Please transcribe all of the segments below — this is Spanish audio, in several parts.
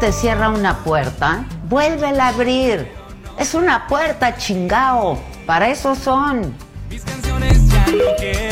Te cierra una puerta, vuélvela a abrir. Es una puerta, chingao. Para eso son. Mis canciones ya no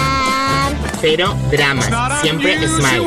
Pero dramas, siempre smile.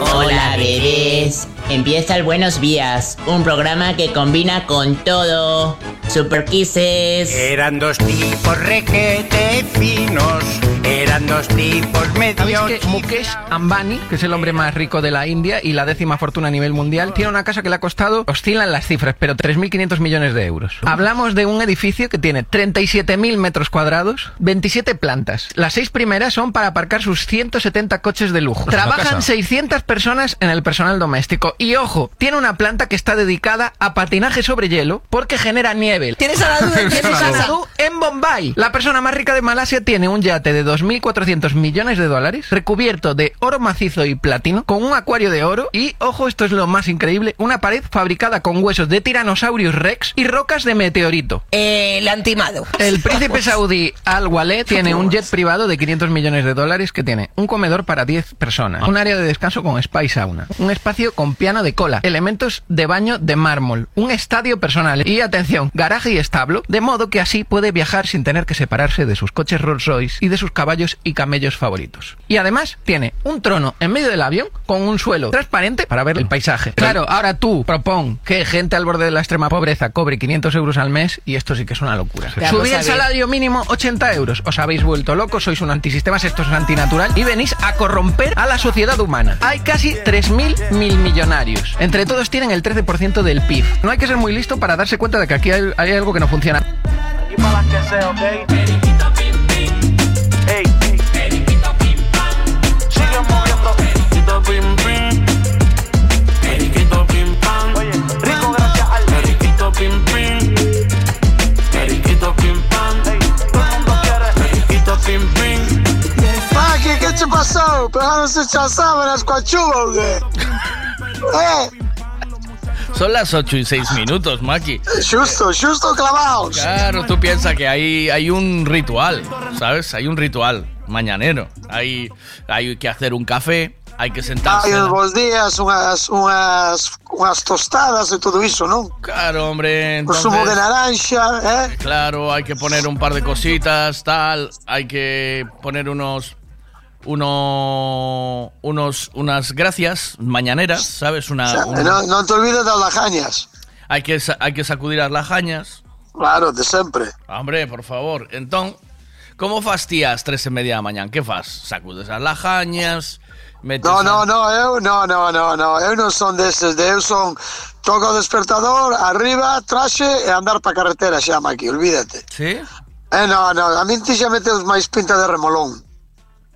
Hola, bebés. Empieza el Buenos Días, un programa que combina con todo. Super Kisses. Eran dos tipos requete finos, eran dos tipos ¿Sabéis medio que Mukesh Ambani, que es el hombre más rico de la India y la décima fortuna a nivel mundial, tiene una casa que le ha costado, oscilan las cifras, pero 3.500 millones de euros? Hablamos de un edificio que tiene 37.000 metros cuadrados, 27 plantas. Las seis primeras son para aparcar sus 170 coches de lujo. Trabajan casa. 600 personas en el personal doméstico. Y ojo, tiene una planta que está dedicada a patinaje sobre hielo porque genera nieve. ¿Tienes a la duda? Tienes ¿Tienes a Nadu en Bombay. La persona más rica de Malasia tiene un yate de 2.400 millones de dólares, recubierto de oro macizo y platino, con un acuario de oro y, ojo, esto es lo más increíble, una pared fabricada con huesos de Tyrannosaurus rex y rocas de meteorito. Eh, el antimado. El príncipe saudí Al Waled tiene un jet privado de 500 millones de dólares que tiene un comedor para 10 personas, un área de descanso con spa y sauna, un espacio con piano de cola, elementos de baño de mármol, un estadio personal y, atención, garaje y establo, de modo que así puede viajar sin tener que separarse de sus coches Rolls Royce y de sus caballos y camellos favoritos. Y además tiene un trono en medio del avión con un suelo transparente para ver el paisaje. Claro, ahora tú propon que gente al borde de la extrema pobreza cobre 500 euros al mes y esto sí que es una locura. Subir lo el salario mínimo 80 euros. Os habéis vuelto locos, sois un antisistemas, esto es antinatural y venís a corromper a la sociedad humana. Hay casi 3.000 mil Entre todos tienen el 13% del PIB. No hay que ser muy listo para darse cuenta de que aquí hay, algo que no funciona. ¿qué pasó? ¿Pegándose echar sábanas con chuba o qué? Eh, Son las 8 y 6 minutos, Maki. justo, justo clavados. Claro, tú piensas que hay, hay un ritual, ¿sabes? Hay un ritual mañanero. Hay, hay que hacer un café, hay que sentarse. Hai uns bons días, unhas, unhas, unhas tostadas e todo iso, non? Claro, hombre. O zumo de Entonces, naranja, eh? claro, hay que poner un par de cositas, tal. Hay que poner unos. Uno, unos, unas gracias mañaneras, ¿sabes? Una, Xa, un- e non, non te olvides das lajañas. hay, que, hay que sacudir las lajañas. Claro, de sempre. Hombre, por favor. Entón, como fas ti ás tres e media da mañán? Que fas? Sacudes as lajañas, metes... No, a- no, no, eu no, no, no, no, eu non son deses, de eu son toco o despertador, arriba, traxe e andar pa carretera xa, Maki, olvídate. Sí? Eh, no, no, a min ti xa metes máis pinta de remolón.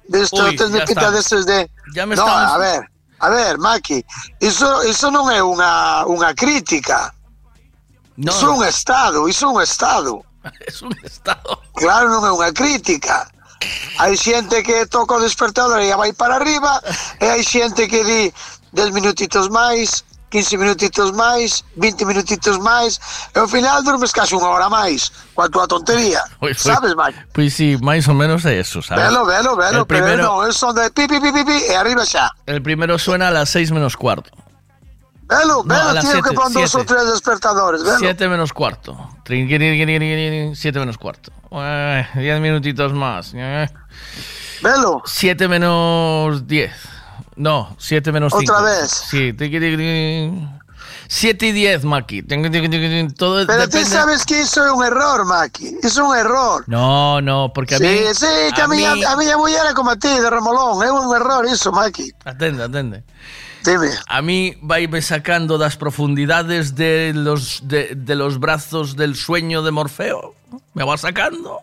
Ui, tes ya pinta está. deses de... Ya me no, estamos- a ver, a ver, Maki, iso, iso non é unha, unha crítica, No, iso é un estado, iso é un estado. es un estado. Claro, non é unha crítica. Hai xente que toca o despertador e ya vai para arriba e hai xente que di 10 minutitos máis, 15 minutitos máis, 20 minutitos máis e ao final durmes casi unha hora máis coa túa tontería. Foi- Sabes, Mike? Pois sí, máis ou menos é eso, sabes? Velo, velo, velo, El pero primero, non, eu son de pi, pi, pi, pi, pi e arriba xa. el primero suena a las 6 menos cuarto. Velo, No, velo, tío, que siete, pon dos ou tres despertadores, velo. 7 menos cuarto. 7 menos cuarto. 10 minutitos más. Velo. 7 menos 10. No, 7 menos 5. Otra vez. Sí. 7 y 10, Maki. Todo Pero depende- sabes que iso é un error, Maki. É un error. No, no, porque a sí, mí... sí, que a, mí- a miña muller é como a ti, de remolón. É un error iso, Maki. Atende, atende. Dime. A mí vaime sacando das profundidades de los, de, de los brazos del sueño de Morfeo. Me va sacando.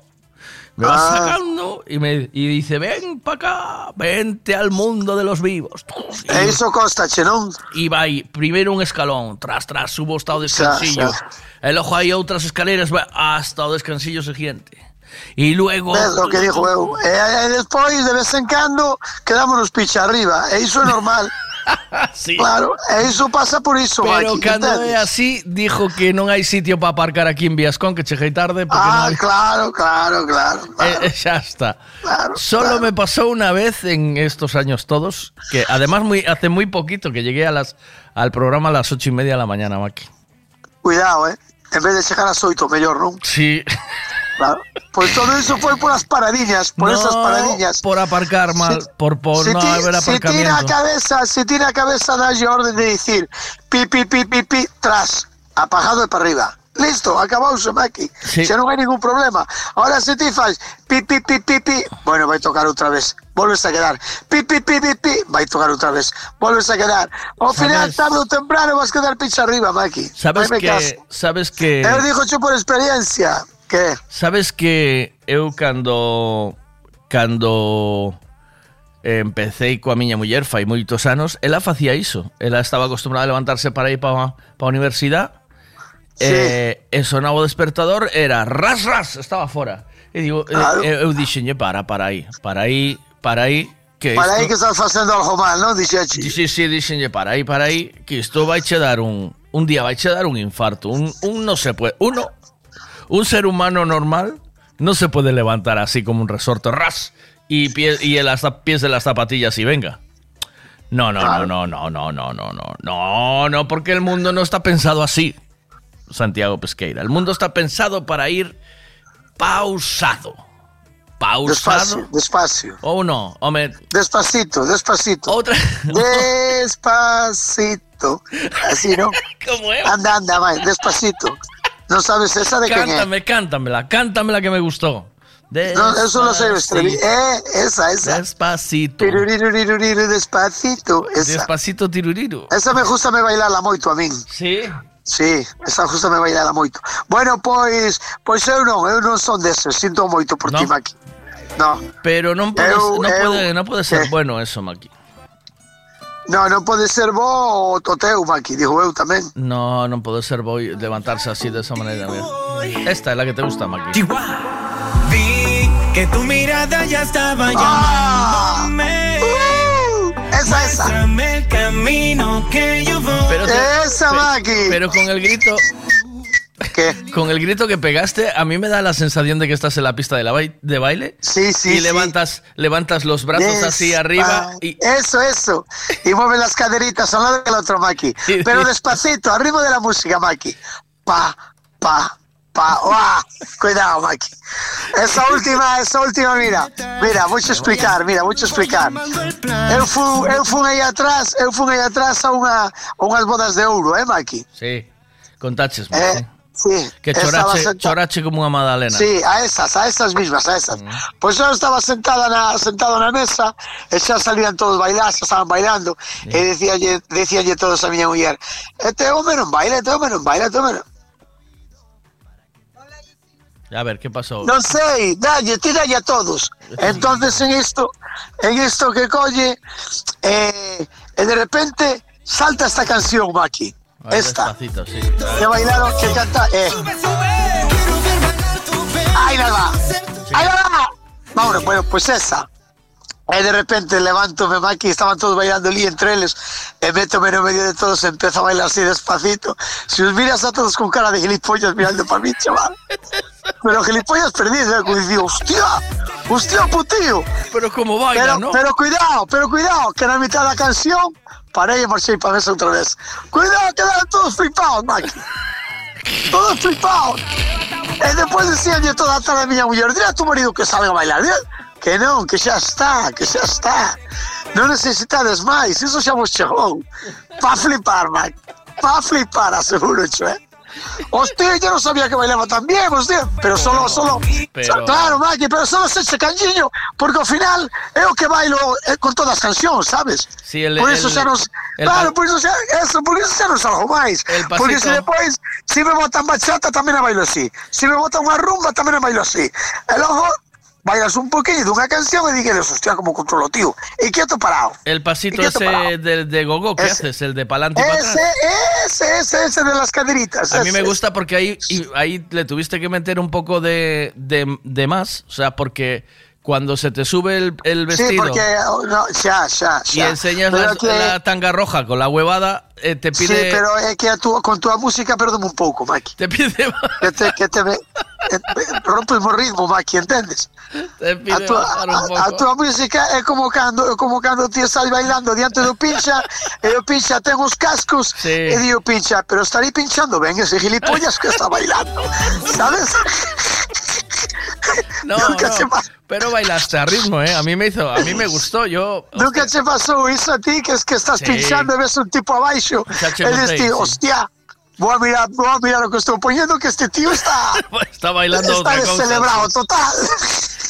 Me va Ah. sacando y me y dice, ven para acá, vente al mundo de los vivos. E iso costache, non? E vai, primeiro un escalón, tras, tras, subo hasta o descansillo. Xa, E logo hai outras escaleras vai hasta o descansillo seguinte. E luego... É o que dixo eu. E, e despois, de vez en cando, quedámonos picha arriba. E iso é normal. sí. Claro, e iso pasa por iso, Pero cando é así, dijo que non hai sitio para aparcar aquí en Viascón, que cheguei tarde porque Ah, non hai... claro, claro, claro. Eh, eh, xa está. Solo me pasó una vez en estos años todos, que además muy, hace muy poquito que llegué a las, al programa a las ocho y media de la mañana, Maki. Cuidado, eh. En vez de chegar ás oito, mellor, non? Sí. Claro. Pois todo iso foi por as paradiñas, por No, esas paradiñas. Por aparcar mal, por, por si no ti- haber si tira a cabeza, si tira a cabeza dalle orden de dicir pi, pi, pi, pi, pi, tras, apagado e para arriba. Listo, acabouse, Maki. Sí. Xa non hai ningún problema. Ahora se ti faz pi, pi, pi, pi, pi, bueno, vai tocar outra vez. Volves a quedar. Pi, pi, pi, pi, pi, vai tocar outra vez. Volves a quedar. Ao final, tarde ou temprano, vas quedar picha arriba, Maki. Sabes que, sabes que, Eu digo por experiencia Que? Sabes que eu cando cando eh, empecé coa miña muller fai moitos anos, ela facía iso. Ela estaba acostumbrada a levantarse para ir para pa a universidade sí. Eh, e sonaba o despertador, era ras, ras, estaba fora. E digo, eh, claro. eu, eu dixenlle para, para aí, para aí, para aí, que Para isto... aí que estás facendo algo mal, non? Dixeche. Dixe, sí, dixenlle para aí, para aí, que isto vai che dar un... Un día vai che dar un infarto, un, un no se puede, uno un ser humano normal no se puede levantar así como un resorte, ras, y, pie, y en las zap- pies de las zapatillas y venga. No, no, no, no, no, no, no, no, no, no, no, porque el mundo no está pensado así, Santiago Pesqueira. El mundo está pensado para ir pausado. Pausado. Despacio, despacio. Ou no, home, Despacito, despacito. Outra. Despacito. Así, ¿no? ¿Cómo es? Anda, anda, vai, despacito. ¿No sabes esa de es? Cántame, cántamela, cántamela que me gustó. No, eso lo sé. Eh, esa, esa. Despacito. Tiruriruriru, despacito. Esa. Despacito tiruriru. Esa me gusta me bailarla moito a min. Sí? Sí, esa justa me bailarla moito. Bueno, pois, pois eu non, eu non son deses, sinto moito por No? ti, Maki. No, Pero non pode, Eu- non eu- pode, non pode ser eh. bueno eso, Maki. No, non pode ser bo o teu, Maki, digo eu tamén. No, non pode ser boy levantarse así de esa manera. mira. Esta es la que te gusta, Maki. Vi que tu mirada ya estaba Ah. llamándome. Uh, esa, esa. Muéstrame el camino que yo voy. Pero, Esa, Maki. pero con el grito, ¿Qué? con el grito que pegaste, a mí me da la sensación de que estás en la pista de, la bai- de baile. Sí, sí, y sí. levantas, levantas los brazos así Despa- arriba y Eso, eso. Y mueve las caderitas a un lado del otro, Maki. Pero despacito, al ritmo de la música, Maki. Pa, pa, pa. ¡Uah! Cuidado, Maki. Esa última, esa última, mira. Mira, mucho explicar, mira, mucho explicar. Eu fui, eu fui aí atrás, eu fui aí atrás a, unha, a unhas bodas de ouro, eh, Maki? Sí, contaches, Eh, sí. Que chorache, chorache como una magdalena. Sí, a esas, a esas mismas, a esas. Pois eu estaba sentada na, sentado na mesa e xa salían todos bailar, xa estaban bailando e decíalle, decíalle todos a miña muller este home non baila, este home non baila, este home non... A ver, ¿qué pasó? Non sei, dalle, tiralle a todos. Entonces en isto, en isto que colle, eh, de repente salta esta canción, Maki. Ver, Esta, sí. que bailaron, que canta, eh. ¡Ahí la va! ¡Ahí la va! Vámonos, bueno, pues esa. E de repente levántome, Maki, estaban todos bailando ali entre eles, e métome no medio de todos, empiezo a bailar así despacito. Si os miras a todos con cara de gilipollas mirando para mí, chaval pero gilipollas perdidas, güey. Digo, hostia, hostia, putillo. Pero como baila, pero, ¿no? Pero cuidado, pero cuidado, que en la mitad de la canción paré y marché para eso otra vez. Cuidado, quedaron todos flipados, Mike. todos flipados. Y después decían yo toda la tarde a mi mujer, dile a tu marido que salga a bailar. Que no, que ya está, que ya está. No necesitades más, eso ya hemos chegou. Para flipar, Mike. Para flipar, aseguro, ¿eh? Hostia, yo no sabía que bailaba tan bien, hostia. Pero solo, solo. Pero- Claro, Maki, pero solo se eche canjiño, porque al final es lo que bailo eh, con todas las canciones, ¿sabes? Sí, el- por eso el- nos, el claro, por eso xa, eso, por eso salgo máis. El Porque se despois, se me botan bachata tamén a bailo así. Se me botan unha rumba tamén a bailo así. E logo bailas un poquinho dunha canción e digueres, hostia, como controlo, tío. E quieto parado. El pasito ¿Y ese de, de gogo, ¿qué Ese. haces? El de pa'lante y para Ese, atrás. ese, ese, ese de las caderitas. A mí me gusta porque ahí, y- ahí le tuviste que meter un poco de, de, de más, o sea, porque cuando se te sube el, el vestido Sí, porque oh, no, xa, xa, y xa. enseñas la, que- la tanga roja con la huevada, eh, te Sí, pide... pero é que a tu, con tua música perdome un pouco, Maki. Te pide, Que te, que te me, que te- rompe o ritmo, Maki, entendes? te pide A un poco. a, a tua música é como cando, é como cando ti estás bailando diante do pincha e o pincha ten os cascos Sí. e di o pincha, pero estarei pinchando ben ese gilipollas que está bailando, sabes? No, Nunca se no, pa- pero bailaste a ritmo, ¿eh? A mí me hizo, a mí me gustó, yo... Nunca te pasou iso a ti que es que estás Sí. pinchando e ves un tipo e contei, dices ti, sí. hostia, vou a mirar, vou a mirar o que estou poniendo que este tío está Está bailando está otra cosa. descelebrado sí. total.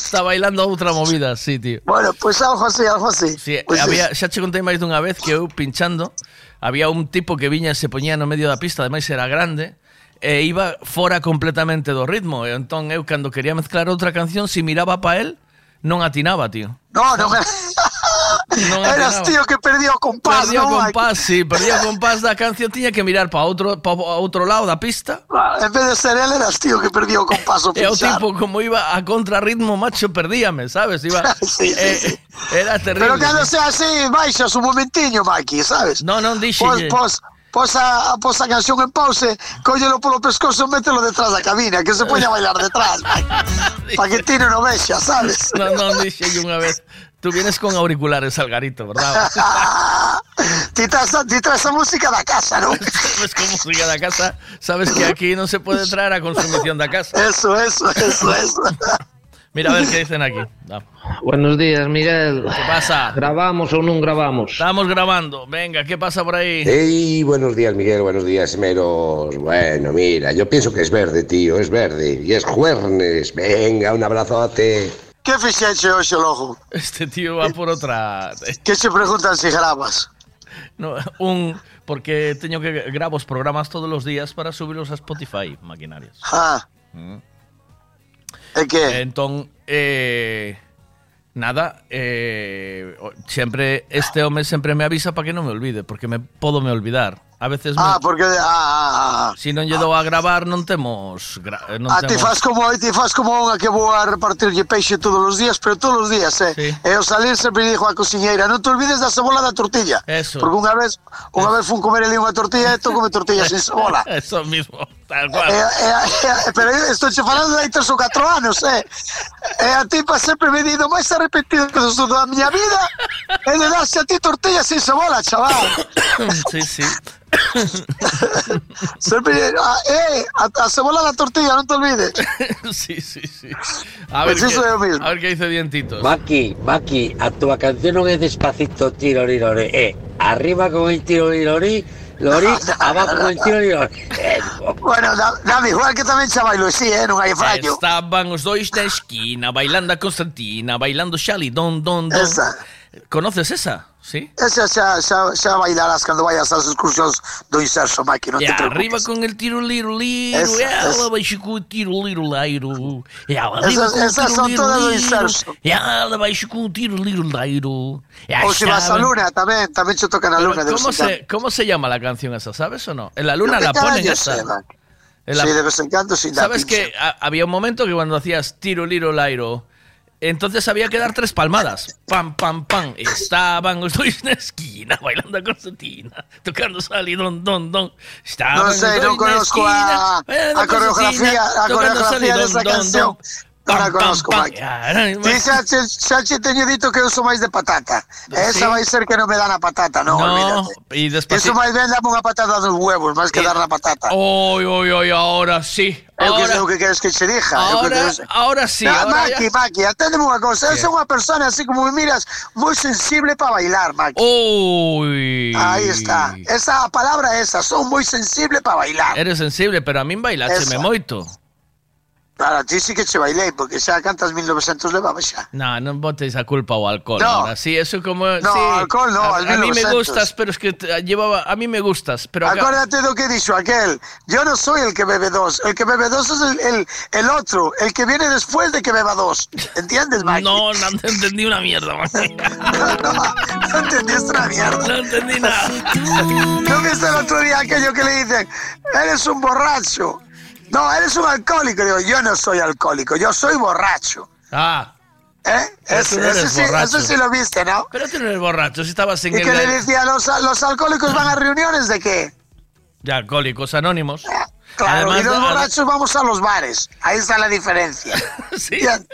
Está bailando otra movida, sí, tío. Bueno, pues algo así, algo así. Sí, Pues había, es- xa che contei máis dunha vez que eu pinchando había un tipo que viña e se poñía no medio da pista, ademais era grande e iba fora completamente do ritmo. E entón eu, cando quería mezclar outra canción, si miraba pa él, non atinaba, tío. No, non me... non atinaba. Eras tío que perdía o compás, Perdía o no, compás, sí, perdía o compás da canción, tiña que mirar pa outro, pa outro lado da pista. En vez de ser él, eras tío que perdía o compás o E o tipo, como iba a contrarritmo, macho, perdíame, sabes? Iba, sí, sí, eh, sí. Era terrible. Pero cando sea así, baixas un momentiño, Maki, sabes? No, non dixen. Pos, pos, a, pos a canción en pause, cóllelo polo pescozo e mételo detrás da cabina, que se poña a bailar detrás, para que ti non o vexa, sabes? No, no, dije yo una vez. Tú vienes con auriculares, Algarito, ¿verdad? ti, traes, a- ti traes a música da casa, non? Sabes cómo sigue la casa. Sabes que aquí no se puede traer a consumición de casa. Eso, eso, eso, eso. Mira, a ver qué dicen aquí. Buenos días, Miguel. ¿Qué pasa? ¿Grabamos o no grabamos? Estamos grabando. Venga, ¿qué pasa por ahí? Hey, buenos días, Miguel, buenos días, Meros. Bueno, mira, yo pienso que es verde, tío, es verde. Y es jueves. Venga, un abrazote. Que fixeche hoxe, logo? Este tío va por otra. Que se preguntan si grabas? No, un. Porque tengo que grabo programas todos los días para subirlos a Spotify, maquinarias. Ah, Mm. É que? Entón, eh, nada, eh, este hombre siempre me avisa para que no me olvide, porque me puedo me olvidar. A veces me- Ah, porque... Ah, ah, ah. si non lle dou a gravar non temos gra- non Ah, ti temos faz como ti faz como unha que vou a repartirlle peixe todos os días, pero todos os días, eh. Sí. E ao salir sempre dixo a cociñeira, non te olvides da cebola da tortilla. Eso. Porque unha vez, unha vez fun comer ali unha tortilla e come tortilla sin cebola. Eso mismo, tal cual. E, e, e, pero eu estou che falando de hai tres ou catro anos, eh. E a tipa sempre me dido máis arrepentido que do da miña vida e de darse a ti tortilla sin cebola, chaval. sí, sí. Sempre, ah, eh, a, a cebola da tortilla, non te olvides. sí, sí, sí. A ver, Pues eso qué, é o mismo. a ver qué dice Dientitos. Maki, Maki, a túa canción non é despacito tiro lirori, é arriba con el tiro lirori, Lori, abajo con Chile eh, Bueno, da, dame igual que tamén xa bailo así, eh, non hai fallo Estaban os dois na esquina bailando a Constantina Bailando Xali, don, don, don Esa. Conoces esa? Sí. Esa xa, xa, xa bailarás cando vayas ás excursións do inserso, Maki, non Y te arriba con el tiro liro liro, Esa, y a esa. la el tiro liro liro, y a la arriba Esas- esas son liro todas liro, inserso. y a la el tiro liro liro. y a Ou se vas a luna tamén, tamén che toca na Pero, luna. de ¿cómo, en se, ¿Cómo se llama la canción esa? ¿Sabes o no? En la luna la ponen esa. En la- Sí, de vez en cuando sí. ¿Sabes pinche. que a- había un momento que cuando hacías tiro, liro, lairo, entonces había que dar tres palmadas. Pam, pam, pam. Estaban dos en la esquina bailando a Constantina, tocando sal y don, don, don. Estaban non en la conozco esquina, a, a coreografía, a coreografía don, don, canción. don. Non a conozco, Maki. Ti xa che, xa che teño dito que sou máis de patata. Esa Sí. vai ser que non me dan a patata, No, olvídate. y. Eso máis ben dame unha patata dos huevos, máis que dar la patata. Uy, uy, uy, ahora sí. Ahora, sei o que queres que eu que ahora, ahora sí. No, Maki, ya- Maki, aténdeme unha cosa. Sou unha persona así como me miras, moi sensible para bailar, Maki. Uy. Aí está. Esa a palabra esa, son moi sensible para bailar. Eres sensible, pero a min bailácheme Eso. moito. Para ti sí que che bailei, porque xa cantas 1900 levaba xa. No, no botéis a culpa o alcohol No. ahora. Sí, eso como... No, sí. alcohol no, a, al a mí me 1900. gustas, pero es que te- llevaba... A mí me gustas, pero... acá- Acuérdate lo que dicho aquel. Yo no soy el que bebe dos. El que bebe dos es el, el, el otro, el que viene después de que beba dos. ¿Entiendes, Maki? No, no entendí una mierda, Maki. No entendiste una mierda. No entendí nada. ¿No viste el otro día aquello que le dicen? Eres un borracho. No, eres un alcohólico. Digo, yo no soy alcohólico, yo soy borracho. Ah, ¿Eh? Tú no sí, ese sí lo viste, ¿no? pero tú no eres borracho, si estabas en Y el... que le decía, los, los alcohólicos van a reuniones de qué? De alcohólicos anónimos. Claro, Además y los borrachos vamos a los bares. Ahí está la diferencia. Sí. Bien.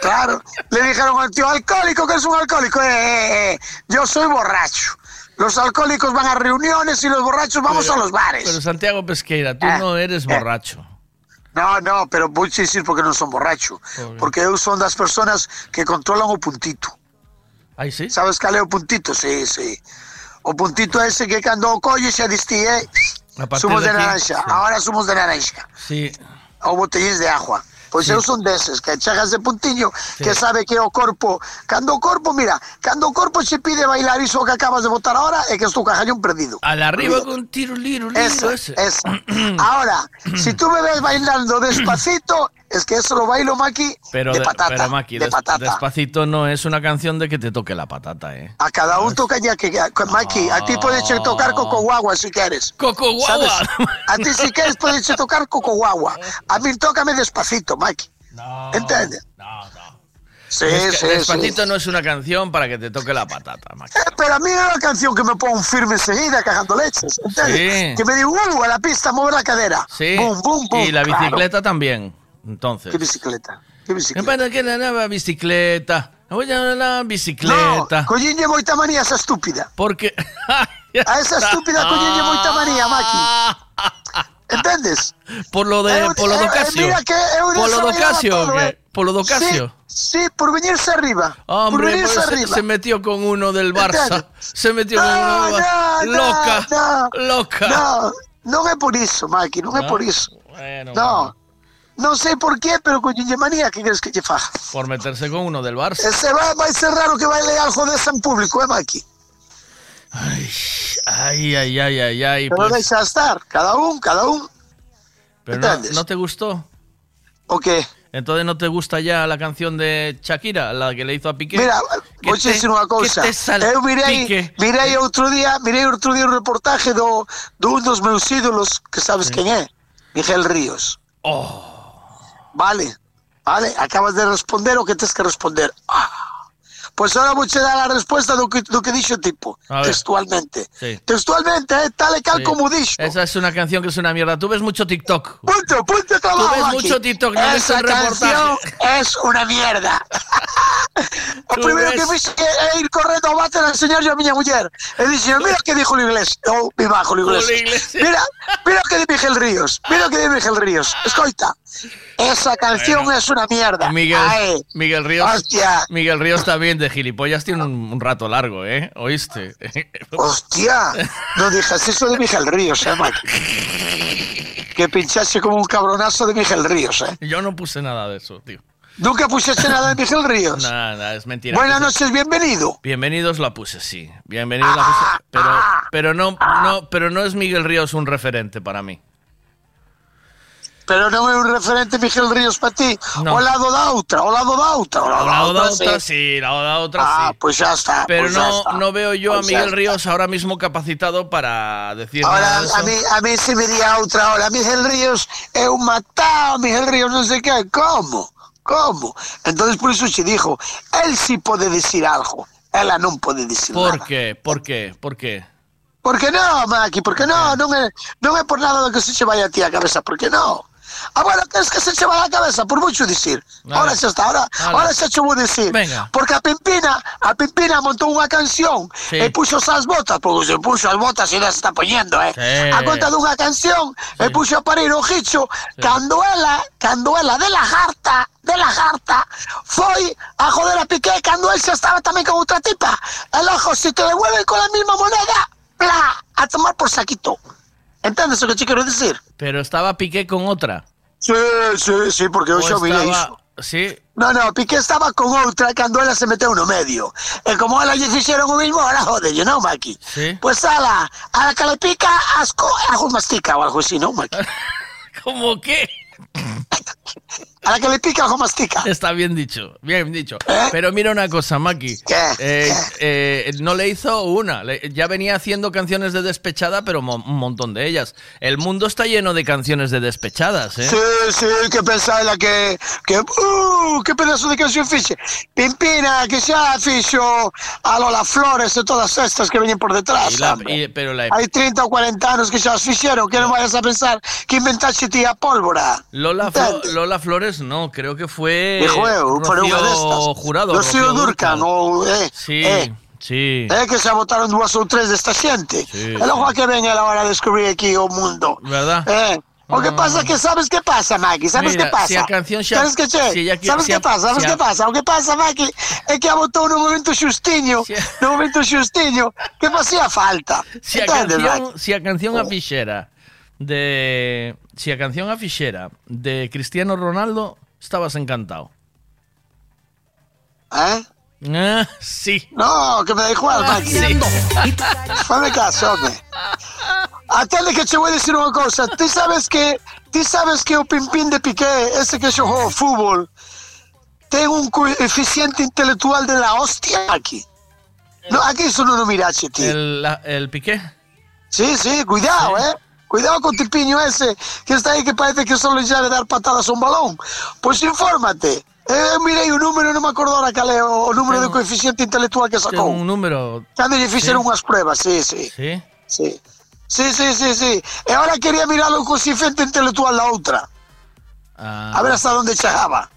Claro. Le dijeron al tío, alcohólico, que es un alcohólico. Eh, eh, eh, Yo soy borracho. Los alcohólicos van a reuniones y los borrachos vamos Pero- a los bares. Pero Santiago Pesqueira, tú Eh, no eres eh. borracho. No, no, pero voy a decir porque no son borrachos. Porque ellos son las personas que controlan o puntito. Ahí sí. ¿Sabes cal é o puntito? Sí, sí. O puntito ese que cando o colles xa distí, eh? Somos de de naranja, sí. ahora somos de naranja. Sí. ou botellíns de agua. Pois Sí. eu son deses, que chegas de puntiño, que sabe que o corpo, cando o corpo, mira, cando o corpo se pide bailar iso que acabas de botar ahora, é que estou cajallón perdido. Al arriba con tiro, liro, liro, ese. esa. Ahora, si tú me ves bailando despacito, es que eso lo bailo, Maki, Pero, de de- patata. pero Maki, de des- patata. despacito no es una canción de que te toque la patata, ¿eh? A cada un toca ya que, con Maki, a ti puedes tocar coco guagua si quieres. Coco guagua. ¿Sabes? A ti si quieres puedes tocar coco guagua. A mí tócame despacito, Maki. ¿Entiendes? Sí, Es que sí, Despacito sí. no es una canción para que te toque la patata, Maki. Eh, Pero a mí es una canción que me pongo firme enseguida cagando leches, ¿entiendes? Sí. Que me digo, uh, a la pista, mover la cadera. Sí. Boom, boom, boom. Y la Claro. bicicleta también. Entonces. ¿Qué bicicleta? ¿Qué bicicleta? que la nueva bicicleta. Voy a la No, bicicleta. collín lle moita manía esa estúpida. Porque. A esa estúpida collín lle moita manía, Maki. Entendes? Por lo de. Eu- Por lo eu- de eh, mira que Por lo de desarrollaba Ocasio, todo, ¿o qué? eh. Por lo. Sí, sí, por venirse arriba. por Hombre, venirse pues se, arriba. se metió con uno del Barça. Entiendes? Se metió con No, uno del Barça. no, loca. no, loca. No, non é por iso, Maki, No? por iso. Bueno, No. Non sei por qué, pero con manía que queres que lle faja. Por meterse con uno del Barça. Ese va, vai ser raro que baile algo desa en público, eh, Maki? Ay, ay, ay, ay, ay. Pero Pues, deixa estar, cada un, cada un. pero no? ¿no te gustó? O qué? Entonces no te gusta ya la canción de Shakira, la que le hizo a Piqué. Mira, Que vou te- dicir unha que te. Eu mirei, mirei outro día, mirei outro día un reportaje do, dun dos meus ídolos, que sabes quen é? Miguel Ríos. Oh. Vale, vale, acabas de responder o que tens que responder. Ah. Pois ahora vou che dar a resposta do que, do que dixo o tipo, A textualmente. Sí. Textualmente, eh, tal e cal Sí. como dixo. Esa es una canción que es una mierda. Tú ves mucho TikTok. Punto, punto, trabajo Tú ves aquí. mucho TikTok, no Esa canción es una mierda. o Tú primeiro ves- que fixe é ir correndo ao váter a enseñarlle a miña muller. E dixen, mira que dijo o inglés. Ou mi bajo o inglés. Mira, mira o que di Miguel Ríos. Mira o que di Miguel Ríos. Escoita. Esa canción Bueno. es una mierda. Miguel, Ae. Miguel Ríos. Hostia. Miguel Ríos también de gilipollas tiene un, un rato largo, ¿eh? ¿Oíste? Hostia, no digas eso de Miguel Ríos, eh, Mike. Que pinchase como un cabronazo de Miguel Ríos, eh. Yo no puse nada de eso, tío. Nunca pusiste nada de Miguel Ríos. Nada, es mentira. Buenas noches, bienvenido. Bienvenidos la puse, sí. Bienvenidos la puse. Pero, pero no, no, pero no es Miguel Ríos un referente para mí. Pero non é un referente Miguel Ríos para ti. No. O lado da outra, o lado da outra, o lado, Al lado de da otra sí. lado de otra Ah, sí. pues ya está. Pero pues no, está. no veo yo a Pues Miguel. Ríos ahora mismo capacitado para decir Ahora, de eso. a mí, a mí se me diría outra hora. Miguel Ríos é un matado, Miguel Ríos non sei que. Como? Como? Entonces por iso se dijo, él sí pode decir algo. Ela non pode decir ¿Por nada. qué? ¿Por qué? ¿Por qué? Por que non, Maki? Por que non? Non é, non é por nada do que se che vai a ti a cabeza. Por que non? Ah, bueno, es que se lleva la cabeza, por mucho decir. Ahora ya está, ahora, Vale. ahora se echó decir. Venga. Porque a Pimpina, a Pimpina montó una canción Sí. e puxo esas botas, porque se puxo as botas e las está poniendo, eh. Sí. A conta dunha canción, e puxo a parir o gicho, cando ela, cando ela de la jarta, de la jarta, foi a joder a Piqué cando él xa estaba tamén con outra tipa. El ojo, si te devuelven con la misma moneda, bla, a tomar por saquito. Entendes o que te quero decir? Pero estaba Piqué con otra. Sí, sí, sí, porque eu O xa mirei estaba- iso. Sí. No, no, Piqué estaba con outra cando ela se meteu no medio. E como ela lle fixeron o mismo, ahora jodelle, non, Maki? Sí. Pues ala, a la que le pica, asco, ajo mastica o algo así, ¿no, Maki? ¿Cómo qué? A la que le pica, ajo mastica. Está bien dicho, bien dicho. ¿Eh? Pero mira una cosa, Maki. Eh, eh, no le hizo una. le- ya venía haciendo canciones de despechada, pero mo- un montón de ellas. El mundo está lleno de canciones de despechadas, ¿eh? Sí, sí, que pensaba ela que, que, uh, que pedazo de canción fixe. Pimpina, que xa fixo a Lola Flores e todas estas que veñen por detrás, la- y- pero la, Hai 30 ou 40 anos que xa as fixeron, que non vayas a pensar que inventaxe ti a pólvora. Lola, Flo-? Lola Flores, no, creo que fue. Foi unha Rocío. Jurado. Rocío Durcan, ou, eh, Sí, eh, sí. É que xa votaron dúas ou tres desta xente. Sí, e logo a que ven ela ahora a descubrir aquí o mundo. ¿Verdad? Eh, o que pasa que sabes que pasa, Maki, sabes Mira, que pasa? si a canción xa- sabes que che? si que- sabes si que a- pasa? Sabes si a- que pasa? O que pasa, Maki, é que a votou no momento xustiño, no momento xustiño, que facía falta. Si a canción, Maki? si a canción afichera de. Si a canción afichera de Cristiano Ronaldo, estabas encantado. ¿Eh? Ah, sí. No, que me da igual, Ah, Maki. sí. Fame caso, home. Atende que che vou dicir unha cousa. Ti sabes que ti sabes que o Pimpín de Piqué, ese que xogou fútbol, ten un coeficiente intelectual de la hostia aquí. No, aquí iso non o mirache, ti. El, la- el Piqué. Sí, sí, cuidado, eh. Cuidado con tipiño ese que está aí que parece que solo xa le dar patadas a un balón. Pois infórmate. Eh, mirei o número, non me acordo ahora cal é o, o número de coeficiente intelectual que sacou. un número. Cando lle fixeron Sí. unhas pruebas, sí, sí. Sí. Sí. Sí, sí, sí, sí. E ahora quería mirar o coeficiente intelectual da outra. Ah. A ver hasta onde chegaba.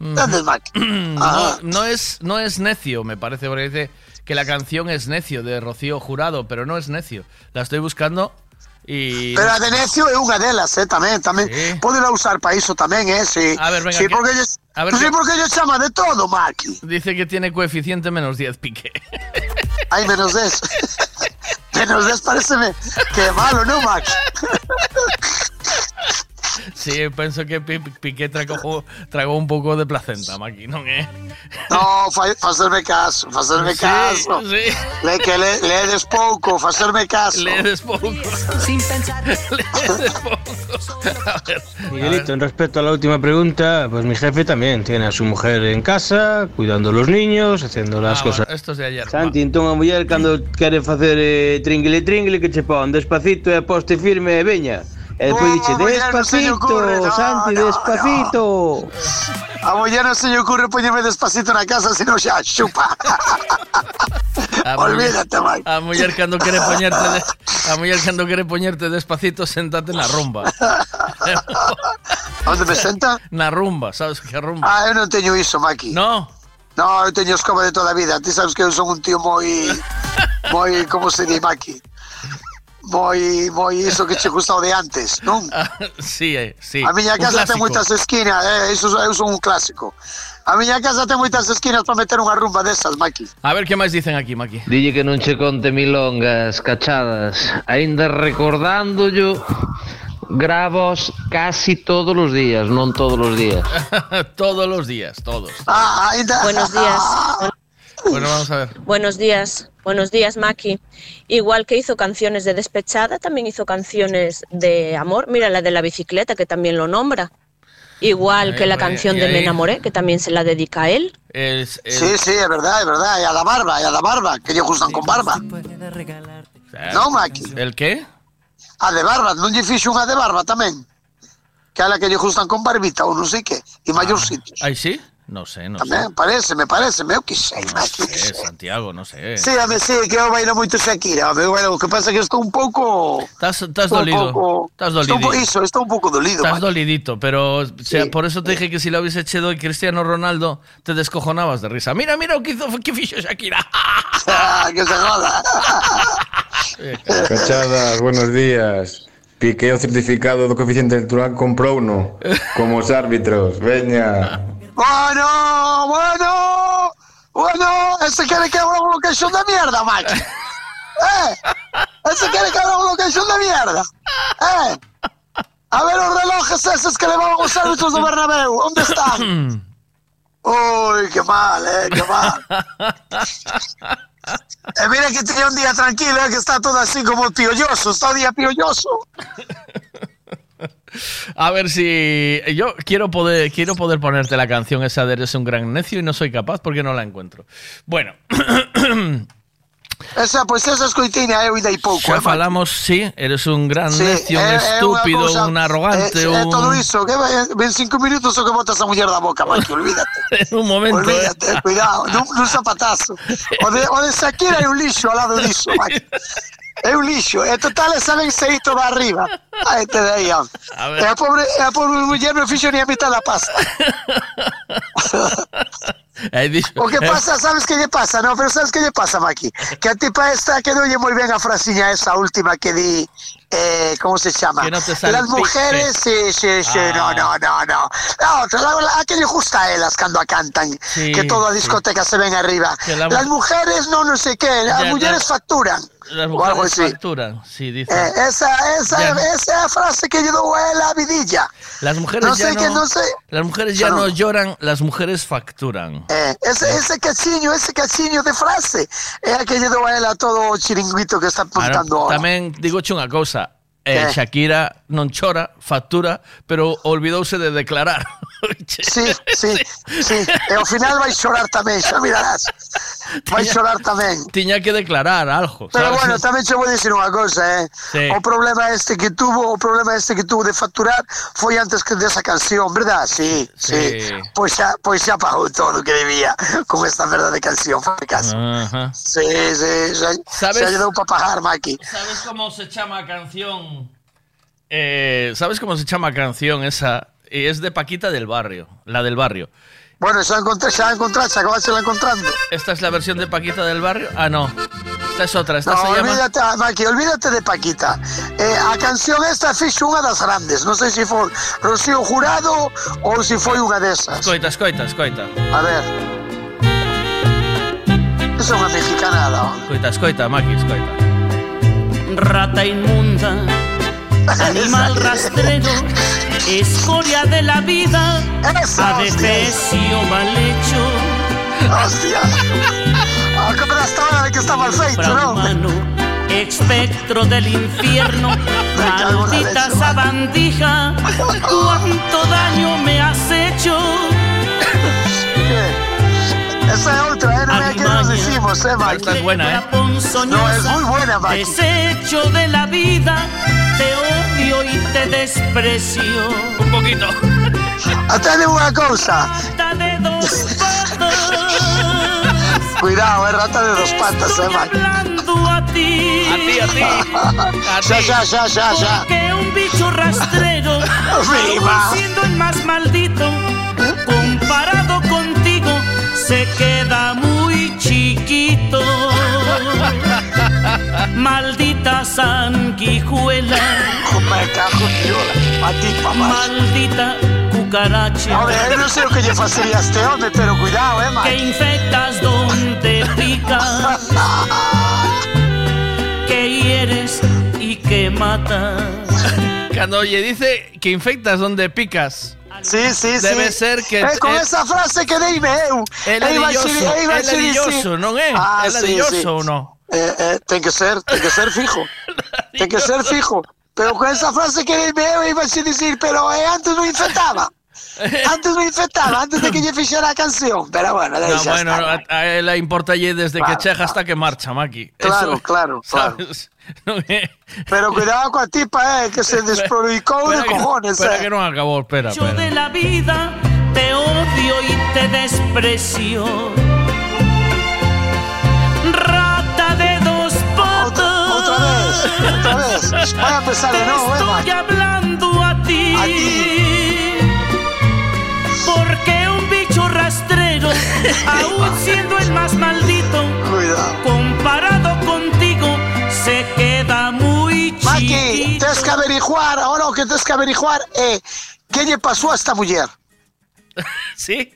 Entendes, Mac? No, no es, no es necio, me parece, porque dice que la canción es necio de Rocío Jurado, pero no es necio. La estoy buscando y. Pero a de necio é unha delas, eh, tamén, tamén. Sí. Podela usar para iso tamén, eh, sí. A ver, venga, Sí, que- porque ellos, a ver sí, que- porque ellos chama de todo, Maki. Dice que tiene coeficiente menos 10 pique. Ai, menos 10. menos 10 pareceme que malo, non, Maki? Sí, penso que Pi- Piqué tragou un pouco de placenta, Maki, non é? No, fa, facerme caso, facerme Sí, caso. sí. Le que le, leedes pouco, facerme caso. Leedes pouco. Sin pensar. Leedes pouco. A ver, Miguelito, en respecto a la última pregunta, pues mi jefe también tiene a su mujer en casa, cuidando a los niños, haciendo las Ah, cosas. Esto es de ayer. Santi, entón a muller cando quere facer eh, tringle tringle que che pon despacito e poste firme e veña. E Oh, se lle despacito, ocurre, no, Santi, no, despacito. A muller non se lle ocurre poñerme despacito na casa, senón xa xupa. A muller- Olvídate, Mike. A muller cando quere poñerte de, a muller cando quere poñerte despacito, sentate na rumba. Onde me senta? Na rumba, sabes que rumba? Ah, eu non teño iso, Maki. No. No, eu teño escoba de toda a vida. Ti sabes que eu son un tío moi... moi, como se di, Maki? Moi, moi iso que che gustaba de antes, non? sí, eh, sí. A miña Un casa ten clásico. moitas esquinas, eh, iso, eu son un clásico. A miña casa ten moitas esquinas para meter unha rumba desas, Maki. A ver que máis dicen aquí, Maki. Dille que non che conte milongas, cachadas. Ainda recordándoyo, gravos casi todos os días, non todos os días. todos los días, todos. Ah, ainda... Buenos días. Bueno, vamos a ver. Buenos días. Buenos días, Maki. Igual que hizo canciones de despechada, también hizo canciones de amor. Mira la de la bicicleta, que también lo nombra. Igual Ahí, que la ahí, canción y de ahí. Me enamoré, que también se la dedica a él. Es, es- Sí, sí, é verdade, é verdade. E a da barba, e a da barba, que lle gustan con barba. Non, Maki? ¿El qué? A de barba, lle fixo unha de barba tamén? Que a la que lle gustan con barbita ou non sei que, e maiorcitos. Ay, sí. No sé, no Tamén, parece, me parece, meu que sei, Maki. sé. Eh, Santiago, no sé. Sí, a me sí, que eu bailo moito Shakira, home, bueno, o que pasa que estou un pouco... Estás, estás estou un dolido. pouco- Estás Estou un dolido. po- iso, estou un pouco dolido, Estás Maki. dolidito, pero o sea, por eso te dije que si lo hubiese hecho hoy Cristiano Ronaldo, te descojonabas de risa. Mira, mira lo que hizo, que fichó Shakira. Ah, que se joda. Cachadas, buenos días. Piqué o certificado do coeficiente electoral comprou uno, como os árbitros. Veña. Bueno, bueno, bueno, ese quiere que abra una locación de mierda, Maki. Eh, ese quiere que abra una locación de mierda. Eh, a ver los relojes esos que le van a los árbitros de Bernabéu, ¿dónde están? Uy, qué mal, eh, qué mal. Eh, mira que tenía un día tranquilo, eh, que está todo así como piolloso, está un día piolloso. A ver si yo quiero poder quiero poder ponerte la canción esa de Eres un gran necio y no soy capaz porque no la encuentro. Bueno, Esa, pues esa escoitina eu dei pouco, ya eh, falamos, sí, eres un gran Sí, necio, un é unha estúpido, cousa- un arrogante, é, é un todo iso, que ven cinco minutos o que botas a muller da boca, Maki, olvídate. en un momento. ¿eh? Olvídate, cuidado, nun, nun zapatazo. O de, o de Shakira é un lixo ao lado Maki. É un lixo, e total esa ben se todo arriba. Aí te dei, home. A ver. E a pobre, a pobre muller non fixo ni a mitad da pasta. O que eh, pasa, sabes que lle pasa? No, pero sabes que lle pasa, Maki? Que a tipa esta quedoulle moi ben a frasiña esa última que di eh, ¿cómo se llama? Que no te Las mujeres, sí, sí, sí, Ah. no, no, no, no. La otra, la, la que lle gusta a elas cando a cantan, Sí, que toda a sí. discoteca se ven arriba. Que la- Las mujeres no, no sé qué, las Ya, mujeres ya. facturan. Las mujeres así. facturan, sí, dice. Eh, esa, esa, Ya. esa frase que lle dou a ela a vidilla. Las mujeres no ya sé no, que no sé. Las mujeres ya no. no lloran, las mujeres facturan. Eh, ese, ese cachiño, ese cachiño de frase é a que lle dou a ela todo o chiringuito que está apuntando ahora. tamén digoche unha cousa. Eh? Shakira non chora, factura, pero olvidouse de declarar. Sí, sí, sí. E ao final vai chorar tamén, xa mirarás. Vai chorar tamén. Tiña que declarar algo. Pero sabes? bueno, tamén che vou dicir unha cousa, eh. Sí. O problema este que tuvo, o problema este que tuvo de facturar foi antes que desa canción, verdad? Sí, sí. Sí. Pois xa, pois xa pagou todo o que debía con esta merda de canción, fai caso. Ajá. Sí, sí, xa, ¿Sabes? xa lle para pagar, Maki. ¿Sabes cómo se llama canción? Eh, ¿Sabes cómo se llama canción esa? Y es de Paquita del Barrio, la del barrio. Bueno, se la encontré, se la encontré, se acabas de la encontrando. ¿Esta es la versión de Paquita del barrio? Ah, no. Esta es otra. Esta no, se olvídate, llama... Maki, olvídate de Paquita. Eh, a canción esta fixe unha das grandes. Non sei se foi Rocío Jurado ou se foi unha desas. Escoita, escoita, escoita. A ver. Esa é unha mexicanada. Escoita, escoita, Maki, escoita. Rata inmunda, animal rastrero. escoria de la vida, adefesio mal hecho. Hostia. Ah, era estaba que está mal feito, non? Infrahumano, espectro del infierno, maldita sabandija, cuánto daño me has hecho. Esa é outra, eh? Non é a que nos decimos, eh? Esta es buena, ¿eh? No, es muy buena, Maki. Desecho de la vida, te odio y te desprecio. Un poquito. Atende unha cousa. de dos patas. Cuidado, é rata de dos patas, eh, Maki? Hablando a ti. A ti, a ti. A Xa, ti. xa, xa, xa, xa. Porque un bicho rastrero, Viva. siendo el más maldito, comparado contigo, se queda muy chiquito. Maldita sanguijuela, maldita cucaracha. Hombre, eu non sei o que lle facería a este home, pero cuidado, eh, que Maki? infectas donde pica, que hieres y que matas. Cuando oye, dice que infectas donde picas. Sí, sí, sí. Debe ser que... Eh, con eh, esa frase que deime eu. É Eu ladilloso, eu é ladilloso, non é? Ah, É sí, ladilloso sí. ou non? Eh, eh, ten que ser, ten que ser fijo. ten que ser fijo. Pero con esa frase que deime eu iba a dicir, pero eh, antes non infectaba. Antes non infectaba, antes de que lle fixera a canción. Pero bueno, No, deixa bueno, estar. a, a ela importa desde que Claro, chega hasta que marcha, Maki. Claro, claro, claro. sabes? Non é? Pero cuidado coa tipa, eh, que se desprobicou de que- cojones, Espera eh. que non acabou, espera, Yo espera. de la vida te odio y te despreció. Otra vez. Voy a empezar de nuevo, ¿eh, Estoy Maki? hablando a ti. A ti. Porque un bicho rastrero, aún siendo el más maldito, Cuidado. comparado contigo, se queda muy Maki, chiquito. tienes que averiguar, ahora lo que tienes que averiguar eh, qué le pasó a esta mujer. ¿Sí?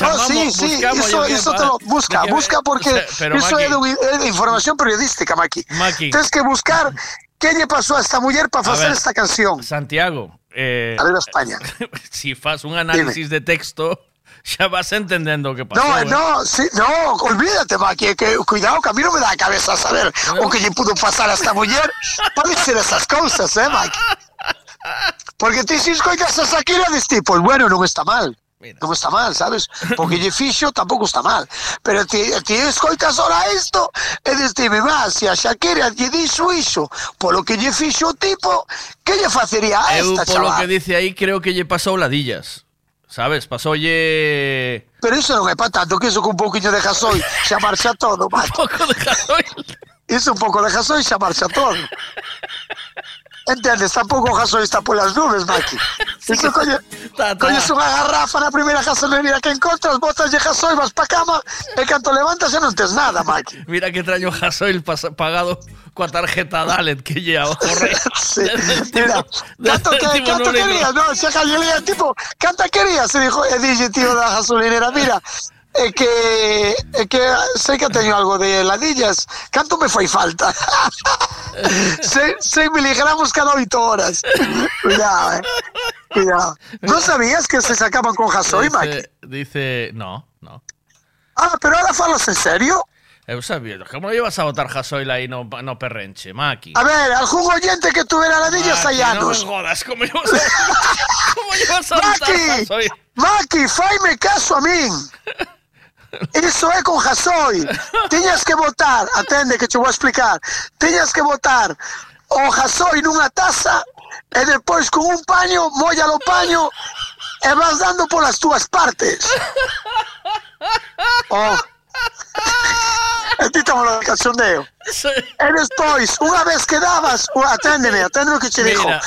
No, sí, sí, eso, eso te lo busca, ¿de busca porque Pero, eso Maki, es de, de información periodística, Maki. Maki. Tienes que buscar qué le pasó a esta mujer para A hacer ver, esta canción. Santiago, eh, Arriba España. si fas un análisis de texto, ya vas entendiendo qué pasó. No, eh. no, sí, no, olvídate, Maki, que cuidado que a mí no me da cabeza saber o que le pudo pasar a esta mujer para decir esas cosas, eh, Maki. Porque ti si escoitas a Shakira dices ti, pues bueno, non está mal. Non está mal, sabes? Porque fixo tampouco está mal. Pero ti, ti escoitas ahora isto e dices ti, mi má, se a Shakira lle dixo iso polo que lle fixo o tipo, que lle facería a Eu, esta, polo chaval? que dice aí, creo que lle pasou ladillas. Sabes? Pasoulle... Pero iso non é para tanto, que iso con un pouquiño de gasoi xa marcha todo, Maki. Un pouco de gasoil. Iso un pouco de gasoi xa marcha todo. Entendes? Tampouco o gasoi está polas nubes, Maki. Iso coñe, Ta, ta. coñes unha garrafa na primeira gasolinera que encontras, botas de gasoi, vas pa cama e canto levantas xa non tes nada, Maki. Mira que traño gasoil pagado coa tarjeta Dalet que lle ahorré. Sí. Mira, canto, que, canto querías, no, Galilea, tipo, canta querías, e dixo, e dixe tío da gasolinera, mira, é que é que sei que teño algo de ladillas, canto me fai falta? 6 miligramos cada 8 horas. Cuidado, eh. Cuidado. ¿No sabías que se sacaban con gasoil, Maki? Dice, dice... No, no. Ah, pero ahora falas en serio? Eu sabía. Como llevas a botar gasoil aí no, no perrenche, Maki? A ver, algún oyente que tuviera ladillas Ah, No me jodas, ¿cómo llevas a, ¿cómo llevas a botar Maki? Maki, faime caso a min. Iso é con Jasoi. Tiñas que votar, atende que che vou explicar. Tiñas que votar o Jasoi nunha taza e depois con un paño, molla o paño e vas dando polas túas partes. Oh. E ti tomo de cachondeo. E despois, unha vez que dabas, aténdeme, aténdeme o que che mira.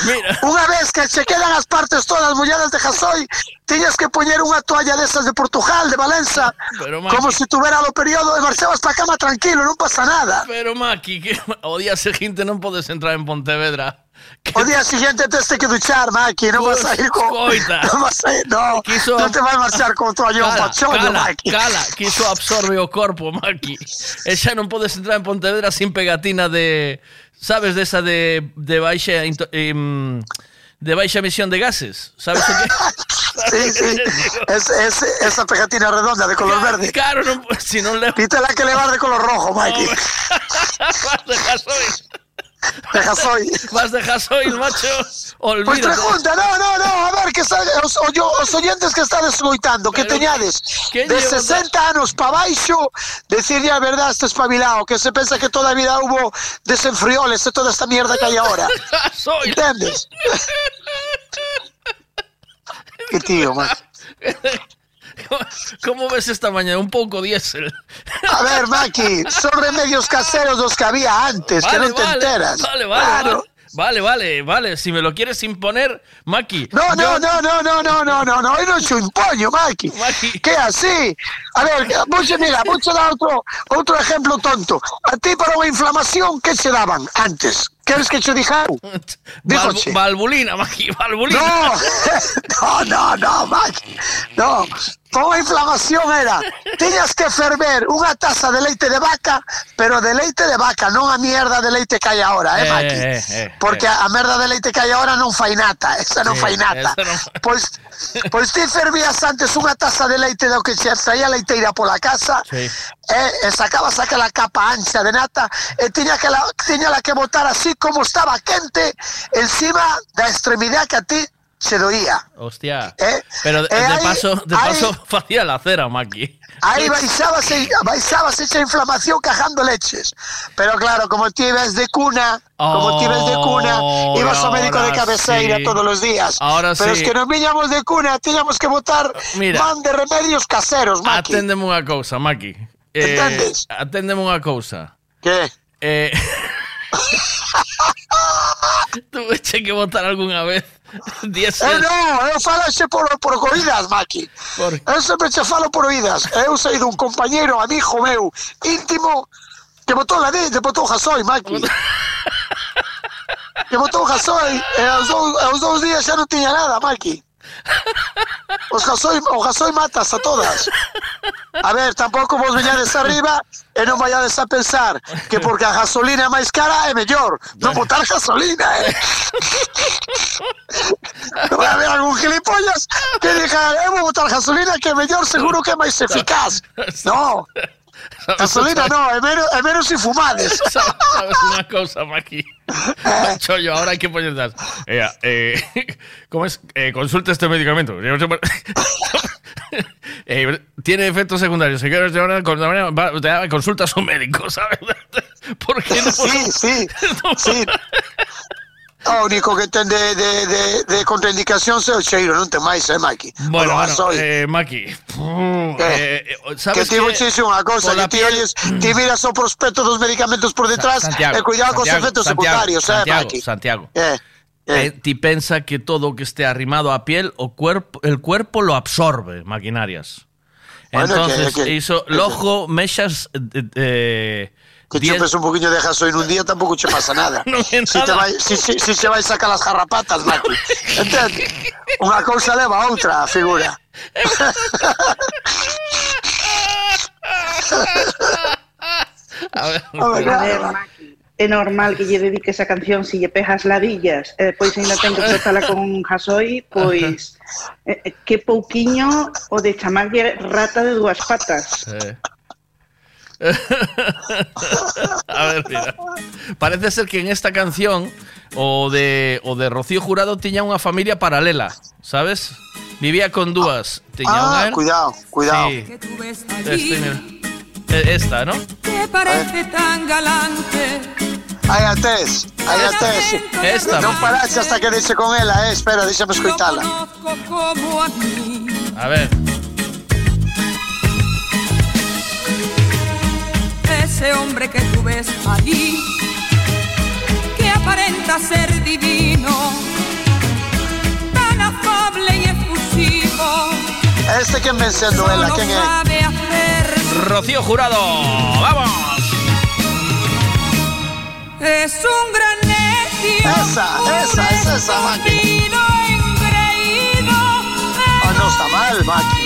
Unha vez que che quedan as partes todas molladas de gasoil, tiñas que poñer unha toalla desas de Portugal, de Valenza, Pero, Maki. como se tuvera o período e marchabas pa cama tranquilo, non pasa nada. Pero, Maki, que o día seguinte non podes entrar en Pontevedra. O día siguiente tes que duchar, Maki, non vas a ir con... Escoita. Non vas a ir, no, Quiso- non te vas a marchar con toallón Cala, pachollo, Maki. cala, que iso absorbe o corpo, Maki. E xa non podes entrar en Pontevedra sin pegatina de... Sabes desa de, de baixa... em, de baixa emisión de gases, sabes o que? Sí, sí, es, es, esa pegatina redonda de color verde. Claro, non, si non le... Quítala que le vas de color rojo, Maki. De. De gasoil. Vas de gasoil, macho. Olvídate. pregunta, no, no, no, a ver, que está, os, yo- os oyentes que estades escoitando, que teñades ¿quién de lleva 60 anos pa baixo, decirle a verdad este espabilado, que se pensa que toda a vida hubo desenfrioles e toda esta mierda que hai ahora. Gasoil. Entendes? que tío, man. ¿Cómo ves esta mañana? Un pouco diésel. A ver, Maki, son remedios caseros los que había antes, que no te vale, enteras. Vale, vale, Claro. vale, vale, vale. Si me lo quieres imponer, Maki. No, no, yo- no, no, no, no, no, no, no, eu non xo impoño, Maki. Que así? A ver, mucho, mira, mucho da outro, outro exemplo tonto. A ti para unha inflamación, que se daban antes? Queres que che dixa? eu? Valvu- Dígoche. valvulina, Maki, valvulina. No, no, no, no, Maki. No, unha inflamación era, tiñas que ferver unha taza de leite de vaca, pero de leite de vaca, non a mierda de leite que hai ahora, eh, Maki? eh, eh, Porque a merda de leite que hai ahora non fai nata, esa non Sí, fai nata. esa non fai- Pois, pois ti fervías antes unha taza de leite do que xe saía leiteira pola casa. Sí. e, e sacabas aquela capa ancha de nata. E tiña que la, tiña la que botar así como estaba quente encima da extremidade que a ti se doía. Hostia. Eh, Pero de, eh, de ahí- paso, de ahí- paso facía la cera, Maki. Ahí baixábase, baixábase esa inflamación cajando leches. Pero claro, como ti ves de cuna, como ti ves de cuna, ibas ao médico de cabeceira sí. todos los días. Ahora Pero sí. es que nos viñamos de cuna, teníamos que botar Mira. man de remedios caseros, Maki. Aténdeme unha cousa, Maki. Eh, Entendes? aténdeme unha cousa. Que? Eh, Tuveche que votar algunha vez Diésel. Eu non, eu falaxe por, por oídas, Maki. Por... Eu sempre che falo por oídas. Eu sei dun compañeiro, amigo meu, íntimo, que botou la de, botou gasoi, Maki. que botou gasoi, e aos dous, aos dous días xa non tiña nada, Maki. Os gasoi, o gasoi matas a todas. A ver, tampouco vos veñades arriba e non vayades a pensar que porque a gasolina é máis cara é mellor. Non botar gasolina, eh? Vai haber algún gilipollas que diga, eu vou botar gasolina que é mellor, seguro que é máis eficaz. Non. Gasolina no, é menos, é menos si fumades. Sabes unha cousa, Maki? Chollo, ahora hai que poñer eh, eh, ¿Cómo es? Eh, consulta este medicamento. Eh, tiene efectos secundarios. Si quieres da- consulta a su médico, ¿sabes? ¿Por qué no? Sí, sí, sí. O único que ten de, de, de, de contraindicación é o cheiro, non ten máis, eh, Maki? Bueno, bueno, eh, Maki. eh, eh, que ¿sabes dicir unha cousa, Con la que ti miras o prospecto dos medicamentos por detrás Santiago, e cuidado Santiago, efectos Santiago, secundarios, eh, Santiago, Maki. Santiago. Eh, Eh, ti pensa que todo que esté arrimado a piel o cuerpo, el cuerpo lo absorbe, maquinarias. Bueno, Entonces, que- que- iso, lojo, eh, eh, Que diez- chupes un poquinho de gasoil un día tampouco che pasa nada. Si, te vai, si, si, si se vai sacar as garrapatas, Maki. Entende? Unha cousa leva a outra, figura. A ver, A ver, Maki, é normal que lle dedique esa canción se lle pejas ladillas e depois ainda ten que petala con un jasoi, pois eh, eh, que pouquiño o de chamarlle rata de dúas patas. Eh. A ver, mira. Parece ser que en esta canción o de o de Rocío Jurado tiña unha familia paralela, sabes? Vivía con dúas. Tiña Ah, unha cuidado, cuidado. Sí. Este, mira. Eh, Esta, ¿no? Te parece tan galante. Aí a tes, aí a tes. Esta, Maki. paraxe hasta que dice con ela, eh. Espera, déxame escoitala. Conozco como a mí. A ver. Ese hombre que tú ves allí, que aparenta ser divino, tan afable y efusivo. Este quen ven sendo ela, solo quen é? sabe hacer. Rocío Jurado. ¡Vamos! Es un gran necio. Esa, esa, es esa, Maki. engreído. Ah, non está mal, Maki.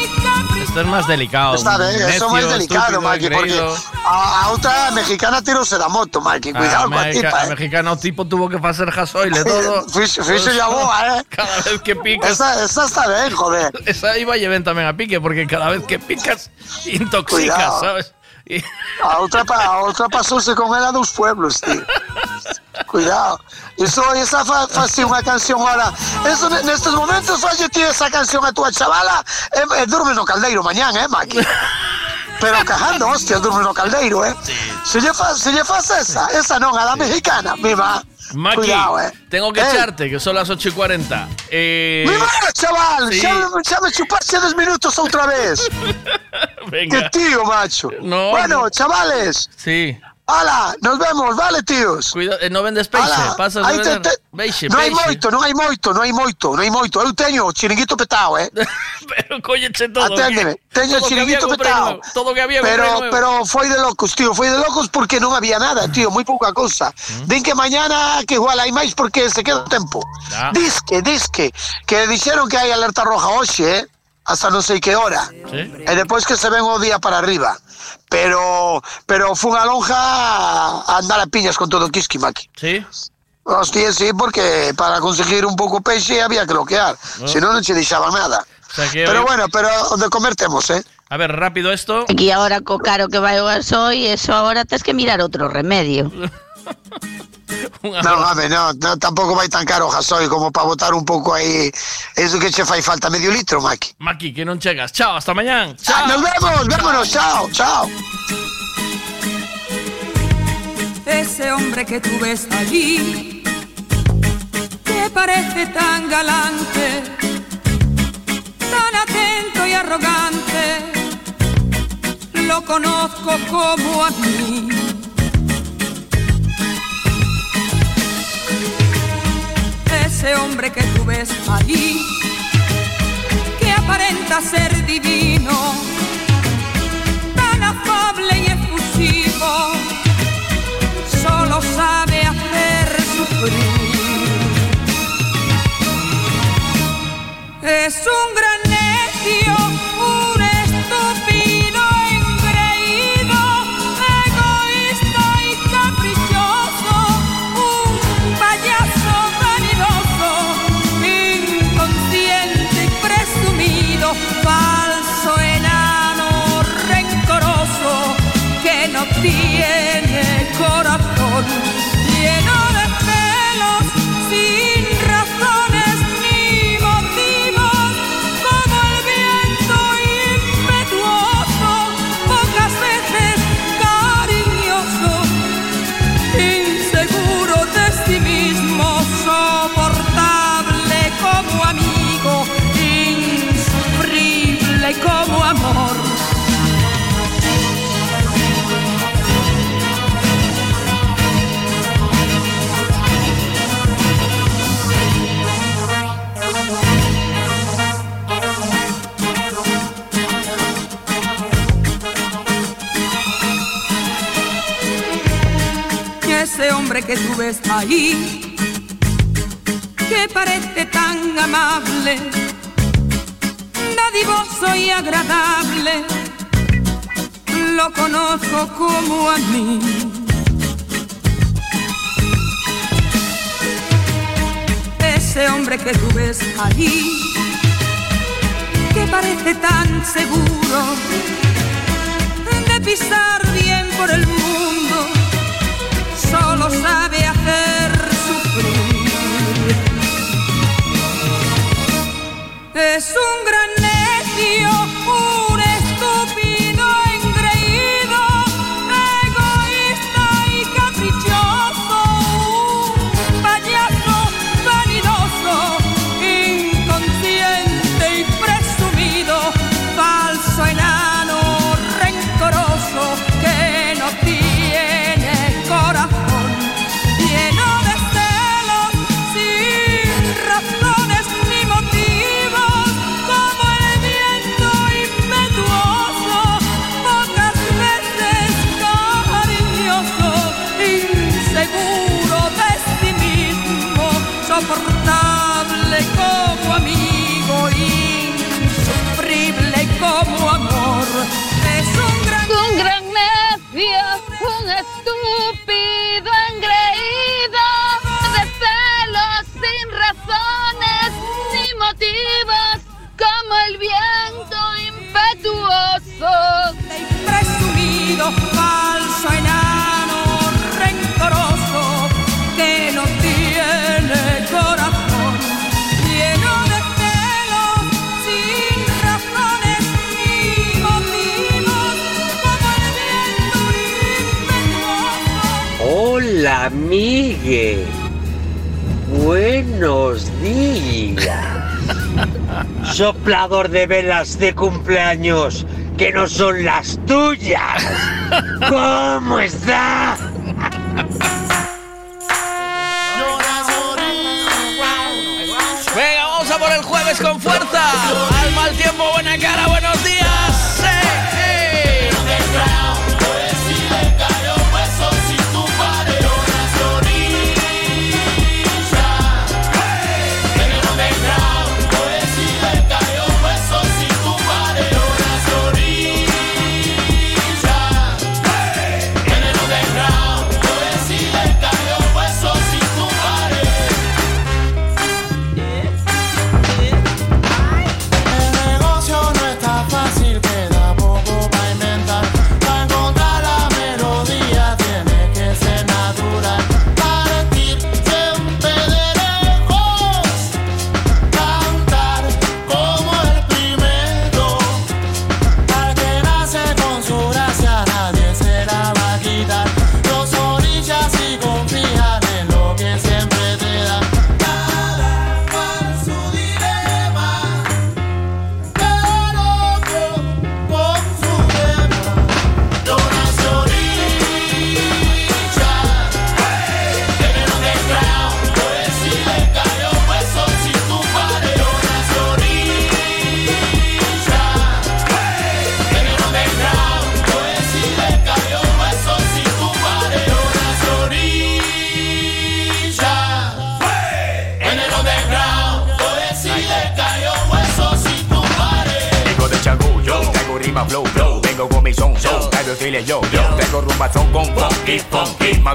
Esto es más delicado. Está ben, eso Necio, máis delicado, Maki, porque a, a outra mexicana tirose da moto, Maki. Cuidado a, coa Mexica- tipa, a eh. mexicano tipo tuvo que hacer gasoil y todo. Fixo ya boa, eh. Cada vez que picas. Esa, esa está ben, joder. Esa iba a llevar también a pique, porque cada vez que picas, intoxicas, Cuidado. ¿sabes? A outra, pa, a outra pasouse con ela dos pueblos, tío. Cuidado. Iso, esa fa, fa unha canción ahora. Eso, ne- nestes momentos falle ti esa canción a túa chavala e, e durme no caldeiro mañán, eh, Maki? Pero cajando, hostia, durme no caldeiro, eh? Se lle faz, se lle faz esa, esa non, a la mexicana, mima. Maki, Cuidado, eh. tengo que Eh. echarte, que son las 8 y 40. Eh, ¡Mima, chaval! sí. Xa me chupaste 10 minutos outra vez. venga. ¡Qué tío, macho! No, bueno, no. chavales, Sí. ¡Hala! Nos vemos, vale, tíos? Cuida, eh, no vendes peixe, pasas aí te- te- peixe, hai moito, non hai moito, non hai moito, non hai moito. Eu teño o chiringuito petado, eh. Pero cóñeche todo. Aténdeme, teño todo chiringuito nuevo, Todo que había Pero, pero foi de locos, tío, foi de locos porque non había nada, tío, moi pouca cousa. Din que mañana que igual hai máis porque se queda o tempo. Ah. Disque, disque, que dixeron que hai alerta roja hoxe, eh, hasta non sei que hora. Sí. E depois que se ven o día para arriba. Pero, pero fun a lonja a andar a piñas con todo o Kiski Maki. Sí. Hostia, sí, porque para conseguir un pouco peixe había que bloquear. Oh. Si non, non che deixaban nada. O sea que Pero hoy- bueno, pero de comer temos, eh? A ver, rápido esto. Aquí ahora co caro que vai o gasoil, eso ahora tes que mirar outro remedio. Non, home, non, non, tampouco vai tan caro o gasoil como para botar un pouco aí Eso que che fai falta, medio litro, Maki Maki, que non chegas. Chao, hasta mañán. Ah, Nos vemos, vémonos, chao, chao Ese hombre que tú ves allí, que parece tan galante, tan atento y arrogante, lo conozco como a mí. Ese hombre que tú ves allí, que aparenta ser divino, tan afable y efusivo solo sabe hacer sufrir. Es un gran necio, hombre que tú ves ahí, que parece tan amable, dadivoso y agradable, lo conozco como a mí. Ese hombre que tú ves allí, que parece tan seguro de pisar bien por el mundo, hacer sufrir. Es un gran Soplador de velas de cumpleaños que no son las tuyas. ¿Cómo está? Venga, vamos a por el jueves con fuerza. Al mal tiempo, buena cara, buenos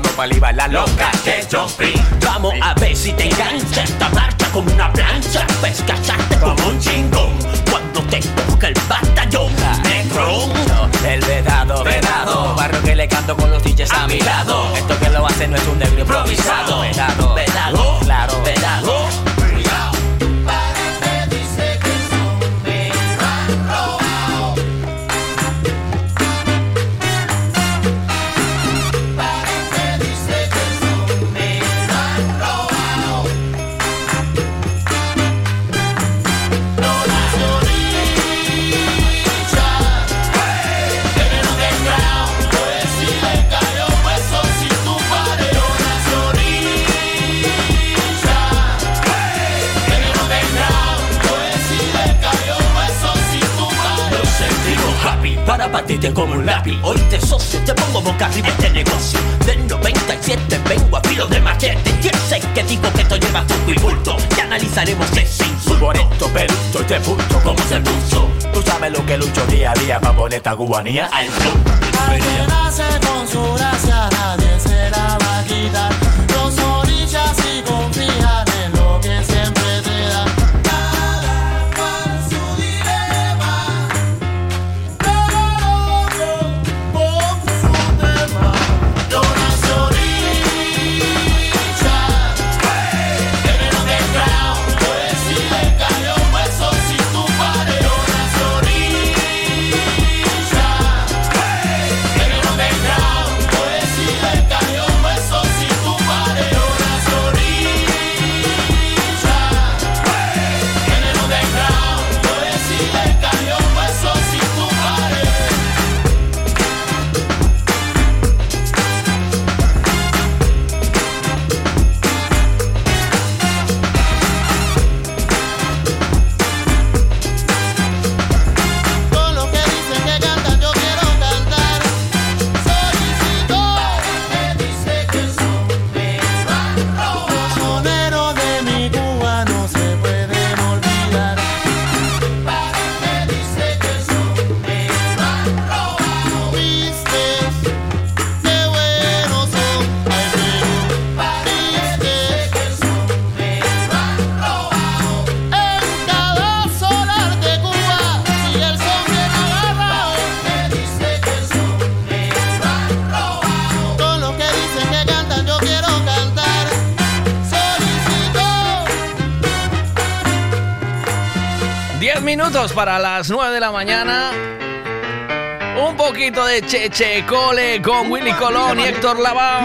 fumando para la loca. Yeah. al las 9 de la mañana. Un poquito de Cheche Cole con Willy Colón y Héctor Laván.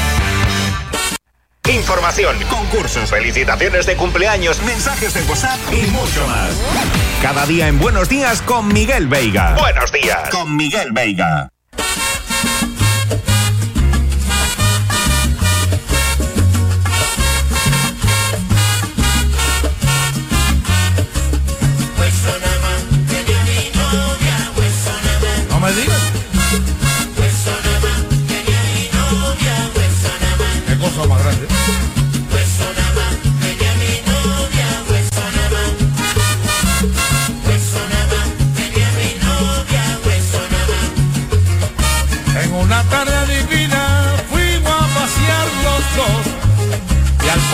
Información, concursos, felicitaciones de cumpleaños, mensajes de WhatsApp y mucho más. Cada día en Buenos Días con Miguel Veiga. Buenos días con Miguel Veiga.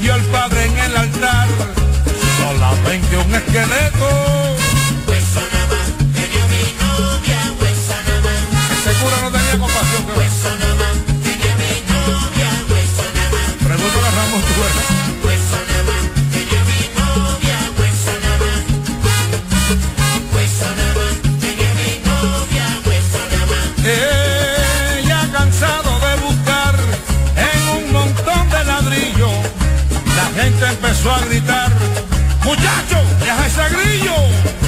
dio el padre en el altar solamente un esqueleto. Ese cura no tenía compasión. que Pregúntale a gritar, muchacho, deja ese grillo.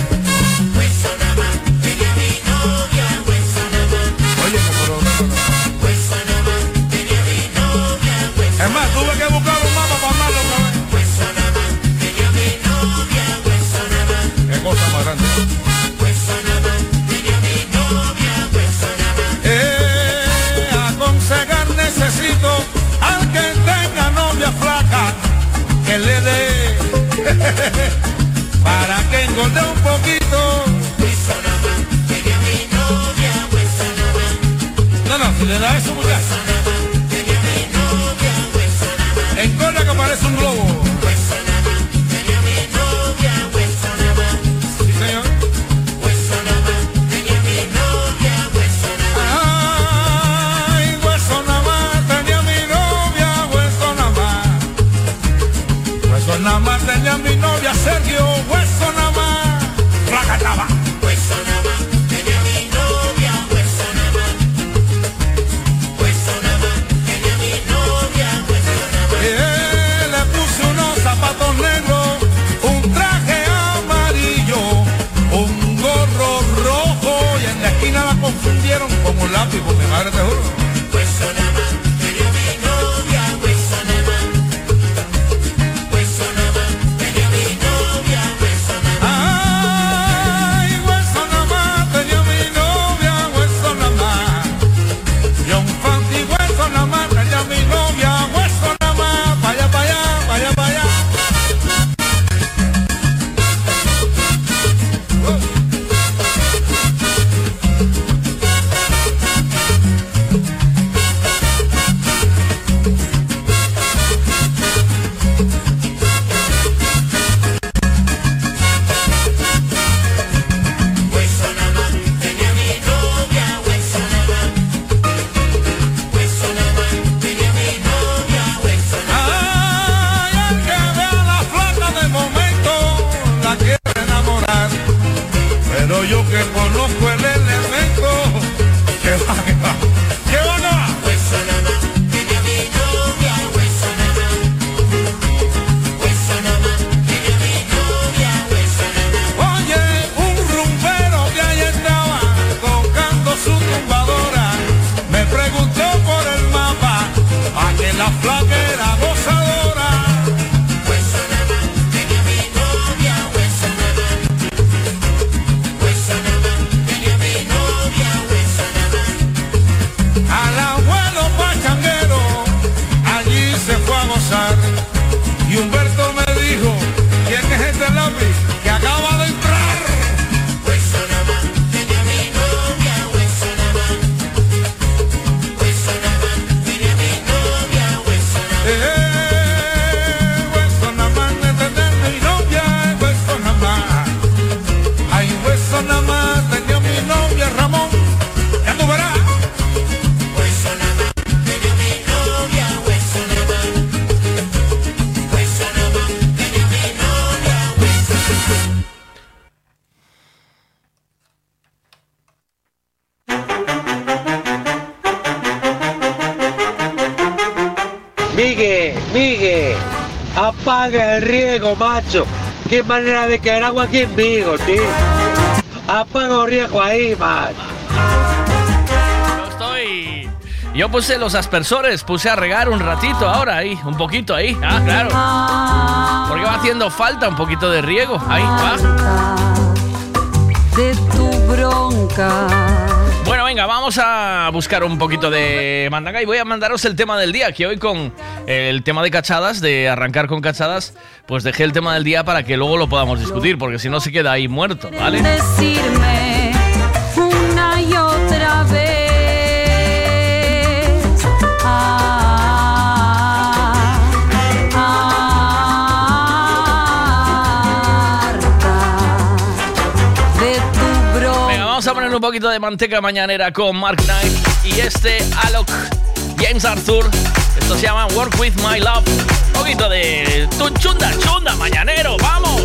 No, no, Qué manera de caer agua aquí en Vigo, tío. Apaga el riego ahí, macho. Yo estoy. Yo puse los aspersores, puse a regar un ratito ahora ahí, un poquito ahí. Ah, claro. Porque va haciendo falta un poquito de riego. Ahí, va. de tu bronca. Bueno, venga, vamos a buscar un poquito de mandanga y voy a mandaros el tema del día, que hoy con el tema de cachadas, de arrancar con cachadas, pues dejé el tema del día para que luego lo podamos discutir, porque si no se queda ahí muerto, ¿vale? Poquito de manteca mañanera con Mark Knight y este Alok James Arthur. Esto se llama Work With My Love. Un poquito de tu chunda chunda mañanero, vamos.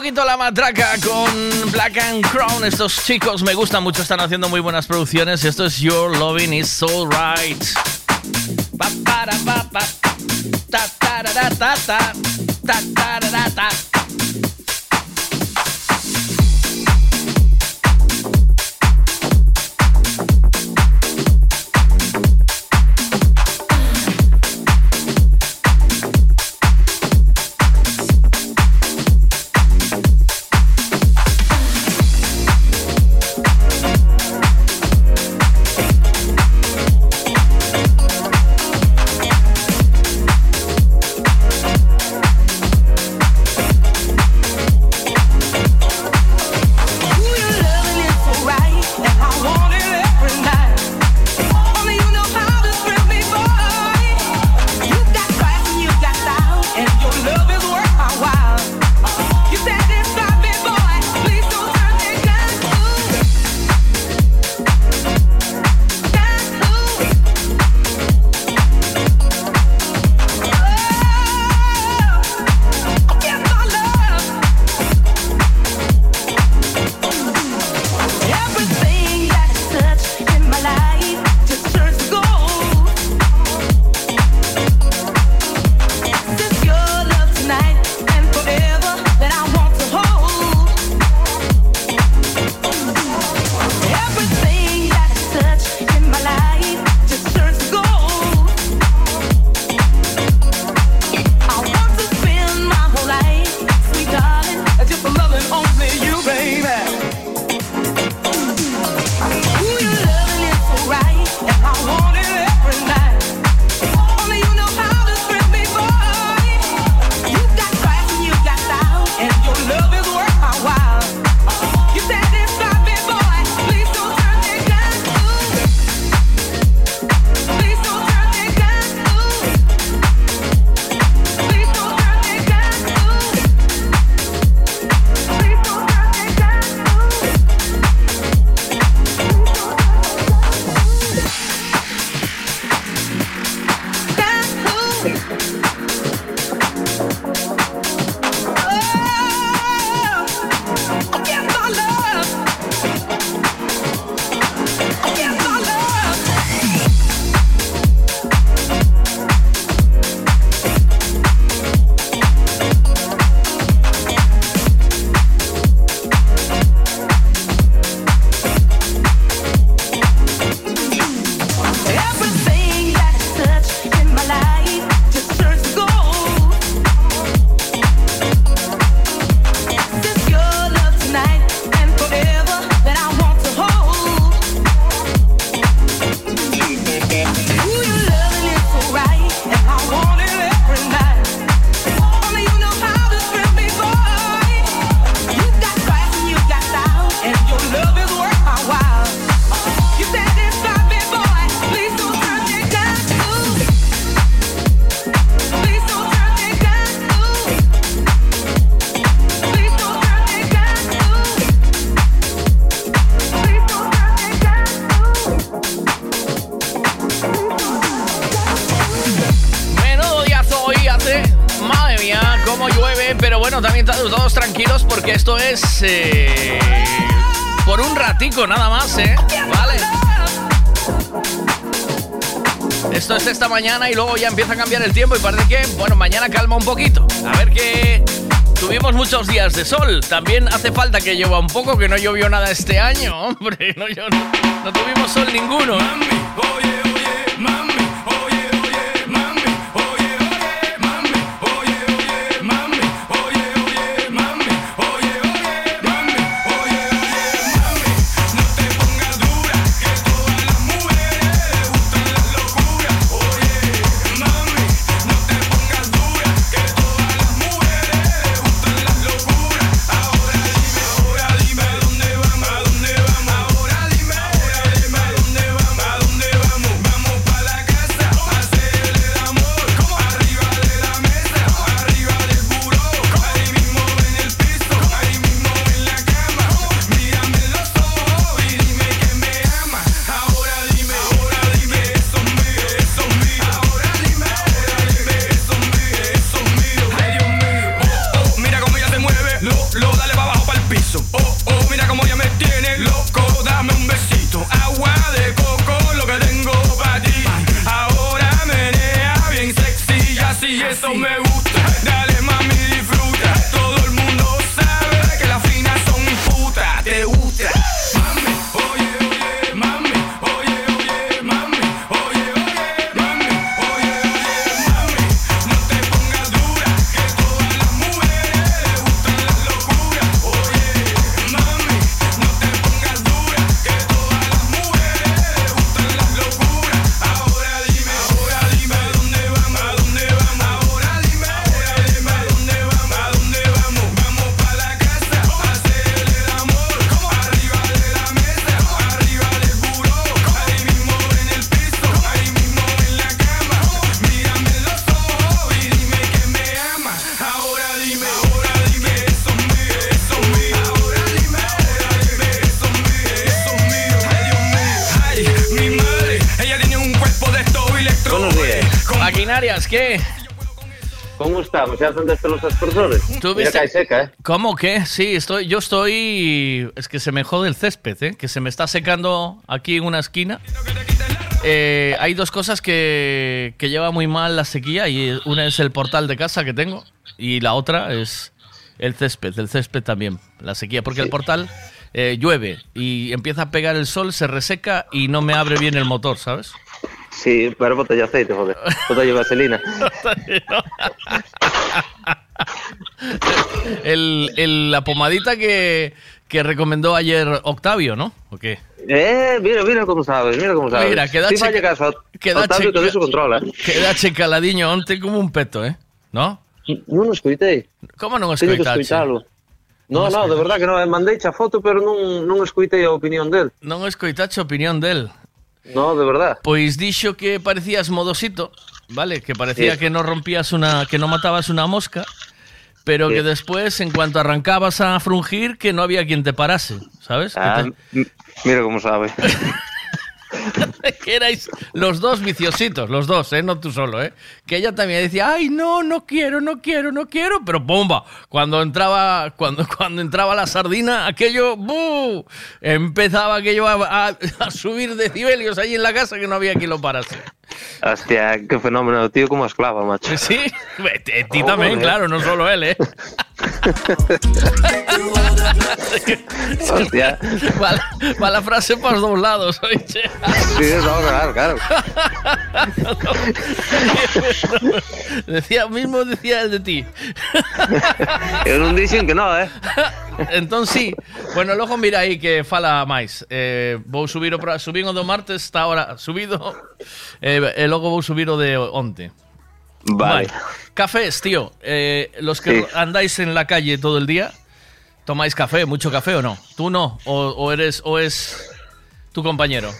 poquito la matraca con Black and Crown. Estos chicos me gustan mucho, están haciendo muy buenas producciones. Esto es Your Loving Is So Right. porque esto es eh, por un ratico nada más, ¿eh? Vale. Esto es esta mañana y luego ya empieza a cambiar el tiempo y parece que, bueno, mañana calma un poquito. A ver que tuvimos muchos días de sol. También hace falta que llueva un poco, que no llovió nada este año, hombre. No, no, no tuvimos sol ninguno. ¿eh? Mami, oye, oye, mami. ¿Cómo estamos? ¿Ya atendiste los aspersores? ¿Tú Mira viste- que hay seca, ¿eh? ¿Cómo que? Sí, estoy, yo estoy. Es que se me jode el césped, ¿eh? Que se me está secando aquí en una esquina. Eh, hay dos cosas que, que lleva muy mal la sequía y una es el portal de casa que tengo y la otra es el césped, el césped también, la sequía, porque el portal eh, llueve y empieza a pegar el sol, se reseca y no me abre bien el motor, ¿sabes? Sí, pero botella de aceite, joder. Botella de vaselina. El, el- la pomadita que, que recomendó ayer Octavio, ¿no? ¿O qué? Eh, mira, mira cómo sabes, mira cómo sabes. Mira, queda Si checa- caso, queda Octavio, checa- que eso controla. eh. Queda checaladiño onte como un peto, ¿eh? ¿No? Non o escoitei. Como non Teño que. No, Non no, de verdad que non, mandei a foto, pero non, non escoitei a opinión del. Non escoitache a opinión del. No, de verdad. Pois dixo que parecías modosito, ¿vale? Que parecía Sí. que no rompías una, que no matabas una mosca, pero Sí. que después, en cuanto arrancabas a frungir, que no había quien te parase, ¿sabes? Ah, te- mira cómo sabe. que erais los dos viciositos, los dos, ¿eh? No tú solo, ¿eh? Que ella también decía, ay, no, no quiero, no quiero, no quiero, pero bomba, cuando entraba, cuando, cuando entraba la sardina, aquello, ¡bu! Empezaba aquello a, a- a subir decibelios ahí en la casa que no había quien lo parase. Hostia, qué fenómeno, tío, como esclava, macho. Sí, a ti también, Joder. claro, no solo él, ¿eh? Hostia. Va la, va la frase para los dos lados, oye. Sí, no, claro, claro. Decía, mismo decía el de ti. Eu non dixen que no, eh? Entón sí, bueno, logo mira aí que fala máis eh, Vou subir o, subín o do martes Está ahora subido eh, E logo vou subir o de onte Vale. Cafés, tío eh, Los que Sí. andáis en la calle todo el día ¿Tomáis café? ¿Mucho café o no? ¿Tú no? ¿O, o eres o es tu compañero?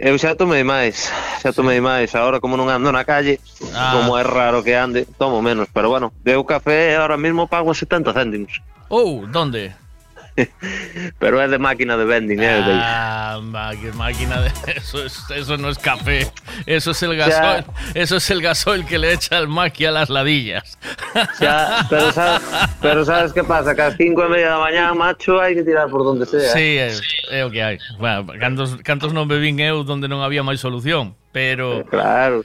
Eu xa tomei máis, xa tomei máis. Ahora como non ando na calle, Ah. como é raro que ande, tomo menos. Pero bueno, eu café ahora mismo pago 70 céntimos. Oh, ¿dónde? Pero é de máquina de vending, eh? de- Ah, qué máquina de... Eso, es, eso no es café. Eso es el gasoil. Eso es el gasoil que le echa el maqui a las ladillas. Xa, pero, sabes, pero sabes que pasa? Que ás 5 e media da mañá, macho, hai que tirar por donde sea. Sí, é, é o que hai. Bueno, cantos, cantos non bebín eu donde non había máis solución, pero Claro.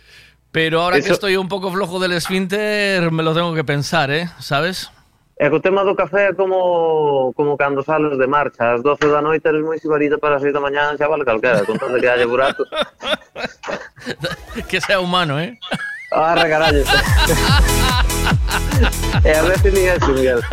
pero ahora que Eso- estoy un pouco flojo del esfínter, me lo tengo que pensar, ¿eh? ¿Sabes? E co tema do café é como, como cando sales de marcha. Ás 12 da noite eres moi sibarita para as 6 da mañá xa vale calquera, con de que haya burato. que sea humano, ¿eh? Arre, carallo. e a veces ni eso, Miguel.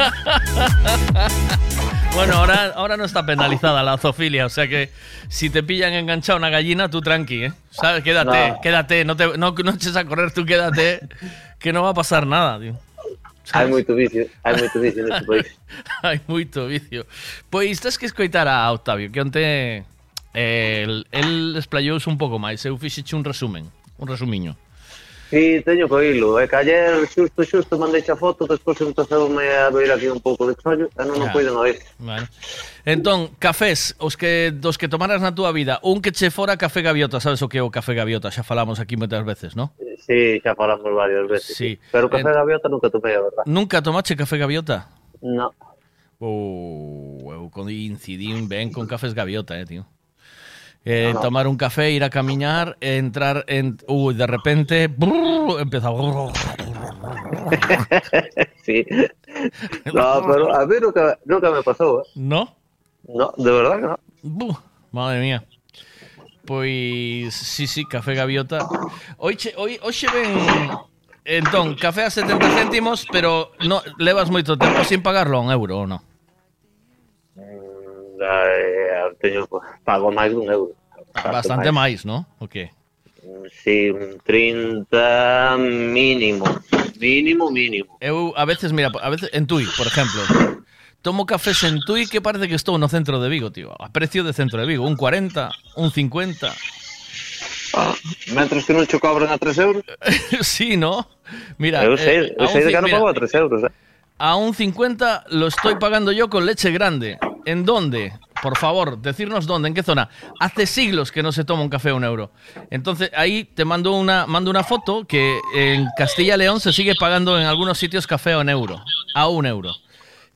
Bueno, ahora, ahora no está penalizada la zoofilia, o sea que si te pillan enganchado una gallina, tú tranqui, ¿eh? ¿Sabes? Quédate, No. quédate, no, te, no, no eches a correr, tú quédate, que no va a pasar nada, tío. Hai moito vicio, hai moito vicio neste país. hai moito vicio. Pois tens que escoitar a Octavio, que onte eh, el, el esplayouse un pouco máis, eu fixeche un resumen, un resumiño. Sí, teño que hilo. É que ayer, xusto, xusto, mandei a foto, despois empezoume a ver aquí un pouco de chollo, e non o cuidan puiden ver. Vale. Entón, cafés, os que dos que tomaras na túa vida, un que che fora café gaviota, sabes o que é o café gaviota? Xa falamos aquí moitas veces, non? Sí, xa falamos varias veces. Sí. sí. Pero café en... gaviota nunca tomei, a verdad. Nunca tomache café gaviota? No. Oh, eu coincidín ben con cafés gaviota, eh, tío. Eh, No, no. Tomar un café, ir a camiñar, entrar en... Uy, de repente... brrr, empezaba... sí. No, pero a mí nunca, nunca me pasou, eh. ¿No? No, de verdad que no. Buh, madre mía. Pois, sí, sí, café gaviota. Oiche, oi, hoxe ven... Entón, café a 70 céntimos, pero no, levas moito tempo sin pagarlo a un euro, ou non? Eh, teño, pago máis dun euro. Bastante máis, ¿no? O que? Sí, un 30 mínimo. Mínimo, mínimo. Eu a veces, mira, a veces en Tui, por exemplo, tomo cafés en Tui que parece que estou no centro de Vigo, tío. A precio de centro de Vigo, un 40, un 50. Mentras que non che cobran a 3 euros. sí, ¿no? Mira, eu sei, eh, eu a sei un de que non pago a 3 euros, eh. A un 50 lo estoy pagando yo con leche grande. ¿En dónde? por favor, decirnos dónde, en qué zona. Hace siglos que no se toma un café a un euro. Entonces ahí te mando una, mando una foto que en Castilla y León se sigue pagando en algunos sitios café a un euro. A un euro.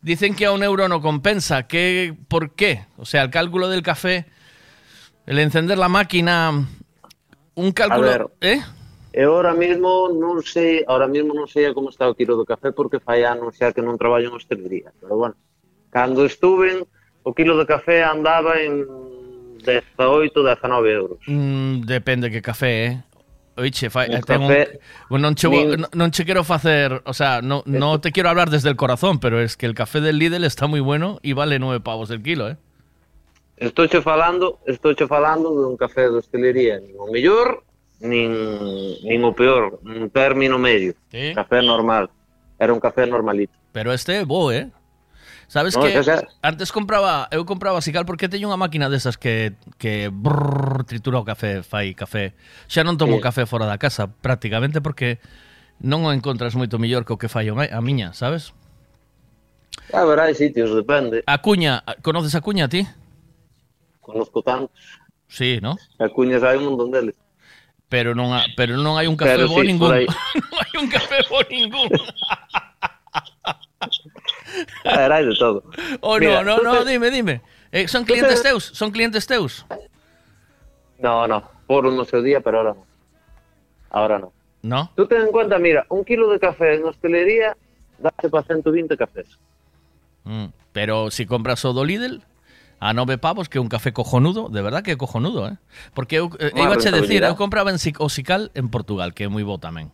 Dicen que a un euro no compensa. ¿Qué, ¿Por qué? O sea, el cálculo del café, el encender la máquina, un cálculo... ver. ¿Eh? E ahora mismo non sei, ahora mismo non sei como está o quilo do café porque fai anos xa que non traballo en hostelería, pero bueno, cando estuve o quilo de café andaba en 18, 19 euros. Mm, depende que café, eh? Oiche, fai, Un ten café Bueno, non, che, nin- non che quero facer, o sea, no, no te quiero hablar desde el corazón, pero es que el café del Lidl está muy bueno y vale 9 pavos el kilo, eh. Estou che falando, estou che falando dun café de hostelería, nin o mellor, nin, nin o peor, un término medio. Sí. Café normal. Era un café normalito. Pero este é bo, eh? Sabes no, que xa, xa. antes compraba, eu compraba Sical porque teño unha máquina desas que que brrr, tritura o café, fai café. Xa non tomo sí. café fora da casa prácticamente porque non o encontras moito mellor que o que fai a miña, sabes? Ah, a ver, hai sitios, depende. A cuña, conoces a cuña ti? Conozco tantos. Sí, ¿no? A cuña hai un montón deles pero non ha, pero non hai un café pero bo sí, ningún. non hai un café bo ningún. A ver, hai de todo. Oh, Mira, no, no, no, dime, dime. Eh, son clientes teus, son clientes teus. No, no, por no seu día, pero ahora no. Ahora no. No? Tú ten en cuenta, mira, un kilo de café en hostelería dase para 120 cafés. Mm, Pero si compras o do Lidl a nove pavos que un café cojonudo, de verdad que cojonudo, eh? Porque eu, eh, iba a decir, eu compraba en Sic- o Sical en Portugal, que é moi bo tamén.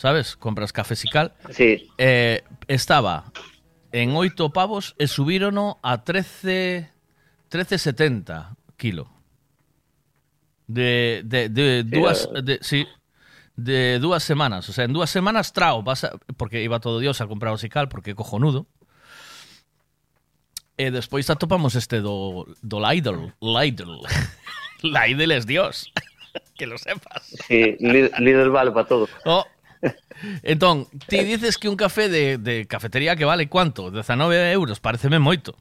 Sabes? Compras café Sical. Sí. Eh, estaba en 8 pavos e subírono a 13 13.70 kilo. De, de, de Sí, dúas eh. de, sí, de dúas semanas, o sea, en dúas semanas trao, vas a, porque iba todo Dios a comprar o Sical porque cojonudo. E despois atopamos este do, do Lidl, Lidl. Lidl es Dios. que lo sepas. Sí, Li- Lidl vale para todo. Oh. entón, ti dices que un café de, de cafetería que vale cuánto? 19 euros, pareceme moito.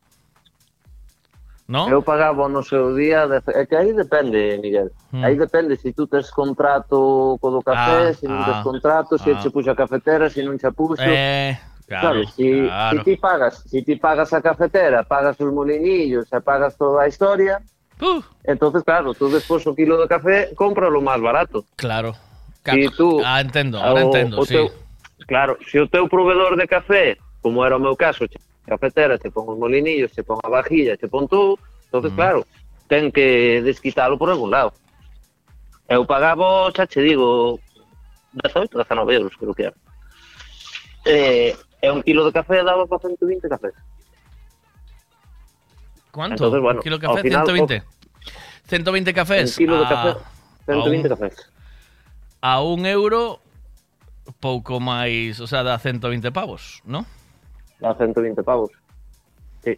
No? Eu pagaba no seu día, de, é que aí depende, Miguel. Hmm. Aí depende se si tú tes contrato co do café, ah, se non ah, tes contrato, se si ah. che puxa a cafetera, se non che puxo. Eh, claro, sabes, si, claro. si ti pagas, si ti pagas a cafetera, pagas os molinillos, e pagas toda a historia, Uh. Entonces, claro, tú despois o kilo de café, cómpralo máis barato. Claro, Si tú, Ah, entendo, ahora o- entendo, o sí. teu- claro, se o teu proveedor de café, como era o meu caso, cafetera, te pon os molinillos, te pon a vajilla, te pon todo, entonces claro, ten que desquitalo por algún lado. Eu pagaba, xa che digo, 18, 19 euros, creo que era. Eh, e un kilo de café daba para 120 cafés. ¿Cuánto? Entonces, bueno, ¿Un kilo de ao café? final, 120. 120 cafés. Un kilo de café, 120 a un, cafés. A un euro, pouco máis, o sea, da 120 pavos, ¿no? A 120 pavos. Sí.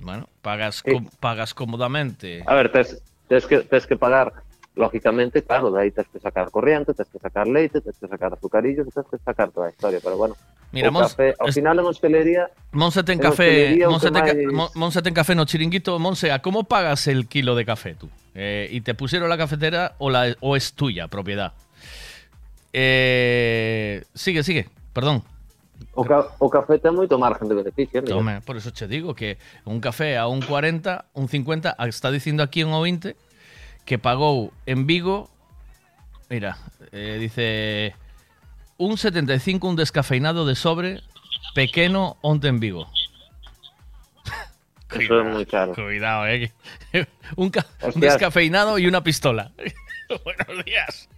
Bueno, pagas, Sí. com- pagas cómodamente. A ver, tes, tes, que, tes que pagar, lógicamente, claro, de aí tes que sacar corriente, tes que sacar leite, tes que sacar azucarillos, tes que sacar toda a historia, pero bueno, Mira, o café, es- final en hostelería, Monse ten en café, hostelería o Monse que ten, ca- máis- Mon- Monse ten café no chiringuito. Monse, ¿a cómo pagas el kilo de café tú? Eh, ¿Y te pusieron la cafetera o, la, o es tuya propiedad? Eh, sigue, sigue, perdón. o, ca, o café ten moito margen de beneficio. Tome, por eso te digo que un café a un 40, un 50, ah, está dicindo aquí un 20 que pagou en Vigo, mira, eh, dice un 75 un descafeinado de sobre pequeno onte en Vigo. Eso é moi caro. Cuidado, eh. un, descafeinado y una pistola. Buenos días.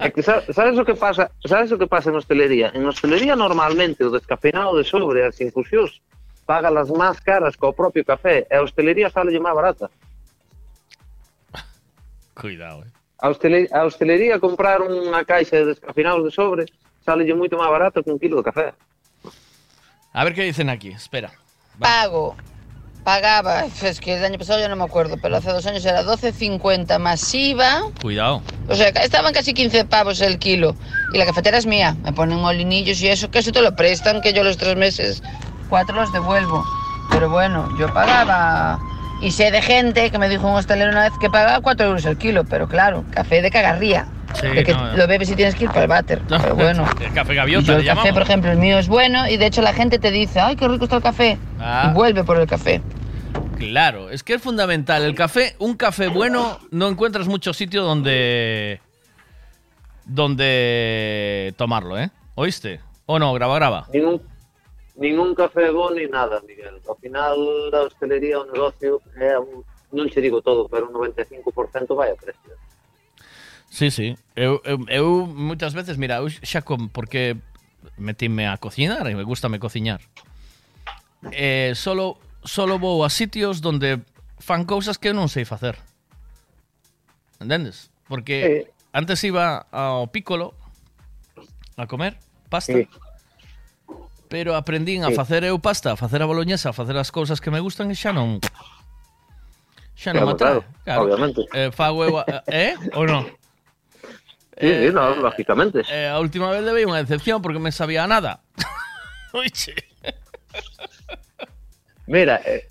É que sa- sabes o que pasa, sabes o que pasa en hostelería? En hostelería normalmente o descafeinado de sobre as infusións paga las máis caras co propio café e a hostelería sale máis barata. Cuidado, eh. A hostelería, a hostelería comprar unha caixa de descafeinados de sobre sale moito máis barato que un kilo de café. A ver qué dicen aquí, espera. Pago. Pagaba, es que el año pasado ya no me acuerdo, pero hace dos años era 12.50 masiva. Cuidado. O sea, estaban casi 15 pavos el kilo. Y la cafetera es mía. Me ponen molinillos y eso, que eso te lo prestan, que yo los tres meses, cuatro los devuelvo. Pero bueno, yo pagaba. Y sé de gente que me dijo un hostelero una vez que pagaba 4 euros el kilo, pero claro, café de cagarría. Sí, de que no. lo bebes y tienes que ir para el váter. Pero bueno. El café gaviota yo el café, llamamos. por ejemplo, el mío es bueno y de hecho la gente te dice, ay, qué rico está el café. Ah. Y vuelve por el café. Claro, es que es fundamental. El café, un café bueno, no encuentras mucho sitio donde. donde tomarlo, ¿eh? ¿Oíste? ¿O no? Graba, graba. ningún café bo ni nada, Miguel. Ao final da hostelería o negocio é un, non che digo todo, pero un 95% vai a precio. Sí, sí. Eu, eu, eu moitas veces, mira, eu xa com, porque metime a cocinar e me gusta me cociñar. Eh, solo, solo vou a sitios donde fan cousas que eu non sei facer. Entendes? Porque sí. antes iba ao Piccolo a comer pasta sí. Pero aprendín a facer eu pasta, a facer a boloñesa, a facer as cousas que me gustan e xa non xa non Claro, me atrae. claro, obviamente. Eh, fago eu, a- eh? Ou non? Sí, sí, no, lógicamente. Eh, a última vez levei unha decepción porque me sabía nada. Oiche. Mira, eh,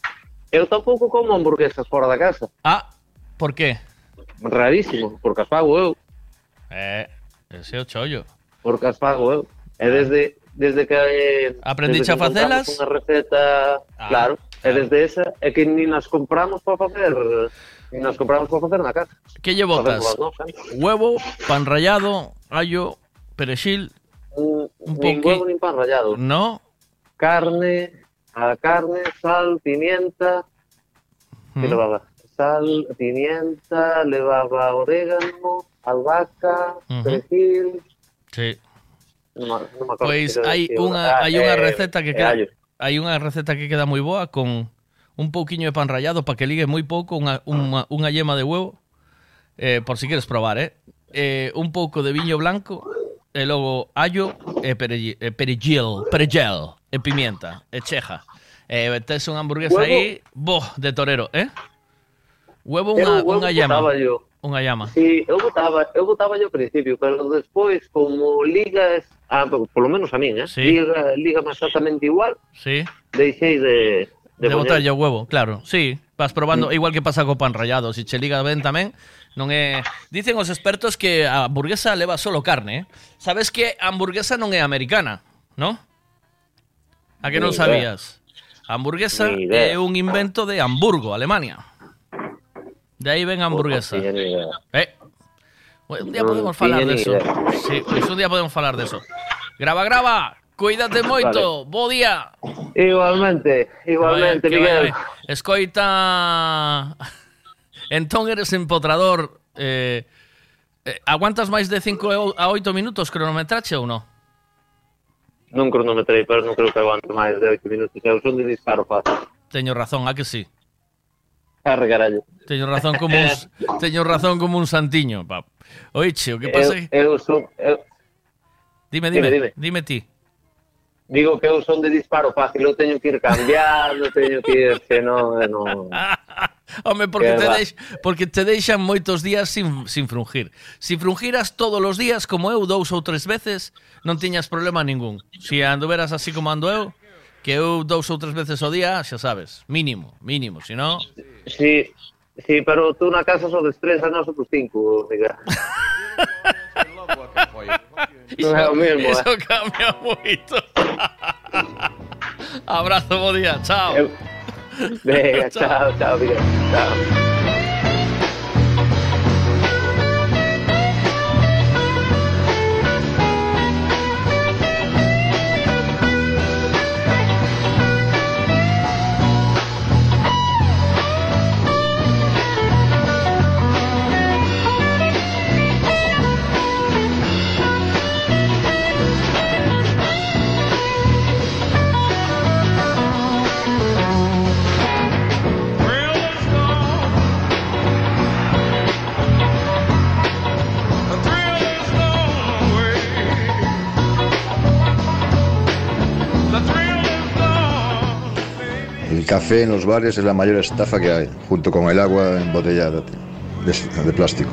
eu tampouco como hamburguesas fora da casa. Ah, por qué? Rarísimo, porque as pago eu. Eh, ese é o chollo. Porque as pago eu. E desde desde que eh, que a facelas? Unha receta, Ah, claro, e desde esa é que ni nas compramos para facer, ni nas compramos para facer na casa. Que lle botas? Huevo, pan rallado, allo, perexil, Un, Un nin poqui- huevo nin pan rallado. no? Carne, a carne, sal, pimienta, que Mm. levaba sal, pimienta, levaba orégano, albahaca, perejil, Sí. Unha ah, hai unha eh, receta que e queda hai unha receta que queda moi boa con un pouquiño de pan rallado para que ligue moi pouco unha, unha, unha yema de huevo. Eh, por si queres probar, eh? eh un pouco de viño blanco e logo allo e perejil, e perejil, perejil e pimienta e cheja. E tes unha hamburguesa Huevo. aí, bo, de torero, eh? Huevo Eu unha, yo. unha llama. Sí, eu votaba, eu votaba ao principio, pero despois como ligas, ah, polo menos a min, eh? Sí. Liga, liga exactamente igual. Sí. Deixei de de, de botar o huevo, claro. Sí, vas probando, mm. igual que pasa co pan rallado, se si che liga ben tamén, non é Dicen os expertos que a hamburguesa leva solo carne, eh? Sabes que a hamburguesa non é americana, ¿no? A que non sabías? A hamburguesa é un invento de Hamburgo, Alemania. De ahí ven hamburguesa. Eh. Un día podemos falar de eso. Sí, pois un día podemos falar de eso. Graba, graba. Cuídate moito. Vale. Bo día. Igualmente, igualmente, ver, Miguel. Vale. Escoita. Entón eres empotrador. Eh, eh, aguantas máis de 5 a 8 minutos cronometrache ou non? Non cronometrei, pero non creo que aguante máis de 8 minutos. Eu son de disparo fácil. Teño razón, a que sí? Cargarallo. Teño razón como un, teño razón como un santiño, pap. Oiche, o que pasa? Eu, eu son, eu... Dime, dime, dime, dime, dime ti. Digo que eu son de disparo fácil, eu teño que ir cambiando, teño que ir, que non, non... Home, porque te, deix, porque te deixan moitos días sin, sin frungir. Si frungiras todos os días, como eu, dous ou tres veces, non tiñas problema ningún. Si anduveras así como ando eu, que eu dous ou tres veces ao día, xa sabes, mínimo, mínimo, si non... Sí, sí, pero tú na casa sodes tres, a nosotros cinco, Miguel. non é o mesmo, Iso eh. cambia moito. Abrazo, bo día, chao. Eu- Venga, chao, chao, Miguel. Chao. Café en los bares es la mayor estafa que hay, junto con el agua embotellada de, plástico.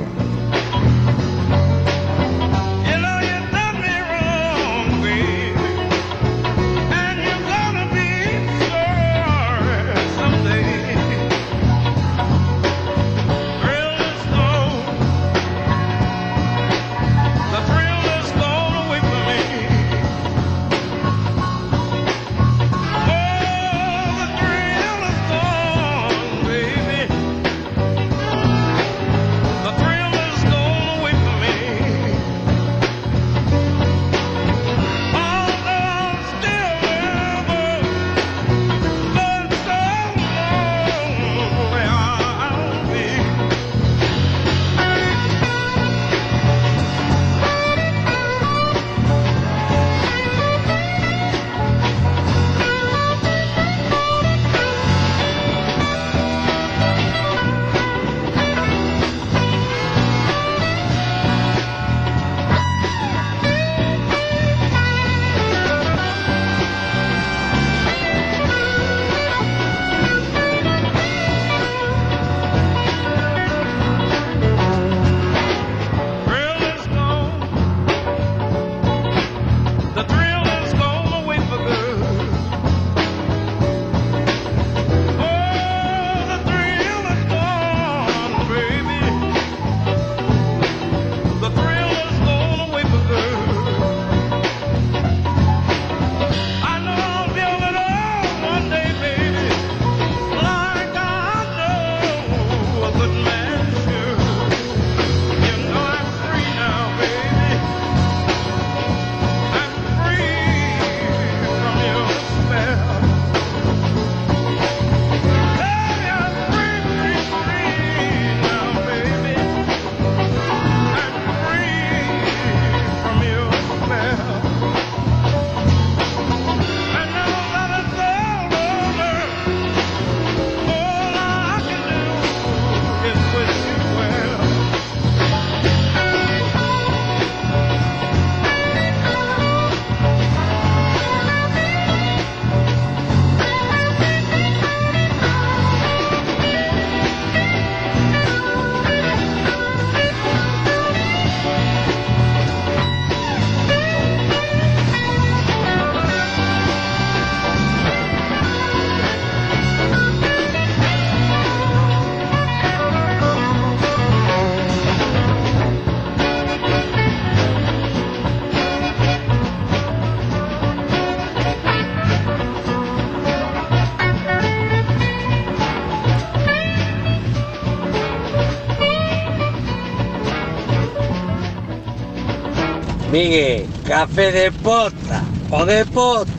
Miguel, café de pota o de pota.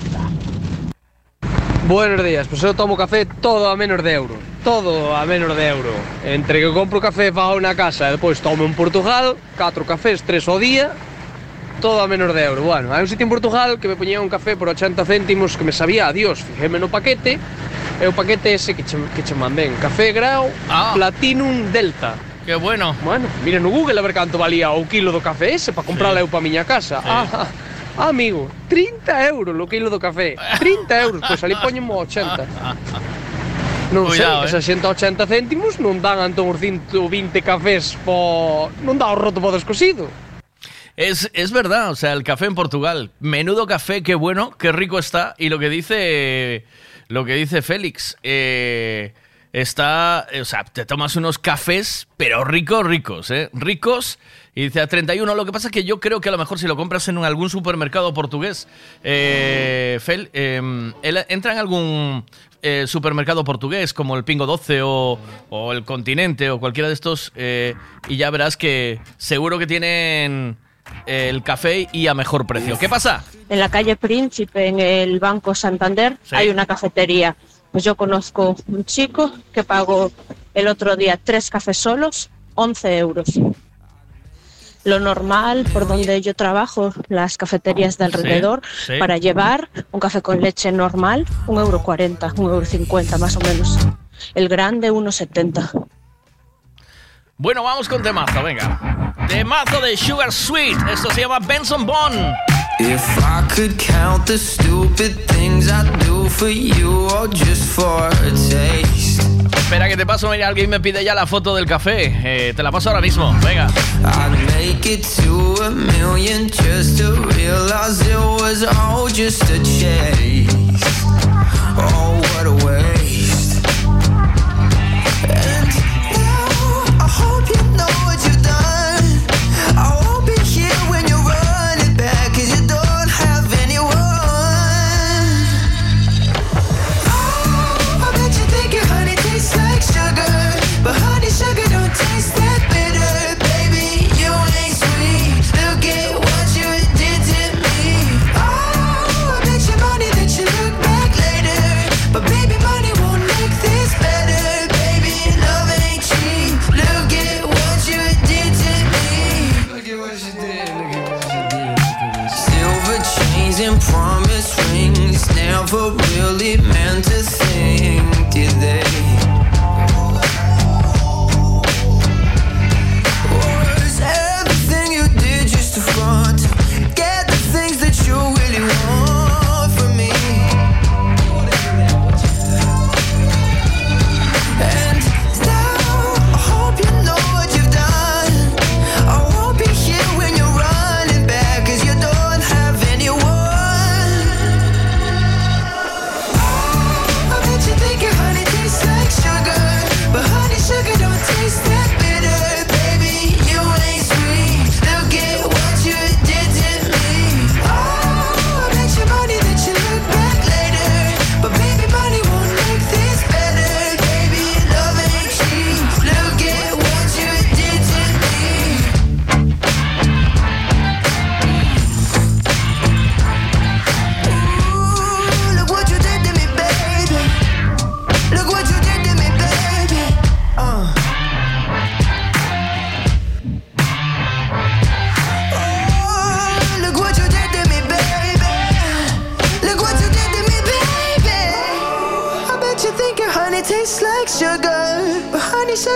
Buenos días, pues eu tomo café todo a menos de euro Todo a menos de euro. Entre que compro café fago na casa e depois tomo en Portugal Catro cafés, tres ao día Todo a menos de euro. Bueno, hai un sitio en Portugal que me poñía un café por 80 céntimos Que me sabía a Dios, fijéme no paquete E o paquete ese que che, que che mandén Café Grau Platinum Delta. Que bueno. Bueno, mira no Google a ver canto valía o quilo do café ese Para comprarla eu pa miña casa Sí. ah, ah, amigo, 30 euros o quilo do café 30 euros, pois ali poñemo 80 Non Cuidado, sei, eh. esas 180 céntimos non dan antón os 120 cafés po... Non dá o roto po descosido Es, es verdad, o sea, el café en Portugal. Menudo café, qué bueno, qué rico está. Y lo que dice, lo que dice Félix, eh, está, o sea, te tomas unos cafés, pero ricos, ricos, ¿eh? Ricos. Y dice a 31. Lo que pasa es que yo creo que a lo mejor si lo compras en algún supermercado portugués, eh, Fel, eh, él entra en algún eh, supermercado portugués como el Pingo 12 o, o el Continente o cualquiera de estos eh, y ya verás que seguro que tienen el café y a mejor precio. ¿Qué pasa? En la calle Príncipe, en el Banco Santander, Sí. hay una cafetería. Pues yo conozco un chico que pagó el otro día tres cafés solos, 11 euros. Lo normal, por donde yo trabajo, las cafeterías de alrededor, sí. para llevar un café con leche normal, un euro 40, un euro 50 más o menos. El grande, 1,70. Bueno, vamos con temazo, venga. Temazo de Sugar Sweet. Esto se llama Benson Bond. If I could count the stupid things I do for you, or just for a taste. Espera que te paso, mira, alguien me pide ya la foto del café. Eh, te la paso ahora mismo, venga. I'd make it to a million just to realize it was all just a chase. Oh, what a waste.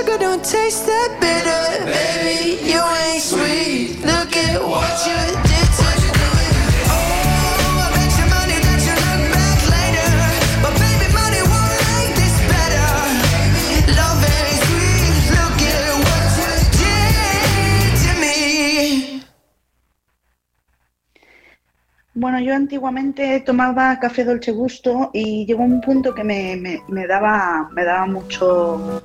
Don't taste that bitter, baby. You ain't sweet. Look at what you did. Bueno, yo antiguamente tomaba café dolce gusto y llegó un punto que me- me daba, me daba mucho,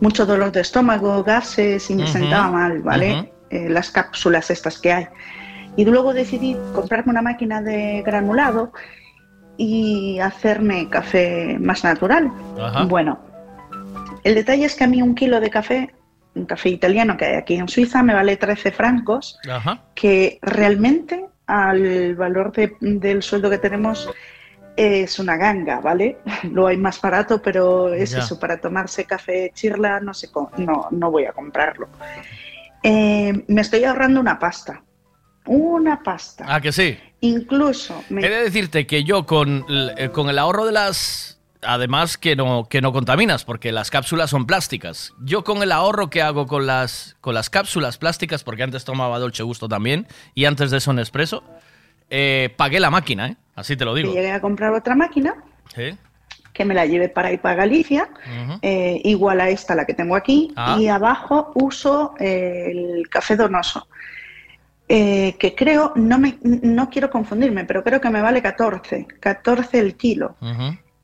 mucho dolor de estómago, gases y me sentaba mal, ¿vale? Eh, las cápsulas estas que hay. Y luego decidí comprarme una máquina de granulado y hacerme café más natural. Ajá. Bueno, el detalle es que a mí un kilo de café un café italiano que hay aquí en Suiza, me vale 13 francos, Ajá. que realmente al valor de- del sueldo que tenemos es una ganga, ¿vale? Lo hay más barato, pero es Ya. eso, para tomarse café chirla no, sé, co- no, no voy a comprarlo. Eh, me estoy ahorrando una pasta, una pasta. Ah, que sí. Incluso me- He de decirte que yo con, el- eh, con el ahorro de las... Además que no, que no contaminas, porque las cápsulas son plásticas. Yo con el ahorro que hago con las, con las cápsulas plásticas, porque antes tomaba Dolce Gusto también, y antes de eso Nespresso, eh, pagué la máquina, ¿eh? Así te lo digo. llegué a comprar otra máquina Sí. que me la lleve para ir para Galicia, eh, igual a esta, la que tengo aquí, Ah. y abajo uso eh, el café donoso, eh, que creo, no, me, no quiero confundirme, pero creo que me vale 14, 14 el kilo.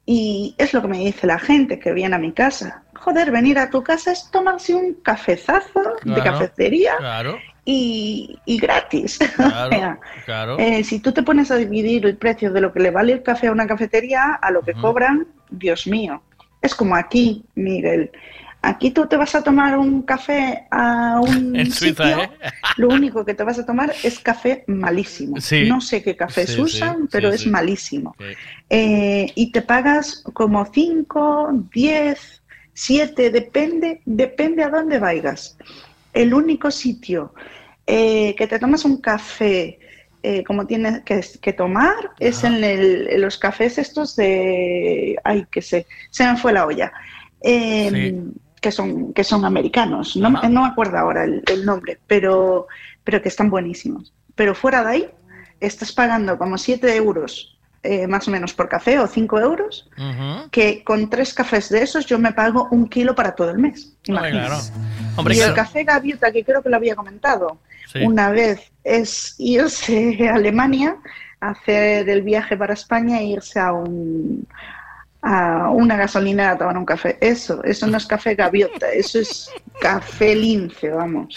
Y es lo que me dice la gente que viene a mi casa. Joder, venir a tu casa es tomarse un cafezazo de cafetería Claro, y, y gratis. O claro, sea, claro. eh, si tú te pones a dividir el precio de lo que le vale el café a una cafetería a lo que cobran, Dios mío. Es como aquí, Miguel. Aquí tú te vas a tomar un café a un En Suiza, sitio, ¿eh? lo único que te vas a tomar es café malísimo. Sí. No sé qué cafés Sí, usan, sí, pero es malísimo. Eh, y te pagas como 5, 10, 7, depende, depende a dónde vayas. El único sitio eh, que te tomas un café eh, como tienes que, que tomar es en, el- en los cafés estos de... Ay, que sé, se me fue la olla. Eh, Sí. que, son, que son americanos. No, me- no me acuerdo ahora el, el nombre, pero, pero que están buenísimos. Pero fuera de ahí, estás pagando como 7 euros eh, más o menos por café o 5 euros, que con tres cafés de esos yo me pago un kilo para todo el mes. Claro. Hombre, y el café gaviota, que creo que lo había comentado Sí. una vez, es irse a Alemania, hacer el viaje para España e irse a un a una gasolinera a tomar un café. Eso, eso no es café gaviota, eso es café lince, vamos.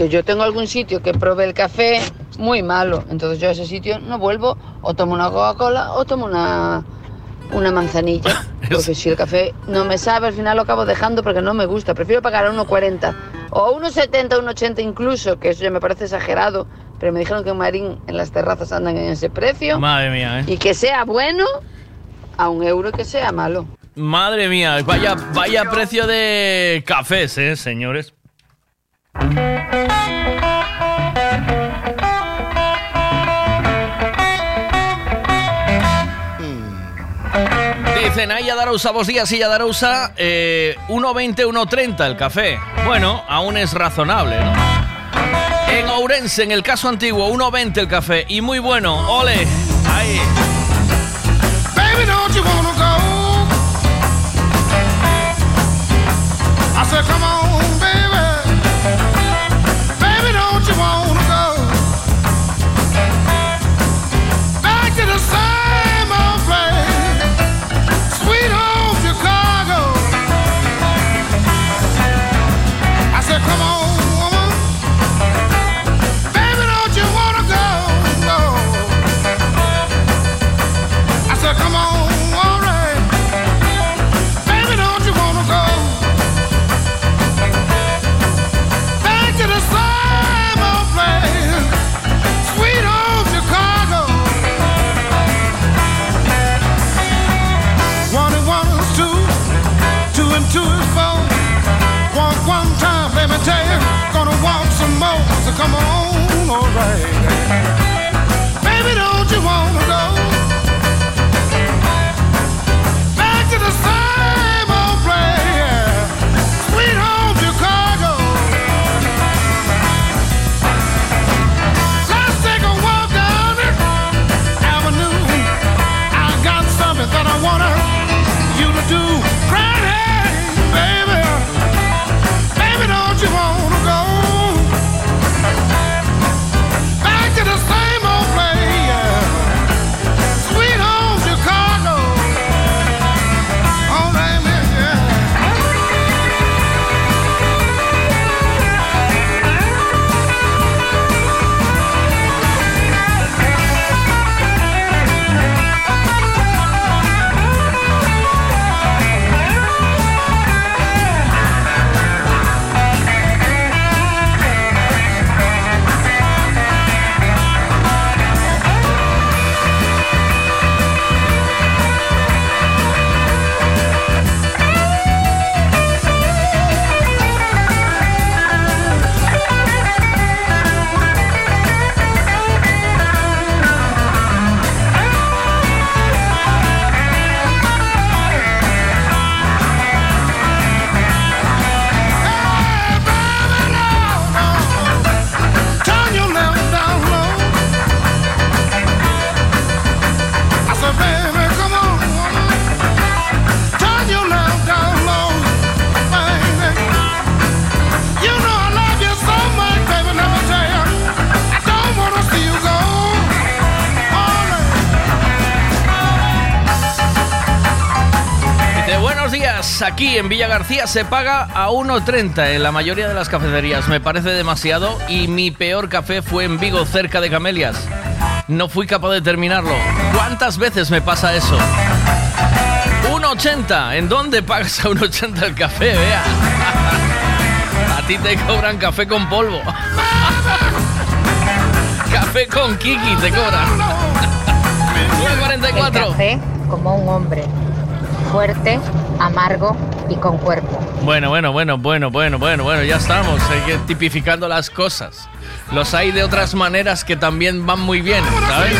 Que yo tengo algún sitio que probé el café muy malo. Entonces yo a ese sitio no vuelvo. O tomo una Coca-Cola o tomo una, una manzanilla. Porque si el café no me sabe, al final lo acabo dejando porque no me gusta. Prefiero pagar a 1,40 o a 1,70, 1,80 incluso, que eso ya me parece exagerado. Pero me dijeron que en Marín en las terrazas andan en ese precio. Madre mía, ¿eh? Y que sea bueno a un euro que sea malo. Madre mía, vaya, vaya precio de cafés, ¿eh, señores? Dicen, ahí Yadarousa, vos días y Yadarousa, eh, 1.20, 1.30 el café. Bueno, aún es razonable, ¿no? En Ourense, en el caso antiguo, 1.20 el café. Y muy bueno, ole. Ahí. Baby, don't you wanna go? I said, come on, aquí en Villa García se paga a 1.30 en la mayoría de las cafeterías. Me parece demasiado y mi peor café fue en Vigo, cerca de Camelias. No fui capaz de terminarlo. ¿Cuántas veces me pasa eso? 1.80. ¿En dónde pagas a 1.80 el café? Vea. A ti te cobran café con polvo. café con Kiki te cobran. 9.44. El café como un hombre, fuerte, amargo con cuerpo. Bueno, bueno, bueno, bueno, bueno, bueno, bueno, ya estamos tipificando las cosas. Los hay de otras maneras que también van muy bien, ¿sabes?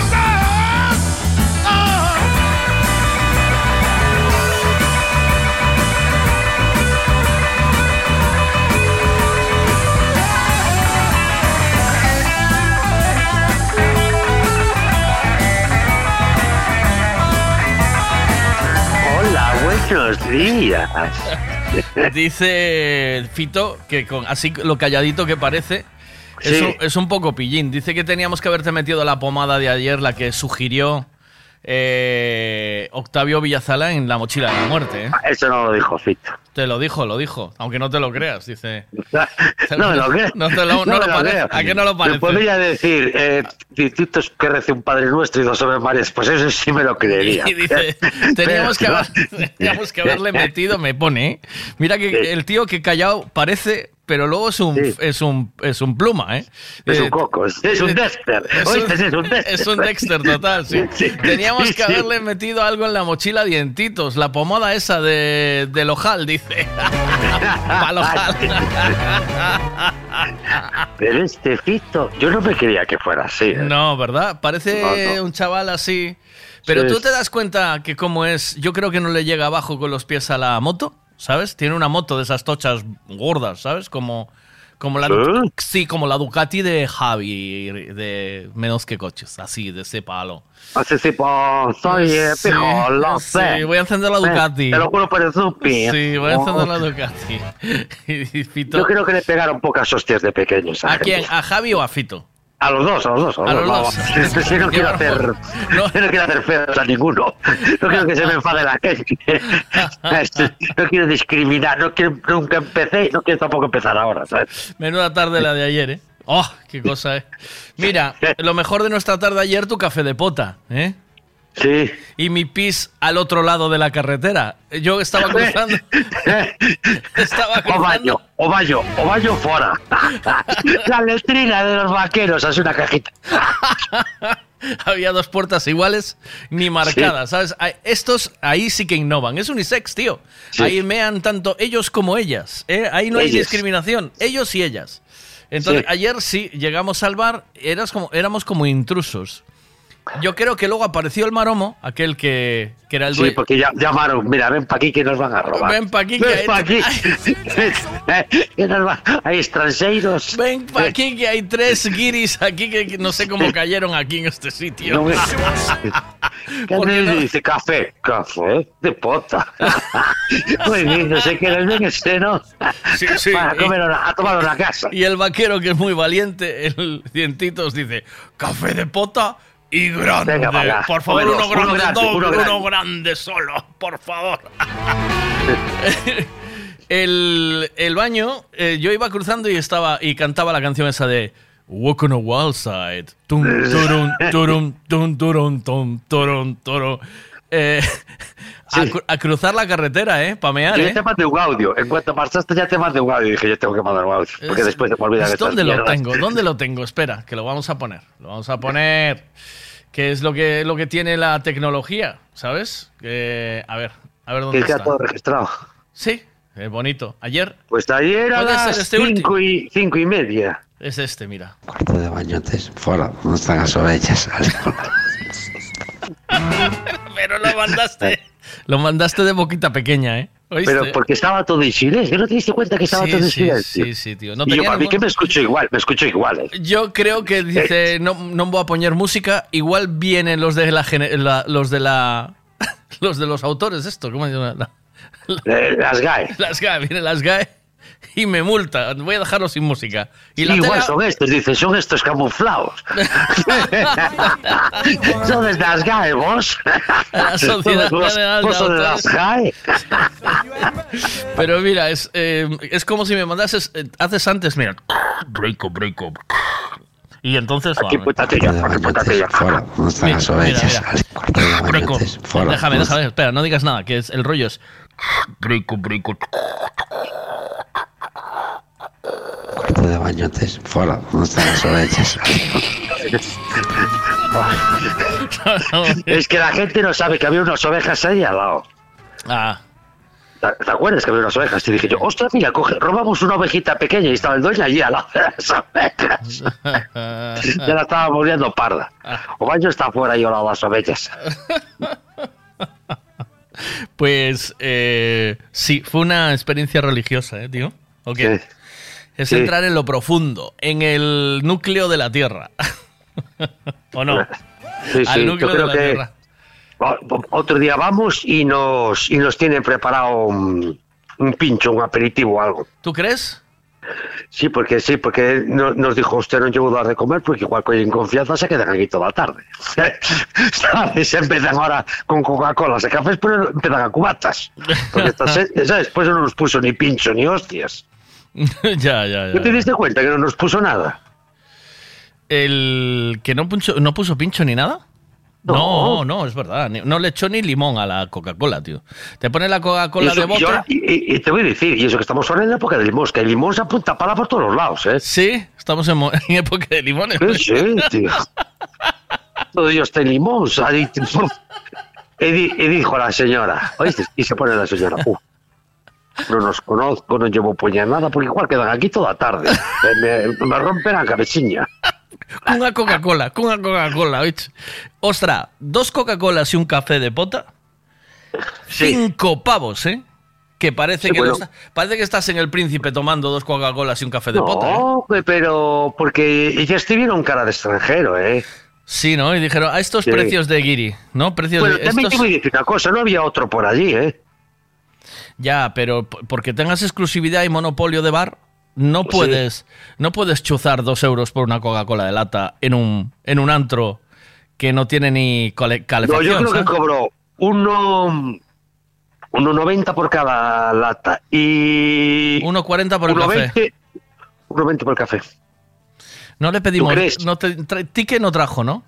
Días. Dice Fito que con así lo calladito que parece es, Sí. un, es un poco pillín. Dice que teníamos que haberte metido la pomada de ayer, la que sugirió eh, Octavio Villazala en La mochila de la muerte. ¿eh? Eso no lo dijo Fito. Te lo dijo, lo dijo, aunque no te lo creas, dice. No me lo creo. No, te lo, no No lo me lo parece. creo. ¿A qué no lo Me parece? podría decir, eh, que rece un Padre Nuestro y dos Ave Marías, pues eso sí me lo creería. Y dice, teníamos que, haber- teníamos que haberle metido, me pone. ¿eh? Mira que el tío que callado parece, pero luego es un, es un, es un pluma, ¿eh? Es Eh, un coco, es, un Dexter. Es Oíste, un, es un Dexter. es un Dexter total, sí. Teníamos Sí, que sí. haberle metido algo en la mochila dientitos, la pomada esa de, del ojal, dice. Ojal. Pero este Fito, yo no me creía que fuera así. ¿eh? No, ¿verdad? Parece No, no. un chaval así. Pero Sí. tú te das cuenta que como es, yo creo que no le llega abajo con los pies a la moto, ¿sabes? Tiene una moto de esas tochas gordas, ¿sabes? Como, como la Du- sí, como la Ducati de Javi, de menos que coches, así, de ese palo. Así tipo, soy eh, Sí, pijo, lo sé. sí, voy a encender la Eh, Ducati. Te lo juro por el Zupi. Sí, voy a encender Oh. la Ducati. Y Fito- Yo creo que le pegaron pocas hostias de pequeños. ¿A quién? ¿A Javi o a Fito? A los dos, a los dos. A los, A los dos. dos. vamos. Sí, no quiero hacer, no. quiero hacer feos a ninguno. No quiero que se me enfade la gente. No quiero discriminar. No quiero, nunca empecé y no quiero tampoco empezar ahora, ¿sabes? Menuda tarde la de ayer, ¿eh? ¡Oh, qué cosa, eh! Mira, lo mejor de nuestra tarde ayer, tu café de pota, ¿eh? Sí. Y mi pis al otro lado de la carretera. Yo estaba cruzando. estaba cruzando. baño, o baño, o baño fuera. La letrina de los vaqueros, hace una cajita. Había dos puertas iguales ni marcadas, ¿sabes? Estos ahí sí que innovan. Es unisex, tío. Ahí mean tanto ellos como ellas. ¿eh? Ahí no hay discriminación. Ellos y ellas. Entonces, Sí. ayer sí llegamos al bar, eras como, éramos como intrusos. Yo creo que luego apareció el maromo, aquel que, que era el Sí, dueño. porque ya, llamaron, mira, ven pa' aquí que nos van a robar. Ven pa' aquí que Ven hay- pa' aquí. que nos van- hay extranjeros. Ven pa' aquí que hay tres guiris aquí que, no sé cómo cayeron aquí en este sitio. No me- ¿Qué me dice? Café, café de pota. Muy bien, no sé qué eres bien este, ¿no? Sí, sí. Para comer una- a tomar una casa. Y el vaquero, que es muy valiente, el Cientitos, dice: café de pota y grande. Venga, por favor, Uno, uno, grande, grande, doble, uno uno grande solo, por favor. el, el baño, eh, yo iba cruzando y estaba y cantaba la canción esa de Walk on a Wild Side. Tum, turum, turum, tum, turum, tum, turum, turum. Eh, a, cru- a cruzar la carretera, ¿eh? Para mear, Yo ¿eh? ya te mandé un audio. En cuanto marchaste ya te mandé un audio. Y dije, yo tengo que mandar un audio. Porque Es- después se me olvida es de estas ¿Dónde lo mierdas. tengo? ¿Dónde lo tengo? Espera, que lo vamos a poner. Lo vamos a poner. Que es lo que, lo que tiene la tecnología, ¿sabes? Que, a ver, a ver dónde Que está. todo registrado. Sí, es bonito. Ayer Pues ayer a las este cinco y, cinco y media. es este, mira. Cuarto de bañotes, fuera, no están las ovejas. Pero lo mandaste. lo mandaste de boquita pequeña, ¿eh? ¿Oíste? Pero porque estaba todo en silencio. ¿No te diste cuenta que estaba Sí, todo en sí, silencio? sí, sí, tío. No y yo, para mí que me escucho igual, me escucho igual. ¿eh? Yo creo que dice, no, no voy a poner música, igual vienen los de la, la- los de la los de los autores esto, ¿cómo se llama? La- Eh, las GAE. Las GAE, vienen las GAE y me multa, voy a dejarlo sin música. Y la igual tele- son estos, dice, son estos camuflados. son de las GAE, vos. La Sociedad General de de las. GAE. Pero mira, es, eh, es como si me mandases, eh, haces antes, mira, break up, break up. Y entonces... Aquí putate ya, aquí putate ya. Fuera, Mira, mira, mira. Déjame, no déjame, espera, no digas nada, que es, el rollo es... Break up. Cuarto de bañotes, fuera, no están las ovejas. Es que la gente no sabe que había unas ovejas ahí al lado. Ah. ¿Te te acuerdas que había unas ovejas? Y dije yo, ostras, mira, coge, robamos una ovejita pequeña y estaba el dueño allí al lado de las ovejas. ya la estaba muriendo parda. O baño está afuera y ahora las ovejas. Pues eh, sí, fue una experiencia religiosa, ¿eh, tío? ¿O qué? Sí. Es Sí. entrar en lo profundo, en el núcleo de la Tierra. ¿O no? Sí, Al sí, núcleo yo creo de la que Tierra. otro día vamos y nos, y nos tienen preparado un, un pincho, un aperitivo o algo. ¿Tú crees? Sí, porque sí, porque no- nos dijo usted no llevo dar de comer porque igual que en confianza se quedan aquí toda la tarde. ¿Sabes? Empiezan ahora con Coca-Cola y cafés, pero empiezan a cubatas. Porque. Pues no nos puso ni pincho ni hostias. ya, ya, ¿No te ya. diste cuenta que no nos puso nada? El que no puso, no puso pincho ni nada. No, no, es verdad. No le echó ni limón a la Coca-Cola, tío. Te pone la Coca-Cola de ahora- y- y- y te voy a decir, y eso que estamos ahora en la época de limón, que el limón se apunta para por todos los lados, ¿eh? Sí, estamos en, época de limones. Sí, sí, tío. Todo Dios está en limón, y dijo la señora, ¿oíste? Y se pone la señora, "Uh, no nos conozco, no llevo nada, porque igual quedan aquí toda tarde. Me, me, rompen la cabecilla. Una Coca-Cola, con una Coca-Cola, ¿oíste? Ostra, dos Coca-Colas y un café de pota. Cinco pavos, ¿eh? Que parece Sí, que está- parece que estás en el príncipe tomando dos Coca-Colas y un café de pota. ¿eh? No, pe- pero porque ellas estuvieron cara de extranjero, ¿eh? Sí, ¿no? Y dijeron, a estos Sí. precios de Guiri, ¿no? Precios Bueno, de también estos- te voy a decir una cosa, no había otro por allí, ¿eh? Ya, pero porque tengas exclusividad y monopolio de bar, no puedes, no puedes chuzar dos euros por una Coca-Cola de lata en un, en un antro que no tiene ni cole- No, calefacción. yo creo que cobró uno... 1,90 por cada lata y... 1,40 por el 1,20 1,20 por el café. No le pedimos. No te, ticket no trajo, ¿no?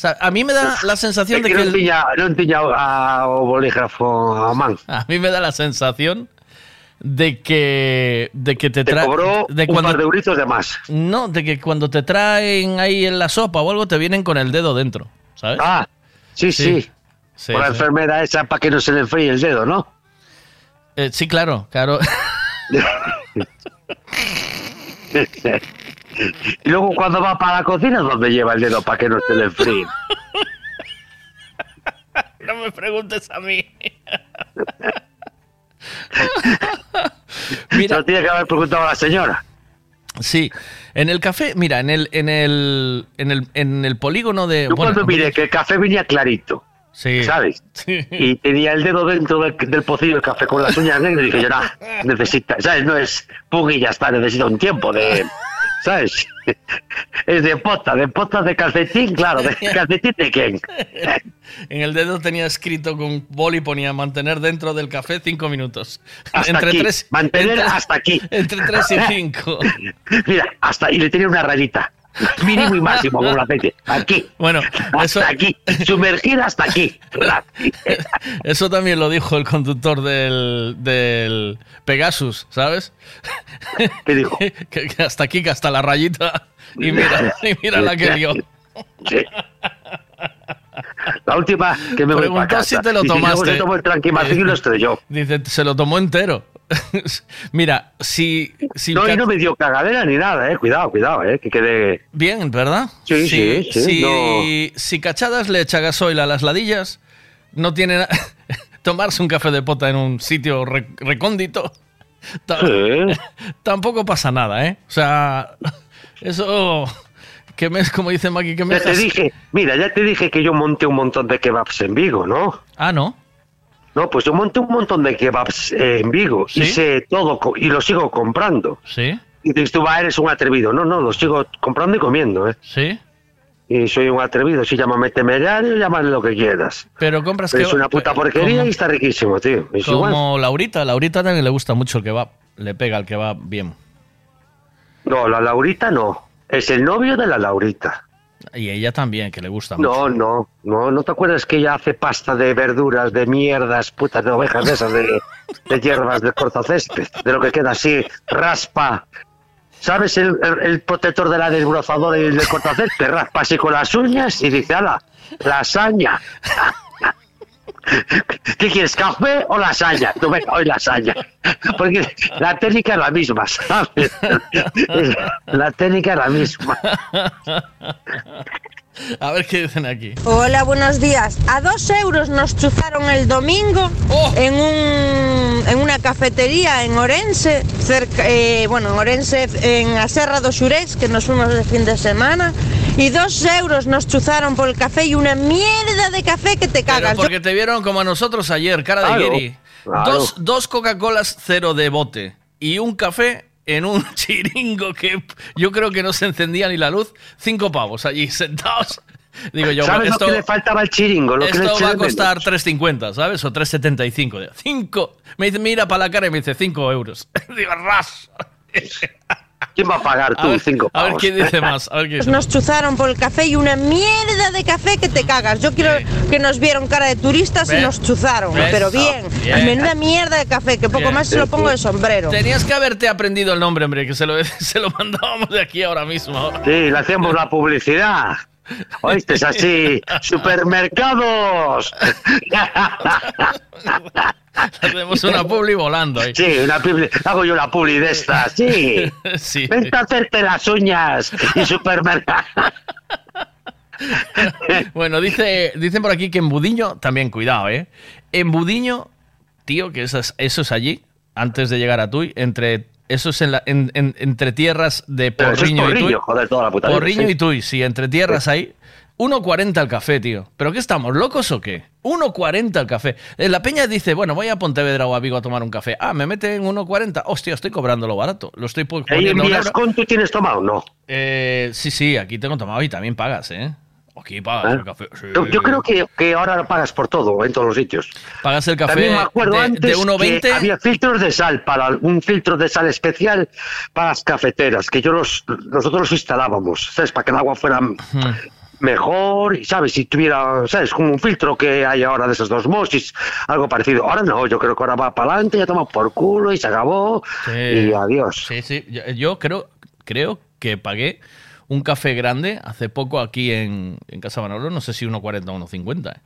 O sea, a mí me da la sensación Es de que que. non el- tiña a, o bolígrafo a man. A mí me da la sensación de que. De que te Te trae. cobró de un par de euritos de más. No, de que cuando te traen ahí en la sopa o algo te vienen con el dedo dentro, ¿sabes? Ah, sí, sí. Sí, por la sí. enfermera esa para que no se le enfríe el dedo, ¿no? Eh, sí, claro, claro. y luego cuando va para la cocina, ¿dónde lleva el dedo para que no se le enfríe? no me preguntes a mí. Mira. tiene que haber preguntado a la señora. Sí, en el café, mira, en el, en el, en el, en el polígono de. Yo bueno, cuando miré que el café venía clarito, Sí. ¿sabes? Sí. Y tenía el dedo dentro del, del pocillo del café con las uñas negras, dije yo, nah, necesita, ¿sabes? No es pug y ya está, necesita un tiempo de, ¿sabes? Es de pota, de pota de calcetín, claro, de calcetín de quién. En el dedo tenía escrito con boli, ponía mantener dentro del café cinco minutos. Hasta aquí, mantener hasta aquí. Entre tres y cinco. Mira, hasta, y le tenía una rayita, mínimo y máximo, como la aceite, aquí. Bueno, hasta aquí, sumergida hasta aquí. Eso también lo dijo el conductor del, del Pegasus, ¿sabes? ¿Qué dijo? que, que hasta aquí, que hasta la rayita. Y mira, y mira la que dio. Sí. La última que me voy Preguntó para casa. si te lo luego tomaste. se tomó el y lo estrelló. Dice, se lo tomó entero. Mira, si... si No, y no me dio cagadera ni nada, eh. Cuidado, cuidado, eh. Que quede. Bien, ¿verdad? Sí, sí, sí, Si, no. si Cachadas le echa gasoil a las ladillas, no tiene na- Tomarse un café de pota en un sitio re- recóndito, Sí. tampoco pasa nada, ¿eh? O sea, eso... Que me, como dice Maki, que me Ya te dije, mira, ya te dije que yo monté un montón de kebabs en Vigo, ¿no? Ah, ¿no? No, pues yo monté un montón de kebabs eh, en Vigo y sé todo y lo sigo comprando. Sí. Y dices tú, va, eres un atrevido. No, no, lo sigo comprando y comiendo, ¿eh? Sí. Y soy un atrevido. Si llámame temerario, llámame lo que quieras. Pero compras Pero que es una puta porquería como- y está riquísimo, tío. Es igual. Como Laurita, Laurita también le gusta mucho el kebab. Le pega el kebab bien. No, la Laurita no. Es el novio de la Laurita. Y ella también, que le gusta mucho. No, no, no, ¿no te acuerdas que ella hace pasta de verduras, de mierdas, putas de ovejas de esas, de, de hierbas, de cortacésped, de lo que queda así, raspa. ¿Sabes el, el- el protector de la desbrozadora y el del cortacésped? Raspa así con las uñas y dice, ala, lasaña. ¿Qué quieres, café o lasaña? Tú venga, hoy lasaña. Porque la técnica es la misma, ¿sabes? La técnica es la misma. A ver qué dicen aquí. Hola, buenos días. A dos euros nos chuzaron el domingo en, un, en una cafetería en Orense, cerca, eh, bueno, en Orense, en la Serra do Xurés, que nos fuimos de fin de semana. Y dos euros nos chuzaron por el café y una mierda de café que te cagas. Porque te vieron como a nosotros ayer, cara de claro. Dos, dos Coca-Colas cero de bote y un café en un chiringo que yo creo que no se encendía ni la luz, cinco pavos allí sentados. Digo yo, ¿Sabes esto, lo que le faltaba al chiringo? Lo que esto eché va a costar 3.50, ¿sabes? O 3.75. Digo, Cinco. Me dice, mira para la cara y me dice, cinco euros. Digo, ras. ¿Quién va a pagar A tú ver, cinco a ver quién dice más. A ver quién dice Nos chuzaron por el café y una mierda de café que te cagas. Yo quiero que nos vieron cara de turistas y nos chuzaron, ¿Ves? pero bien. Bien. Menuda mierda de café, que poco Bien. más se lo pongo de sombrero. Tenías que haberte aprendido el nombre, hombre, que se lo, se lo mandábamos de aquí ahora mismo. Sí, le hacemos la publicidad. ¿Oíste? Es así. ¡Supermercados! Hacemos una publi volando ahí. Sí, una publi. Hago yo una publi de estas. Sí. Sí. Vente a hacerte las uñas y supermercado. Bueno, dice, dicen por aquí que en Budiño, también cuidado, ¿eh? En Budiño, tío, que eso es, eso es allí, antes de llegar a Tui, entre, eso es en la- en- en- entre tierras de Pero eso es Porriño y. Porriño, joder, toda la puta vida, Porriño y Tui, sí, entre tierras ahí. 1.40 el café, tío. ¿Pero qué estamos, locos o qué? 1.40 el café. Eh, La peña dice, bueno, voy a Pontevedra o a Vigo a tomar un café. Ah, me meten 1.40. Hostia, estoy cobrándolo barato. Lo estoy po- ¿Ahí en poniendo a un euro. Vilascón tú tienes tomado? No. Eh, sí, sí, aquí tengo tomado y también pagas, ¿eh? Aquí pagas ¿Eh? el café. sí. Yo, yo creo que, que ahora lo pagas por todo, en todos los sitios. Pagas el café También me acuerdo de, antes de 1.20. que había filtros de sal, para un filtro de sal especial para las cafeteras, que yo los, nosotros los instalábamos, ¿sabes? Para que el agua fuera mejor, y ¿sabes? Si tuviera, ¿sabes? Como un filtro que hay ahora de esos dos mosis, algo parecido. Ahora no, yo creo que ahora va para adelante, ya toma por culo y se acabó. Sí. Y adiós. Sí, sí. Yo, yo creo, creo que pagué un café grande hace poco aquí en, en Casa Manolo, no sé si 1.40 o 1.50. eh.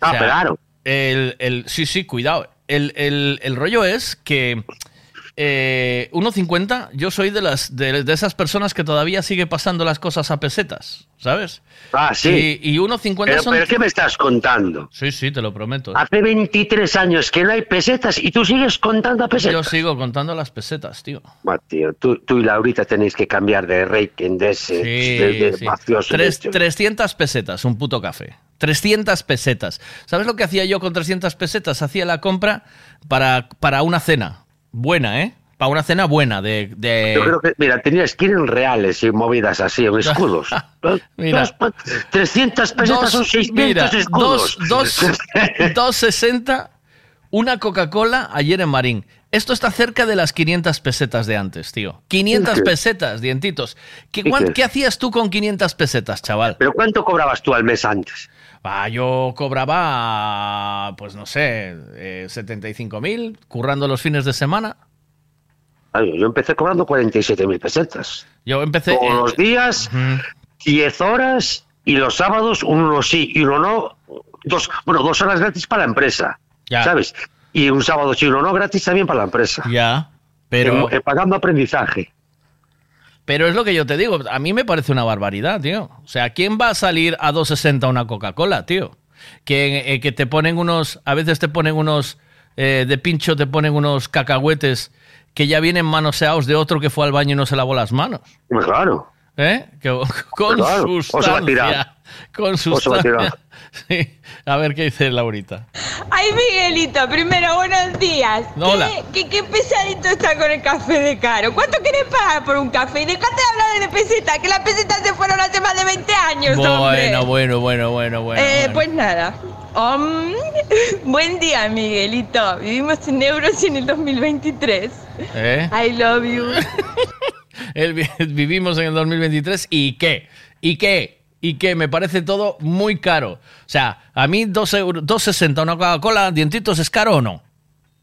Ah, claro. El, el, sí, sí, cuidado. El, el- el rollo es que eh, 1.50, yo soy de, las, de, de esas personas que todavía sigue pasando las cosas a pesetas, ¿sabes? Ah, sí. Y, y 1.50 Pero, son... pero ¿qué me estás contando? Sí, sí, te lo prometo. Hace 23 años que no hay pesetas y tú sigues contando a pesetas. Yo sigo contando las pesetas, tío. Tú, tú y Laurita tenéis que cambiar de rating de ese de, de sí. mafioso. Tres- de este. 300 pesetas, un puto café. 300 pesetas. ¿Sabes lo que hacía yo con 300 pesetas? Hacía la compra para, para una cena. Buena, ¿eh? Para una cena buena de... de- Yo creo que, mira, tenías que ir en reales y movidas así, en escudos. Mira. Dos- 300 pesetas Dos- son 600 mira, escudos. dos- dos- 260, una Coca-Cola ayer en Marín. Esto está cerca de las 500 pesetas de antes, tío. 500 ¿Qué? pesetas, dientitos. ¿Qué, ¿Qué? ¿Qué hacías tú con 500 pesetas, chaval? ¿Pero cuánto cobrabas tú al mes antes? Ah, yo cobraba, pues no sé, eh, 75.000, currando los fines de semana. Ay, yo empecé cobrando 47.000 pesetas. Yo empecé... Todos eh, los días, 10 horas y los sábados uno sí y uno no. Dos, bueno, dos horas gratis para la empresa. Ya. ¿Sabes? Y un sábado sí, uno no gratis también para la empresa. Ya, pero... Eh, pagando aprendizaje. Pero es lo que yo te digo, a mí me parece una barbaridad, tío. O sea, ¿quién va a salir a 2.60 una Coca-Cola, tío? Que, eh, que te ponen unos, a veces te ponen unos, eh, de pincho te ponen unos cacahuetes que ya vienen manoseados de otro que fue al baño y no se lavó las manos. Claro. ¿Eh? Que- con Claro, sustancia. Con sustancia. Sí. A ver qué dice Laurita. Ay, Miguelito, primero, buenos días. Hola. ¿Qué, qué, qué pesadito está con el café de caro? ¿Cuánto querés pagar por un café? Y dejate de hablar de pesetas, que las pesetas se fueron hace más de 20 años, hombre. Bueno, bueno, bueno, bueno, bueno. Eh, bueno. Pues nada. Um, buen día, Miguelito. Vivimos en euros en el 2023. ¿Eh? I love you. El vi- vivimos en el 2023 y qué, y qué, y qué, me parece todo muy caro. O sea, a mí 2 euros, 2,60 una Coca-Cola, dientitos, ¿es caro o no?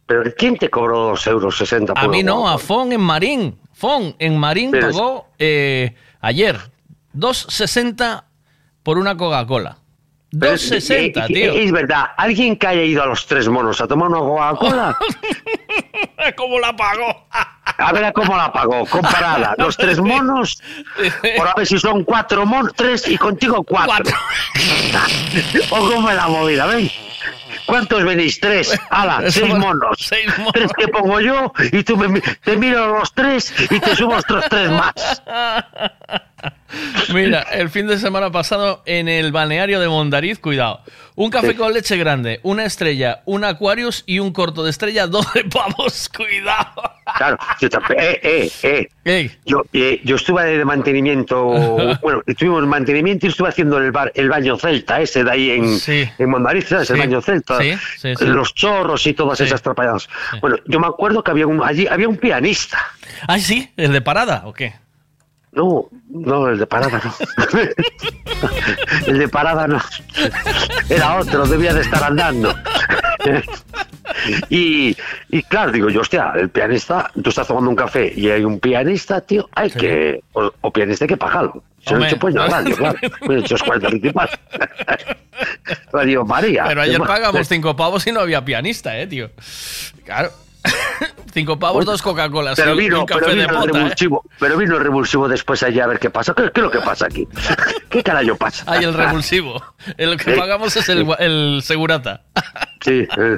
¿Pero quién te cobró 2 euros 60 por A mí no, a? Fon en Marín. Fon en Marín pagó eh, ayer 2,60 por una Coca-Cola. Pero 2,60, es- tío. Es verdad, alguien que haya ido a los tres monos a tomar una Coca-Cola, ¿Cómo la pagó? a ver cómo la pagó, comparada. Los tres monos, por a ver si son cuatro monos, tres y contigo cuatro. o cómo es la movida, ven. ¿Cuántos venís? Tres. ¡Hala! Seis monos. seis monos. Tres que pongo yo y tú me, te miro los tres y te subo otros tres más. Mira, el fin de semana pasado en el balneario de Mondariz, cuidado. Un café con leche grande, una estrella, un Aquarius y un corto de estrella, 12 pavos, cuidado. Claro, yo, tamp- eh, eh, eh. Yo, eh, yo estuve de mantenimiento, bueno, estuvimos en mantenimiento y estuve haciendo el, bar- el baño celta, ese de ahí en, en Mondariz, ¿sabes? El Sí. baño celta, Sí, sí, sí. los chorros y todas esas trapalladas. Bueno, yo me acuerdo que había un, allí había un pianista. Ah, sí, el de parada, ¿o qué? No, no, el de parada no. el de parada no. Era otro, debía de estar andando. y, y claro, digo yo, hostia, el pianista, tú estás tomando un café y hay un pianista, tío, hay que. O, o pianista hay que pagarlo. Se lo he hecho a radio, claro. Me he hecho 40 principal. Radio María. Pero ayer pagamos cinco pavos y no había pianista, eh, tío. Claro. Cinco pavos, dos Coca-Colas Pero y vino, pero vino pota, eh. pero vino el revulsivo después allá a ver qué pasa. ¿Qué, qué es lo que pasa aquí? ¿Qué carajo pasa? Ay, el revulsivo. El que Sí. pagamos es el, el segurata. Sí. eh,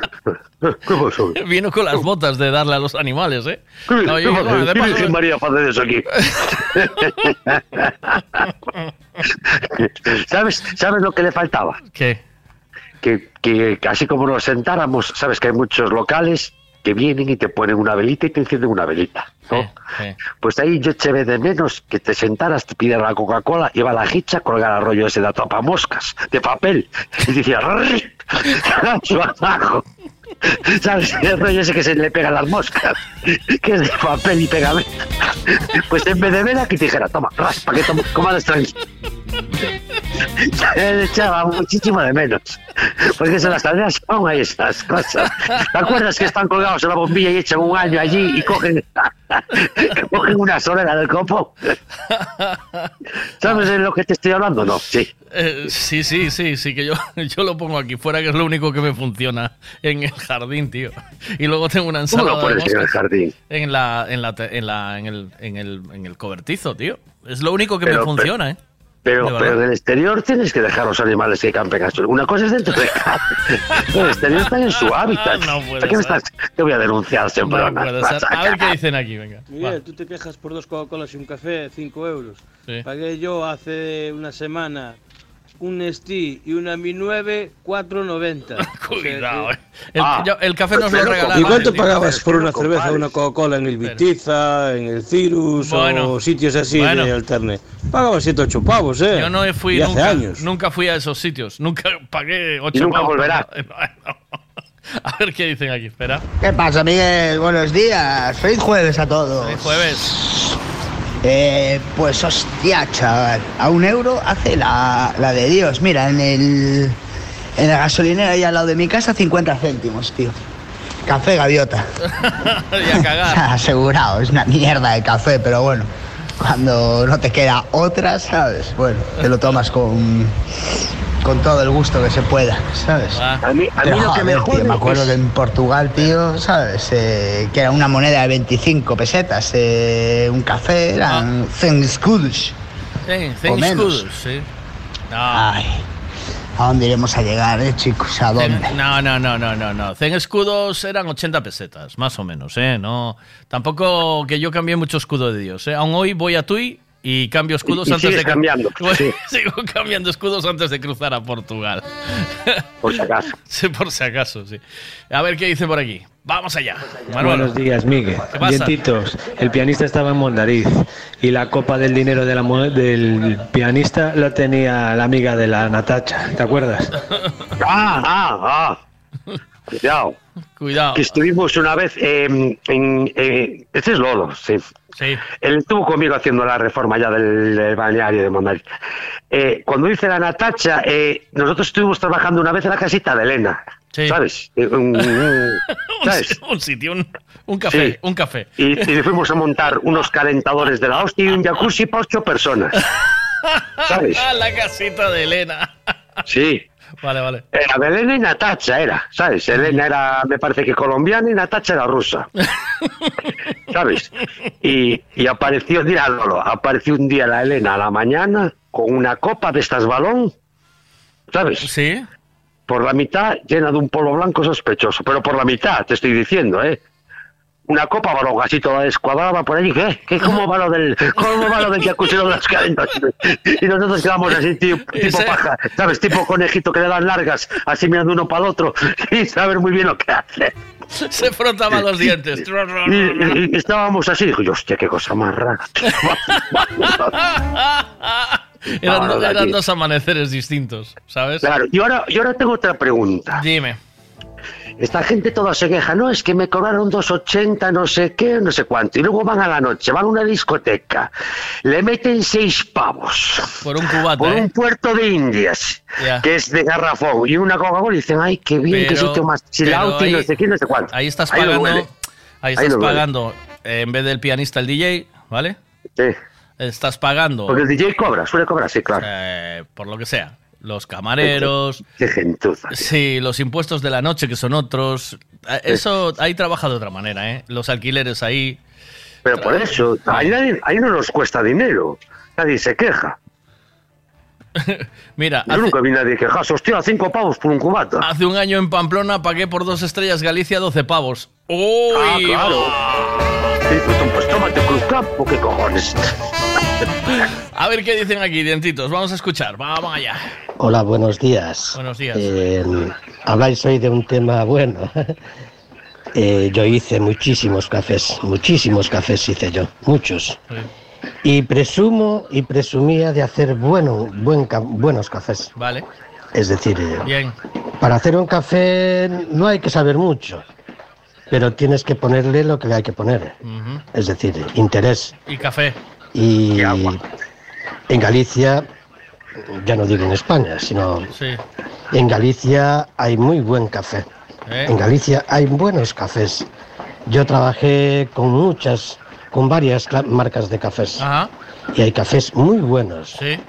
¿Qué pasó? Vino con las botas de darle a los animales, ¿eh? ¿Qué, No, qué yo- pasa? bueno, de ¿Qué Virgen María hace eso aquí? ¿Sabes, ¿Sabes lo que le faltaba? ¿Qué? Que, que así como nos sentáramos, sabes que hay muchos locales que vienen y te ponen una velita y te encienden una velita. ¿no? Pues ahí yo eché de menos que te sentaras, te pidieran la Coca-Cola, iba la hicha, colgar el rollo ese de moscas de papel, y decía, yo abajo. ¿Sabes? El rollo ese que se le pegan las moscas, que es de papel y pegamento. Pues en vez de vela, que te dijera, toma, raspa, que toma, comas tranquilo. Le echaba muchísimo de menos. Porque en las aldeas aún hay esas cosas. ¿Te acuerdas que están colgados en la bombilla y echan un año allí y cogen, cogen una solera del copo? ¿Sabes de lo que te estoy hablando? No, sí. Eh, sí, sí, sí, sí, que yo, yo lo pongo aquí fuera, que es lo único que me funciona en el jardín, tío. Y luego tengo una ¿Cómo ensalada lo pones de en el jardín? en la, en la, en la, en el, en el, en el cobertizo, tío. Es lo único que Pero- me funciona, pero- ¿eh? Pero, De pero en el exterior tienes que dejar los animales que campen a su- Una cosa es dentro de casa. En el exterior están en su hábitat. No puede ¿Qué me ser. estás? Te voy a denunciar siempre. No puede ser. A ver qué dicen aquí, venga. Miguel, tú te quejas por dos Coca-Colas y un café, 5 euros. Sí. Pagué yo hace una semana un Nestí y una Mi 9, 4,90. Cuidado, eh. El, Ah. yo- el café nos lo regalaron. ¿Y cuánto pagabas por una cerveza una Coca-Cola en el Vitiza, en el Cirus Bueno, o sitios así bueno. de alterne? Pagabas 7 8 pavos, ¿eh? Yo no fui Y hace nunca, años. nunca fui a esos sitios. Nunca pagué ocho Y nunca pavos. volverá. A ver qué dicen aquí, espera. ¿Qué pasa, Miguel? Buenos días. Feliz jueves a todos. Feliz jueves. Eh, pues hostia, chaval. A un euro hace la, la de Dios. Mira, en el. En la gasolinera ahí al lado de mi casa, 50 céntimos, tío. Café gaviota. y a cagar. Asegurado, es una mierda de café, pero bueno. Cuando no te queda otra, ¿sabes? Bueno, te lo tomas con. Con todo el gusto que se pueda, ¿sabes? A mí, a mí Pero, lo que me joder, tío, me acuerdo es- que en Portugal, tío, ¿sabes? Eh, que era una moneda de 25 pesetas. eh, un café eran 100 escudos. Sí, O thank menos. escudos, sí. No. Ay, ¿a dónde iremos a llegar, eh, chicos? ¿A dónde? No, no, no, no, no, no. Cen escudos eran 80 pesetas, más o menos, ¿eh? No, tampoco que yo cambié mucho escudo de Dios, ¿eh? Aún hoy voy a Tui y cambio escudos Y- y antes de... cambiando, Voy- sí. Sigo cambiando escudos antes de cruzar a Portugal. Por si acaso. Sí, por si acaso, sí. A ver qué dice por aquí. Vamos allá. Manuel. Buenos días, Miguel. Dientitos, el pianista estaba en Mondariz y la copa del dinero de la del pianista la tenía la amiga de la Natacha, ¿te acuerdas? Ah, ah, ah. Cuidado. Cuidado. Que estuvimos una vez en. en- eh, este es Lolo, sí. Sí. Él estuvo conmigo haciendo la reforma ya del, del balneario de Mondariz. Eh, cuando dice la Natacha, eh, nosotros estuvimos trabajando una vez en la casita de Elena. ¿Sabes? Eh, un- ¿Sabes? Un sitio, un, un café, Sí. un café. Y, y le fuimos a montar unos calentadores de la hostia y un jacuzzi para ocho personas. ¿Sabes? la casita de Elena. Sí. Vale, vale. Era de Elena y Natacha, era, ¿sabes? Elena era, me parece que colombiana y Natacha era rusa. ¿Sabes? Y, y apareció, mira, Lolo, apareció un día la Elena a la mañana con una copa de estas balón, ¿sabes? Sí. Por la mitad llena de un polvo blanco sospechoso, pero por la mitad, te estoy diciendo, ¿eh? Una copa balón así toda descuadrada por allí, ¿qué? ¿Qué cómo va lo del, cómo va lo del jacuzzi de las cadenas? Y nosotros quedamos así, tío, tipo paja, ¿sabes? Tipo conejito que le dan largas, así mirando uno para el otro, y saber muy bien lo que hace. Se frotaba los dientes. Y, y- y estábamos así, digo yo, hostia, qué cosa más rara. eran, dos amaneceres distintos, ¿sabes? Claro, y ahora, y ahora tengo otra pregunta. Dime. Esta gente toda se queja, no, es que me cobraron 2.80, no sé qué, no sé cuánto. Y luego van a la noche, van a una discoteca, le meten seis pavos Por un cubata, por ¿eh? un puerto de Indias, que es de garrafón, y una Coca-Cola, y dicen, ay, qué bien, qué Pero- sitio más chilauti, ahí- no sé qué, no sé cuánto. Ahí estás Ahí pagando. Ahí Ahí estás pagando. eh, en vez del pianista, el DJ, ¿vale? Sí. Estás pagando. Porque el DJ cobra, suele cobrar, sí, claro. eh, por lo que sea. Los camareros. Qué gentuza. Sí, los impuestos de la noche, que son otros. Eh, Eso ahí trabaja de otra manera, ¿eh? Los alquileres ahí. Pero por eso, ahí, no nos cuesta dinero. Nadie se queja. Mira, Yo hace, nunca vi nadie quejarse. Hostia, cinco pavos por un cubata. hace un año en Pamplona pagué por dos estrellas Galicia 12 pavos. ¡Uy! Ah, claro. Sí, pues, pues tómate Cruz Campo, ¿qué cojones? A ver qué dicen aquí, dientitos. Vamos a escuchar. Vamos allá. Hola, buenos días. Buenos días. Eh, habláis hoy de un tema bueno. Eh, yo hice muchísimos cafés, muchísimos cafés hice yo, muchos. Y presumo y presumía de hacer bueno, buen buenos cafés. Vale. Es decir, eh, Bien. para hacer un café no hay que saber mucho, pero tienes que ponerle lo que le hay que poner. Es decir, interés. Y café. Y en Galicia, ya no digo en España, sino Sí. en Galicia hay muy buen café. ¿Eh? En Galicia hay buenos cafés. Yo trabajé con muchas, con varias marcas de cafés. Ajá. Y hay cafés muy buenos. Sí.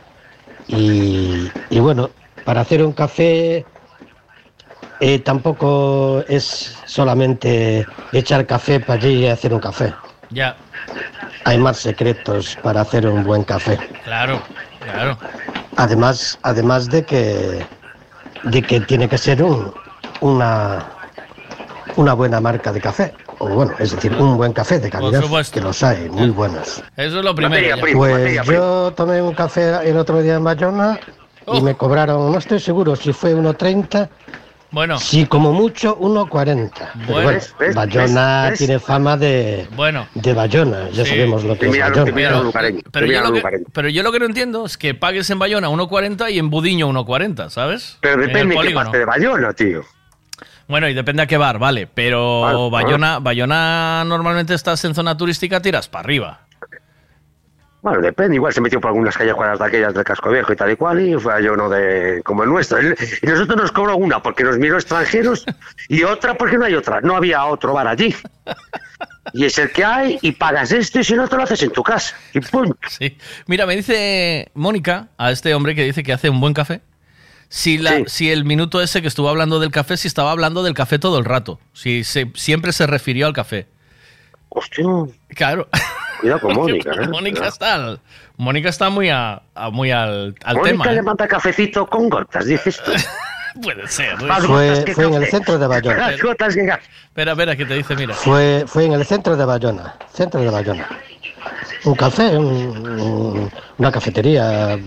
Y, y bueno, para hacer un café eh, tampoco es solamente echar café para allí y hacer un café. Ya. Hay más secretos para hacer un buen café. Claro. Claro. Además, además de que de que tiene que ser un, una una buena marca de café. O bueno, es decir, un buen café de calidad, supuesto. que los hay, muy buenos. Eso es lo primero. ya. Pues yo tomé un café el otro día en Bayona Oh. y me cobraron, no estoy seguro si fue 1.30, Bueno. si como mucho 1.40. Pero Bueno. bueno, ¿Ves? ¿Ves? Bayona ¿Ves? tiene fama de, Bueno. de Bayona, ya Sí. sabemos lo que es Bayona. Pero yo, lo que, pero yo lo que no entiendo es que pagues en Bayona 1.40 y en Budiño 1.40, ¿sabes? Pero depende de qué parte de Bayona, tío. Bueno, y depende a qué bar, vale. Pero Claro, Bayona, Bayona normalmente estás en zona turística, tiras para arriba. Bueno, depende, igual se metió por algunas callejuelas de aquellas del casco viejo y tal y cual, y fue yo no de como el nuestro. Y nosotros nos cobró una porque nos miró extranjeros y otra porque no hay otra. No había otro bar allí. Y es el que hay, y pagas esto, y si no te lo haces en tu casa. Y punto. Sí. Mira, me dice Mónica, a este hombre que dice que hace un buen café, si, la, si el minuto ese que estuvo hablando del café, si estaba hablando del café todo el rato. Si se- siempre se refirió al café. Hostia. Claro. Cuidado con Mónica, ¿eh? Mónica está, al- Mónica está muy, a, a- muy al, al Mónica tema. le ¿eh? manda cafecito con gotas, dices tú. Puede ser. ¿eh? Más Fue- fue en el centro de Bayona. Espera, espera, que te dice, mira. Fue, fue en el centro de Bayona, centro de Bayona. Un café, un- un- una cafetería.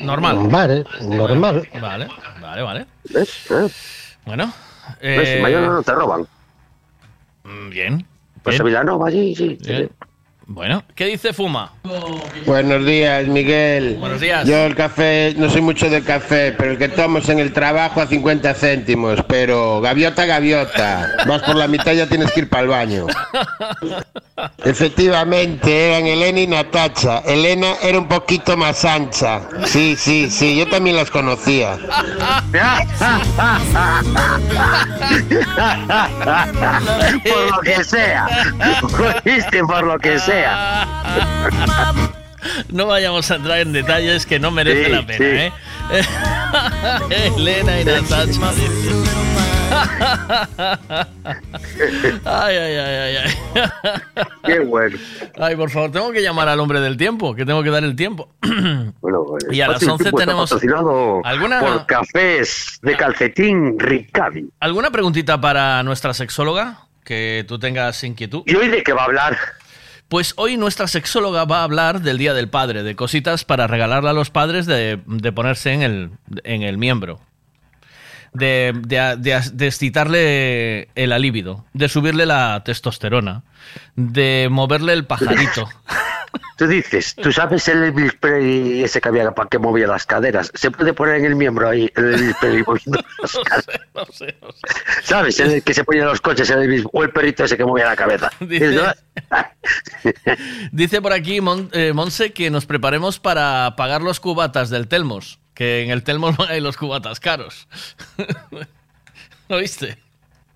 Normal. Un bar, eh, normal. Vale, vale, vale. ¿Ves? ¿Eh? Bueno. ¿Ves? eh, En Bayona no te roban. mm, Bien. Pues bien, a Vilanova allí, sí. bien. Bueno, ¿qué dice Fuma? Buenos días, Miguel. Buenos días. Yo el café, no soy mucho del café, pero el que tomo es en el trabajo a 50 céntimos, pero gaviota, gaviota. Vas por la mitad y ya tienes que ir para el baño. Efectivamente, eran Elena y Natacha. Elena era un poquito más ancha. Sí, sí, sí, yo también las conocía. por lo que sea. Por lo que sea. No vayamos a entrar en detalles que no merece Sí, la pena, sí. ¿eh? Elena y Natacha. ay, ay, ay, ay, ay. Qué bueno. Ay, por favor, tengo que llamar al hombre del tiempo, que tengo que dar el tiempo. Bueno. Y a las Fácil, 11 tipo, está tenemos- ¿Alguna- Por cafés de calcetín Ricavi. ¿Alguna preguntita para nuestra sexóloga? que tú tengas inquietud. ¿Y hoy de qué va a hablar? Pues hoy nuestra sexóloga va a hablar del Día del Padre, de cositas para regalarle a los padres de, ponerse en el, en el miembro. De, de, de- de excitarle el alíbido, de subirle la testosterona, de moverle el pajarito. Tú dices, tú sabes el Elvis Presley ese que había para que movía las caderas. Se puede poner en el miembro ahí, el Elvis Presley moviendo las caderas. No sé, no sé. ¿Sabes? El que se ponía en los coches, el Elvis, o el perrito ese que movía la cabeza. Dice- Dice por aquí Mon- eh, Monse que nos preparemos para pagar los cubatas del Telmos, que en el Telmos hay los cubatas caros. ¿Lo viste?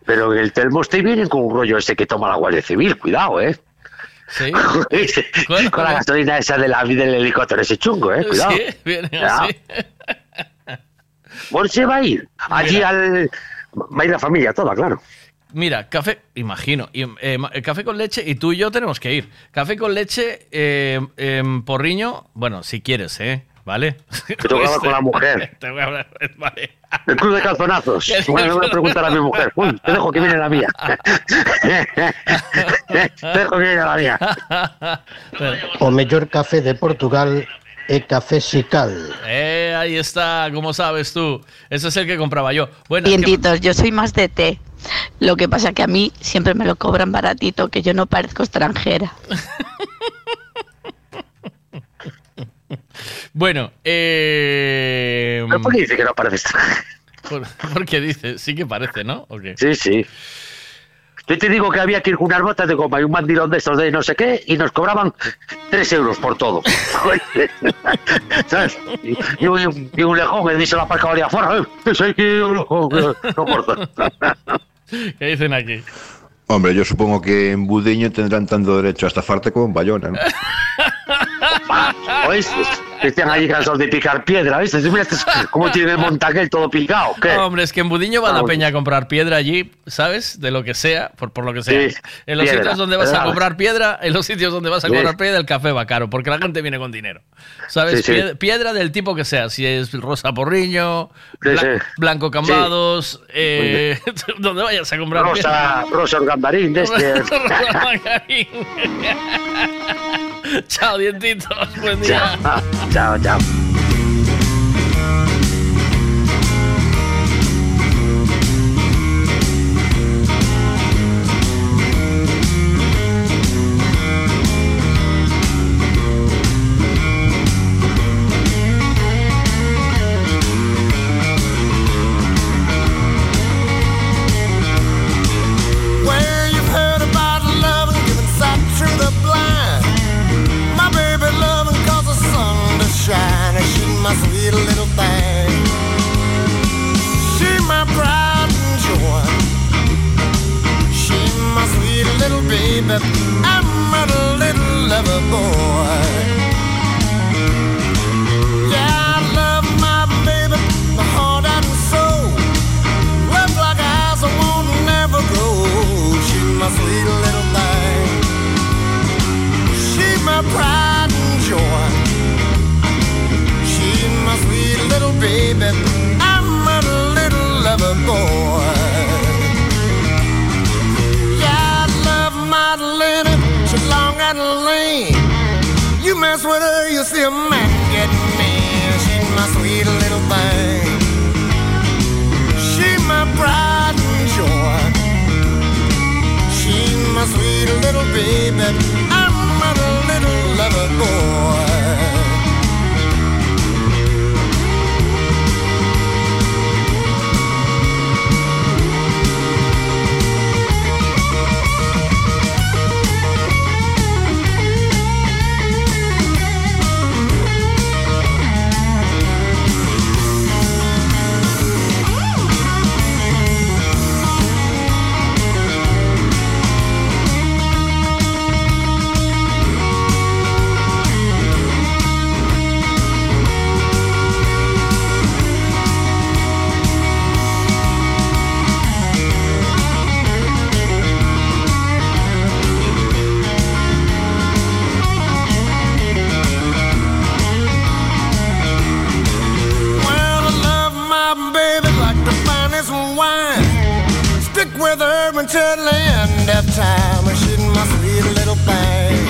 Pero en el Telmos te vienen con un rollo ese que toma la Guardia Civil, cuidado, ¿eh? Sí. con la gasolina esa de la, del helicóptero ese chungo, ¿eh? Cuidado. Sí, viene Cuidado. así. Monse va a ir. Allí Mira. al... Va a ir la familia toda, claro. Mira, café, imagino, y, eh, eh, café con leche y tú y yo tenemos que ir. Café con leche, eh, em, porriño, bueno, si quieres, ¿eh? ¿Vale? Que tengo que hablar con la mujer. Te voy a hablar, vale. El club de calzonazos. Bueno, le voy a preguntar a mi mujer. Uy, te dejo que viene la mía. te dejo que viene la mía. O mellor café de Portugal é Café Sical. Eh, ahí está, como sabes tú. Ese es el que compraba yo. Bueno, es que- yo soy más de té. Lo que pasa que a mí siempre me lo cobran baratito, que yo no parezco extranjera. bueno, eh... ¿Pero por qué dice que no parece Porque dice, sí que parece, ¿no? ¿O qué? Sí, sí. Yo te digo que había que ir con unas botas de goma y un mandilón de estos de no sé qué y nos cobraban 3 euros por todo. ¿Sabes? Y, y un, y un lejón que dice la parcadoría afuera. "Eh, ese hay que ir un lejón, no corta. ¿Qué dicen aquí? Hombre, yo supongo que en Budiño tendrán tanto derecho a estafarte como en Bayona, ¿no? ¿Oíste? Que están allí cansados de picar piedra, ¿viste? Mira este- cómo tiene el montaquel todo picado. ¿Qué? Hombre, es que en Budiño va la Ah, peña a comprar piedra allí, ¿sabes? De lo que sea, por, por lo que sea. Sí, en los piedra, sitios donde vas a ¿verdad? comprar piedra, en los sitios donde vas a Sí. comprar piedra, el café va caro, porque la gente viene con dinero. ¿Sabes? Sí, sí. Pied- Piedra del tipo que sea, si es rosa porriño, blanco cambados, eh, donde vayas a comprar Rosa, Rosa Organdarín de este. Margarín. Chao, dientitos. Buen día. Chao, chao. Where with her until the end of time. She's my sweet little thing.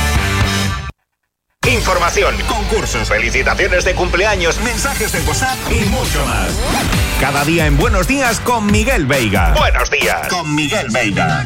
Información, concursos, felicitaciones de cumpleaños, mensajes de WhatsApp y mucho más. Cada día en Buenos Días con Miguel Veiga. Buenos días con Miguel Veiga.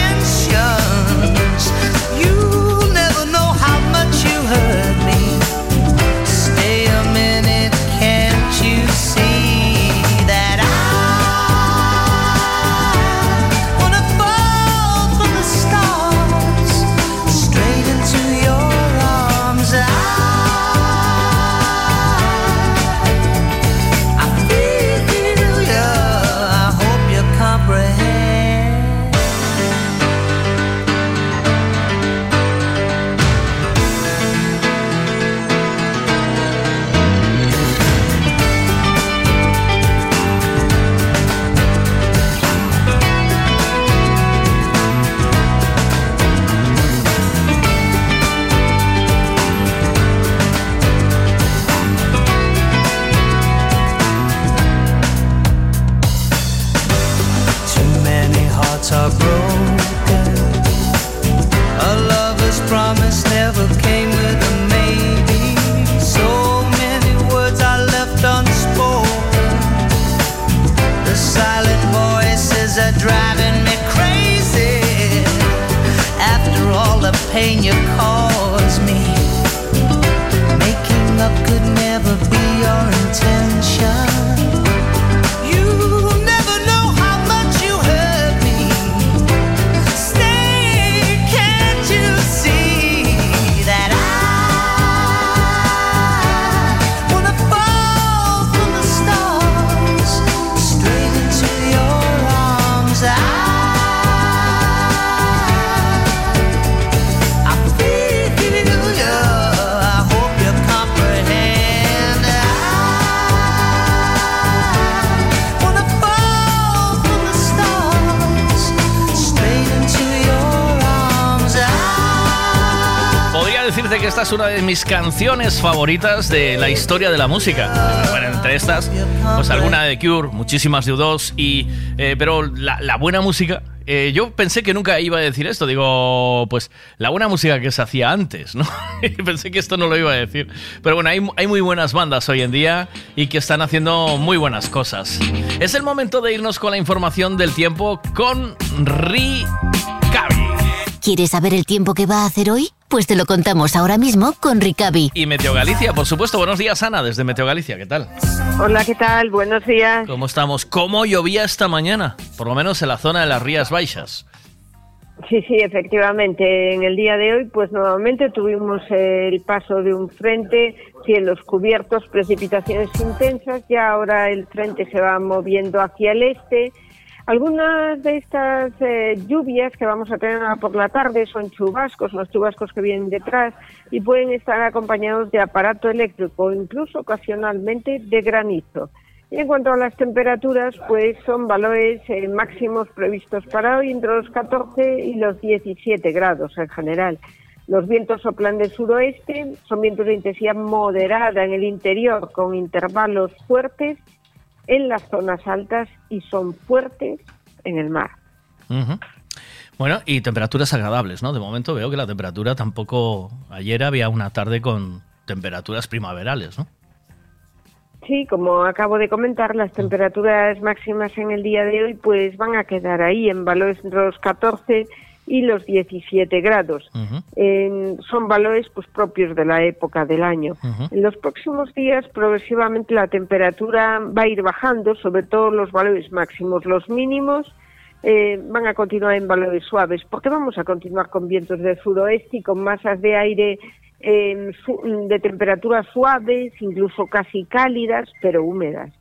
Pain you esta es una de mis canciones favoritas de la historia de la música. Bueno, entre estas, pues alguna de Cure, muchísimas de U2, y, eh, pero la, buena música. eh, yo pensé que nunca iba a decir esto. Digo, pues la buena música que se hacía antes, ¿no? Pensé que esto no lo iba a decir. Pero bueno, hay, hay muy buenas bandas hoy en día y que están haciendo muy buenas cosas. Es el momento de irnos con la información del tiempo con Ri. ¿Quieres saber el tiempo que va a hacer hoy? Pues te lo contamos ahora mismo con Ricavi. Y Meteo Galicia, por supuesto. Buenos días, Ana, desde Meteo Galicia. ¿Qué tal? Hola, ¿qué tal? Buenos días. ¿Cómo estamos? ¿Cómo llovía esta mañana? Por lo menos en la zona de las Rías Baixas. Sí, sí, efectivamente. En el día de hoy, pues nuevamente tuvimos el paso de un frente, cielos cubiertos, precipitaciones intensas. Ya ahora el frente se va moviendo hacia el este. Algunas de estas eh, lluvias que vamos a tener por la tarde son chubascos, los chubascos que vienen detrás y pueden estar acompañados de aparato eléctrico incluso ocasionalmente de granizo. Y en cuanto a las temperaturas, pues son valores eh, máximos previstos para hoy entre los 14 y los 17 grados en general. Los vientos soplan del suroeste, son vientos de intensidad moderada en el interior con intervalos fuertes en las zonas altas y son fuertes en el mar. Bueno, y temperaturas agradables, ¿no? De momento veo que la temperatura tampoco... Ayer había una tarde con temperaturas primaverales, ¿no? Sí, como acabo de comentar, las temperaturas máximas en el día de hoy pues van a quedar ahí en valores entre los 14 y los 17 grados. Son valores pues propios de la época del año. En los próximos días progresivamente la temperatura va a ir bajando, sobre todo los valores máximos, los mínimos eh, van a continuar en valores suaves, porque vamos a continuar con vientos del suroeste y con masas de aire eh, de temperaturas suaves, incluso casi cálidas, pero húmedas.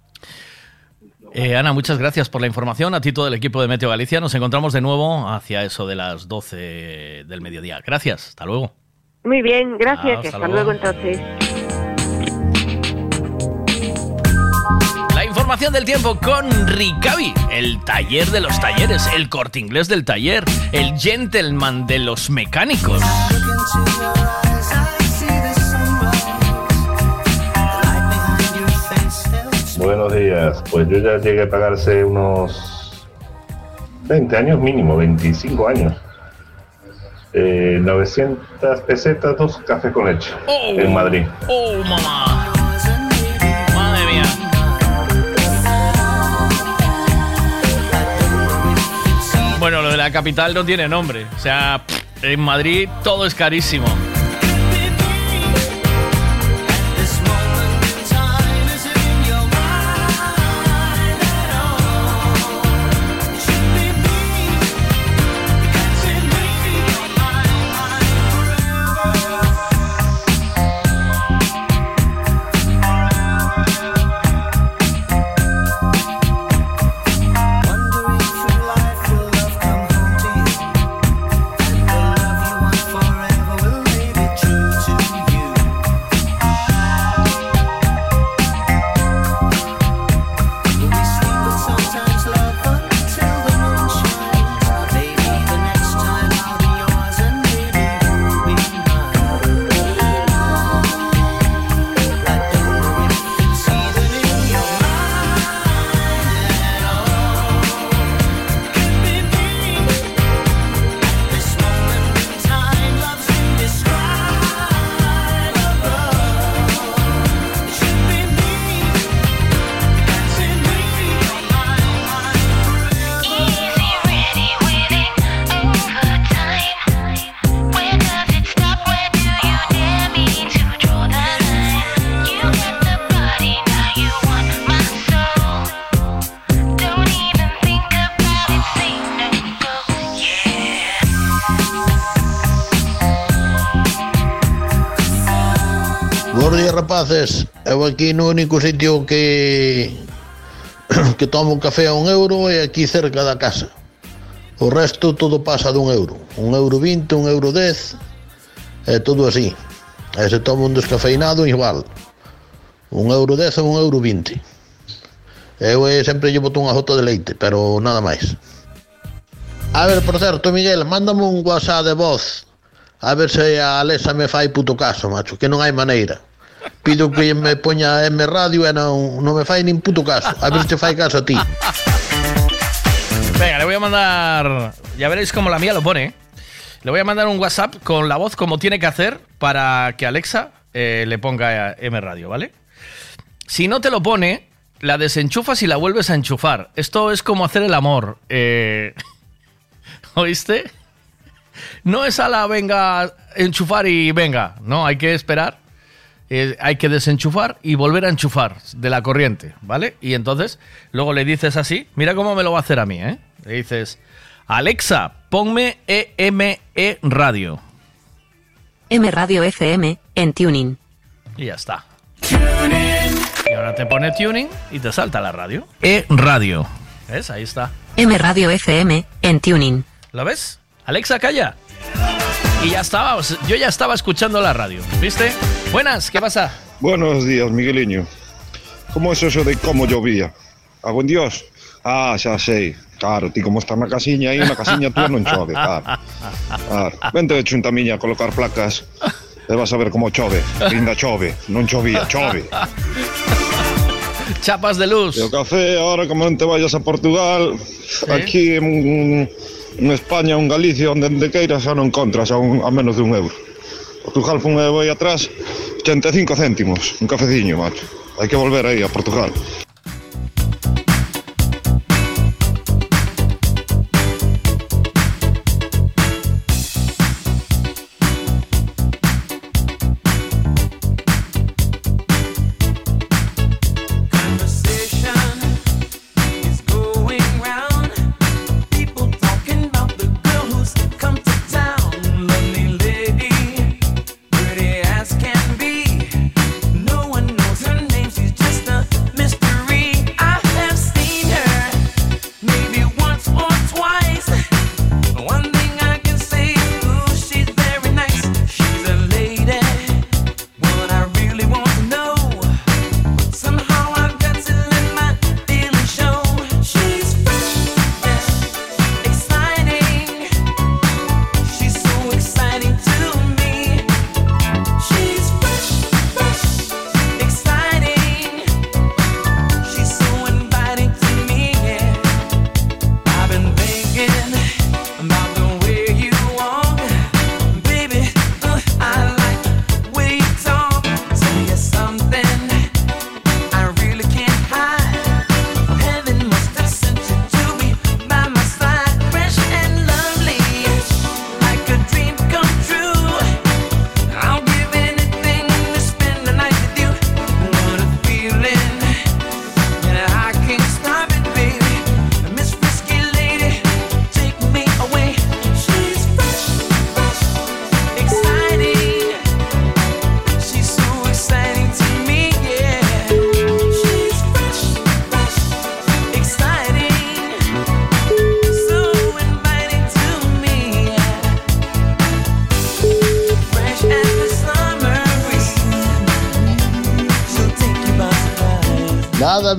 Eh, Ana, muchas gracias por la información. A ti todo el equipo de Meteo Galicia. Nos encontramos de nuevo hacia eso de las 12 del mediodía. Gracias. Hasta luego. Muy bien, gracias. Ah, hasta hasta luego. luego entonces. La información del tiempo con Ricavi, el taller de los talleres, el corte inglés del taller, el gentleman de los mecánicos. Buenos días. Pues yo ya llegué a pagarse unos 20 años mínimo, 25 años. Eh, 900 pesetas, dos cafés con leche en Madrid. ¡Oh, mamá! Madre mía. Bueno, lo de la capital no tiene nombre. O sea, en Madrid todo es carísimo. aquí no único sitio que que tomo un café a un euro é aquí cerca da casa. O resto todo pasa dun euro. Un euro vinte, un euro dez, é todo así. E se tomo un descafeinado igual. Un euro dez ou un euro vinte. Eu eh, sempre lle boto unha jota de leite, pero nada máis. A ver, por certo, Miguel, mándame un WhatsApp de voz. A ver se a Alexa me fai puto caso, macho, que non hai maneira. Pido que me poña M Radio e non, non me fai nin puto caso. A ver se fai caso a ti. Venga, le voy a mandar. Ya veréis cómo la mía lo pone. ¿eh? Le voy a mandar un WhatsApp con la voz como tiene que hacer para que Alexa eh, le ponga M Radio, ¿vale? Si no te lo pone, la desenchufas y la vuelves a enchufar. Esto es como hacer el amor. eh, ¿Oíste? No es a la venga enchufar y venga. No, hay que esperar. Eh, hay que desenchufar y volver a enchufar de la corriente, ¿vale? Y entonces luego le dices así, mira cómo me lo va a hacer a mí, ¿eh? Le dices, Alexa, ponme EME Radio. M Radio FM en Tuning. Y ya está. Y ahora te pone tuning y te salta la radio. E Radio. ¿Ves? Ahí está. M Radio FM en Tuning. ¿Lo ves? Alexa, calla. Y ya estaba, o sea, yo ya estaba escuchando la radio, ¿viste? Buenas, ¿qué pasa? Buenos días, Migueliño. ¿Cómo es eso de cómo llovía? ¿Hago en Dios? Ah, xa sei. Claro, ti como está na casiña aí, na casiña tú non chove, claro. claro. Vente de chuntamiña a colocar placas e vas a ver como chove. Ainda chove, non chovía, chove. Chapas de luz. E o café, ahora como non te vayas a Portugal, aquí en, en España, un Galicia, onde de queiras, xa non contras a, un, a menos de un euro. Portugal fun e aí atrás 85 céntimos, un cafeciño, macho. Hai que volver aí a Portugal.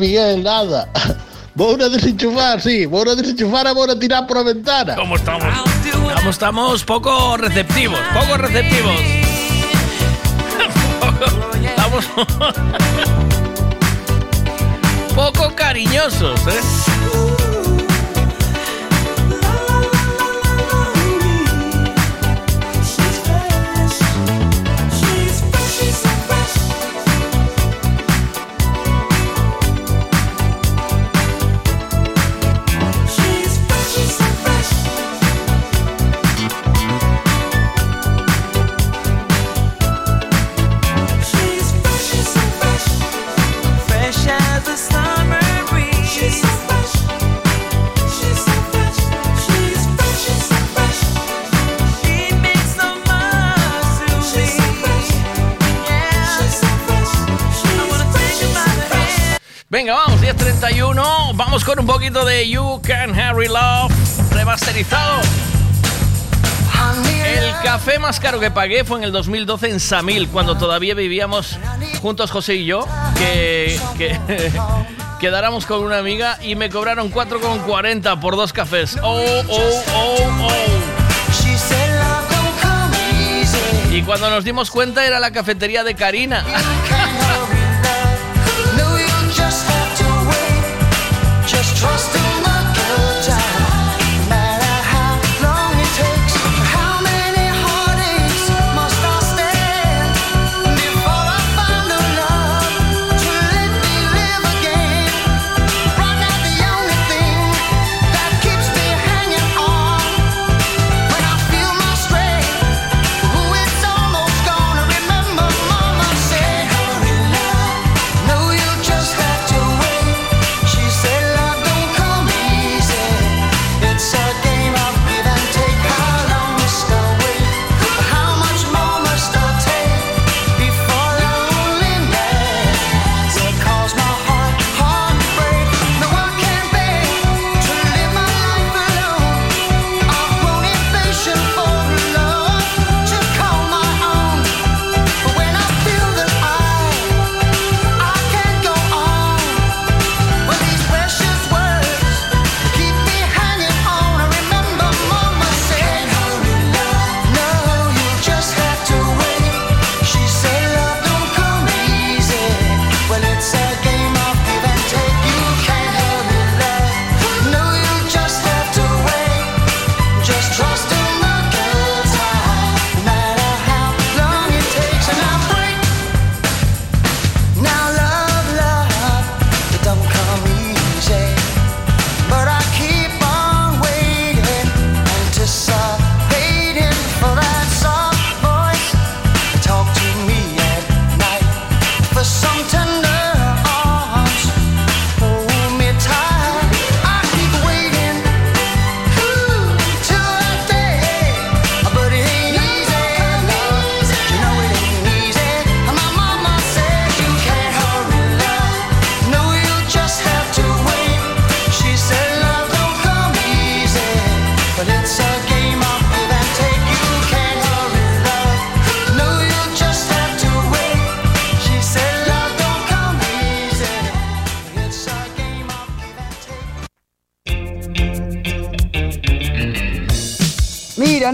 Miguel, nada. Voy a desenchufar, sí. Voy a desenchufar, voy a tirar por la ventana. ¿Cómo estamos? ¿Cómo estamos? Poco receptivos, poco receptivos. Estamos poco cariñosos, ¿eh? Venga, vamos, 10.31. Vamos con un poquito de You Can Harry Love remasterizado. El café más caro que pagué fue en el 2012 en Samil, cuando todavía vivíamos juntos José y yo, que, quedáramos con una amiga y me cobraron 4,40 por dos cafés. Oh, oh, oh, oh. Y cuando nos dimos cuenta era la cafetería de Karina. Trust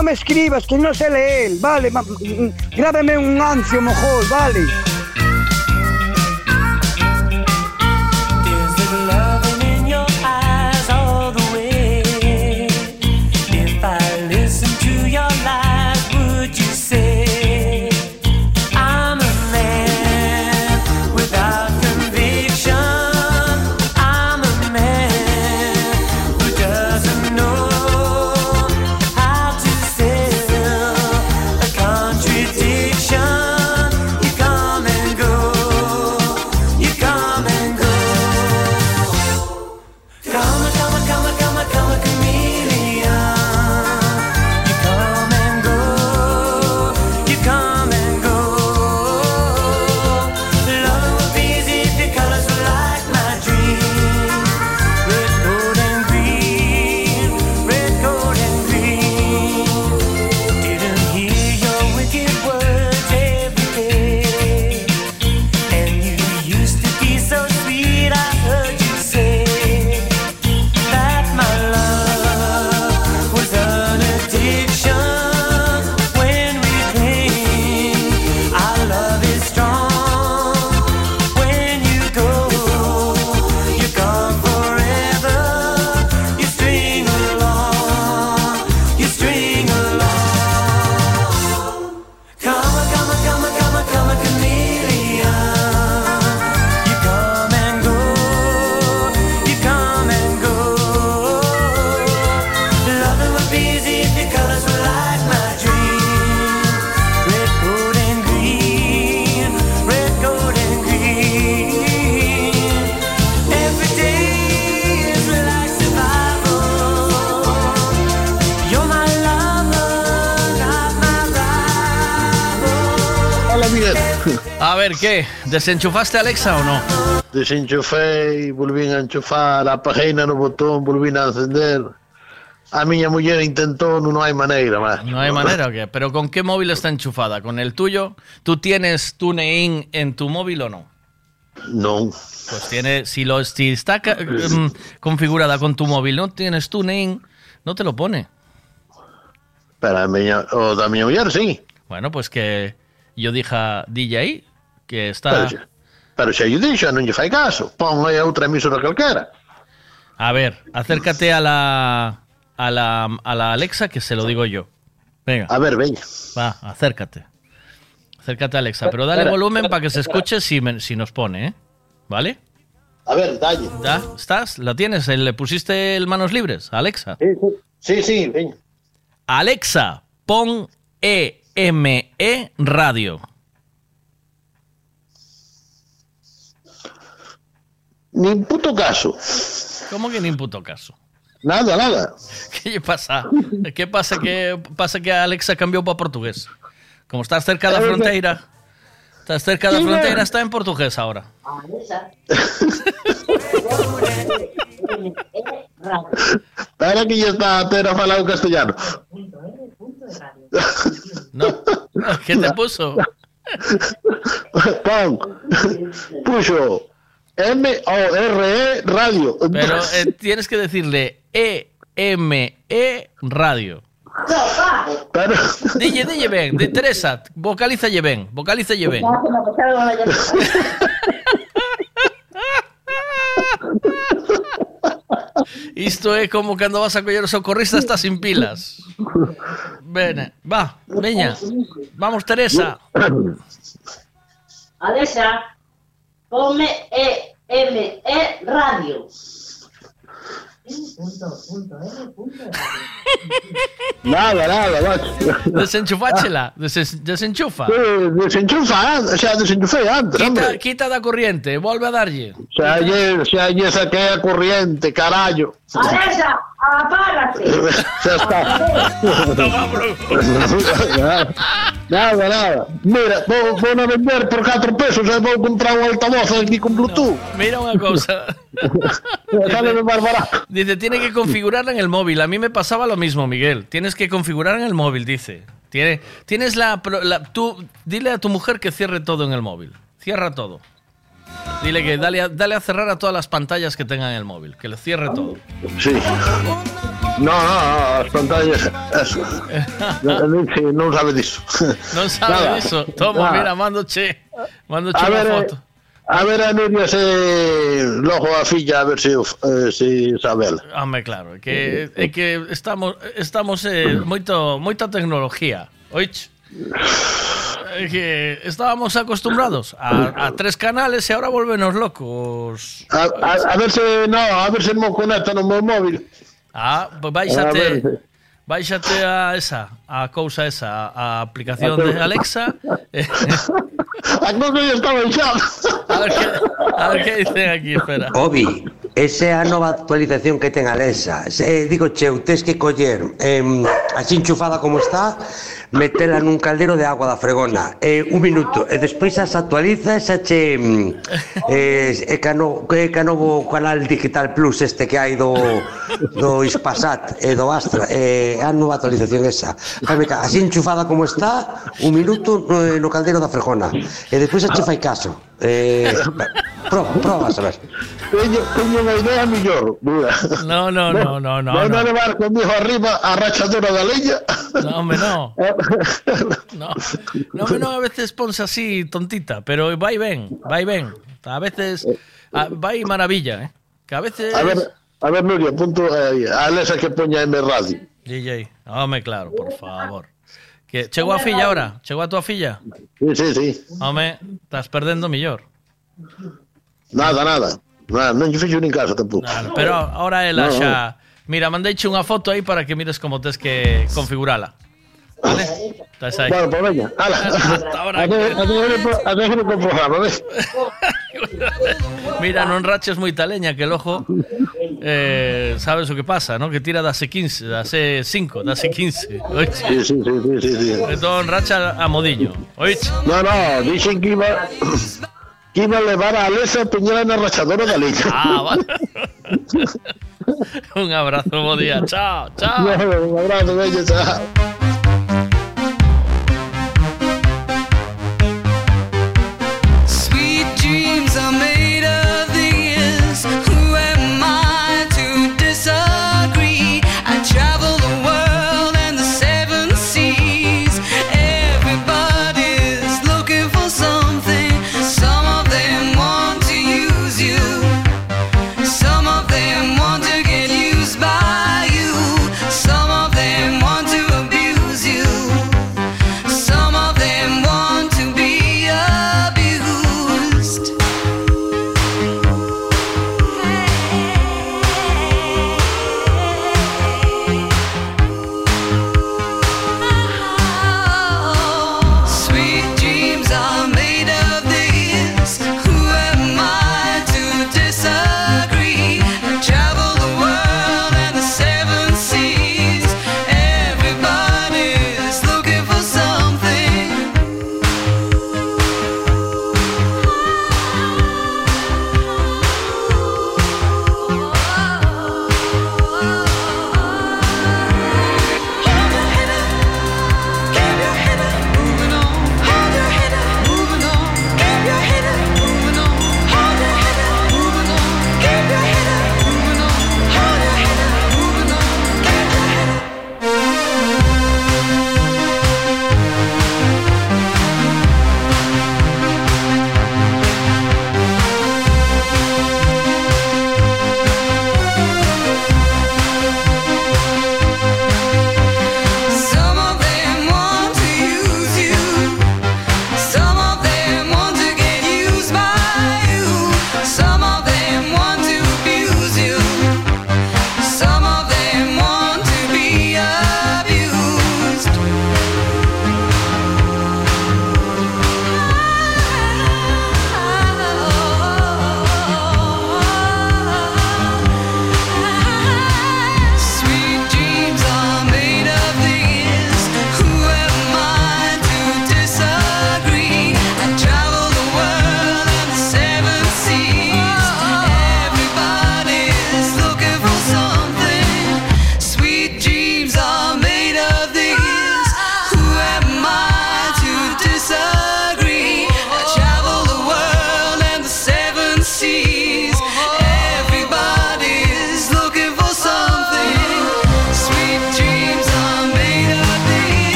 no me escribas, que no sé leer, vale, mm, grábeme un ancio, mojón, vale. ¿Desenchufaste Alexa o no? Desenchufei, volvín a enchufar, apaguei no botón, volvín a encender. A miña muller intentou, non hai maneira, má. No hay manera o qué. ¿Pero con qué móvil está enchufada? ¿Con el tuyo? ¿Tú tienes TuneIn en tu móvil o no? Non. Pues tiene, si, lo, si está em, configurada con tu móvil, no tienes TuneIn, no te lo pone. Pero a miña, o da miña muller, sí. Bueno, pues que yo dije DJ que está... Pero, pero se yo dixo, non lle fai caso. Pon aí outra emisora calquera. A ver, acércate a la, a la, a la Alexa que se lo digo yo. Venga. A ver, venga. Va, acércate. Acércate, Alexa. Pero dale Espera, volumen espera, para que se escuche si, me- si nos pone, ¿eh? ¿Vale? A ver, dalle. ¿Ya? ¿Estás? ¿La tienes? ¿Le pusiste el manos libres? Alexa. Sí, sí. Sí, sí, veña. Alexa, pon EME Radio. Nin puto caso. ¿Cómo que ni puto caso? Nada, nada. ¿Qué pasa? ¿Qué pasa que pasa que Alexa cambió para portugués? Como estás cerca da fronteira, estás cerca da fronteira, está en portugués ahora. Espera que ya está a ter a falar o castellano. No. ¿Qué te puso? Pon. Puxo M-O-R-E radio. Pero eh, tienes que decirle EME Radio. Pero... Dille, dille ben, de Teresa, vocalízalle ben, vocalízalle ben. Isto é como cando vas a coller o socorrista estás sin pilas. Bene, va, veña. Vamos, Teresa. Alexa, ponme E M E radio. Nada, nada, macho. Desenchufáchela, desen- desenchufa. Eh, Desenchufa, o sea, desenchufei antes, Quita, quita da corriente, volve a darlle. O sea, ayer, o sea, ayer saqué a corriente, carallo. Alexa, apágate. Ya está. nada, nada. Mira, vou, vou a vender por 4 pesos e vou comprar un altavoz aquí con Bluetooth. Mira una cosa. Sale de más barato. Dice, tiene que configurarla en el móvil. A mí me pasaba lo mismo, Miguel. Tienes que configurar en el móvil, dice. Tiene, tienes la, la- tú, dile a tu mujer que cierre todo en el móvil. Cierra todo. Dile que dale a, dale a cerrar a todas las pantallas que tenga en el móvil. Que le cierre todo. Sí. No, no, no, as pantallas. Eso. Sí, non sabe diso. No sabe Nada. Toma, Nada. mira, mando che. Mando che A una ver, foto. A ver a Nuria se logo a filla a ver se, eh, se Isabel. Home, claro, que é que estamos estamos eh, moito moita tecnología. Oich. que estábamos acostumbrados a, a tres canales e agora volvenos locos. A, a, a ver se no, a ver se mo conecta no meu móvil. Ah, pues vais a, a te... baixate a esa, a cousa esa, a aplicación de Alexa. eh, A cousa ya está baixada. a ver que a ver que dicen aquí, espera. Obi, esa é a nova actualización que ten Alexa. Se, digo, cheu, tes que coller em, así enchufada como está, metela nun caldero de agua da fregona. Eh, un minuto e despois as actualiza esa che mm, eh, e cano, e canovo canal digital plus este que hai do do Ispasat e do Astra eh, a nova actualización esa. Así enchufada como está un minuto no, no caldero da fregona. E despois a che fai caso. Eh, proba, proba a saber Teño, teño unha idea mellor, mira. No, no, no, no, no. Vou no. a levar conmigo arriba a rachadora da leña. No, hombre, no. No, no, hombre, no, a veces ponse así tontita, pero vai ben, vai ben. A veces a, vai maravilla, eh. Que a veces A ver, a ver, Nuria, punto eh, a Alexa que poña M Radio. DJ, home, claro, por favor. Que chegou a filla ahora, chegou a tua filla. Sí, sí, sí. Home, estás perdendo millor. Nada, nada. Nada, non lle fixo nin caso tampouco. Pero ahora ela No, xa Mira, mandeiche unha foto aí para que mires como tes que configurala. Vale? Estás aí. Bueno, pues veña, ala. ahora. A ver, a ver, a ver, con programa, ves? Mira, non raches moita leña que el ojo eh, sabes o que pasa, ¿no? Que tira dase 15, dase 5, dase 15. Oiche. Sí, sí, sí, sí, sí. Entón racha a modiño. Oiche. No, no, dixen que iba que iba a levar a Alesa a poñela na rachadora da leña. Ah, vale. Un abrazo, día. Chao, chao. un abrazo, bello, chao.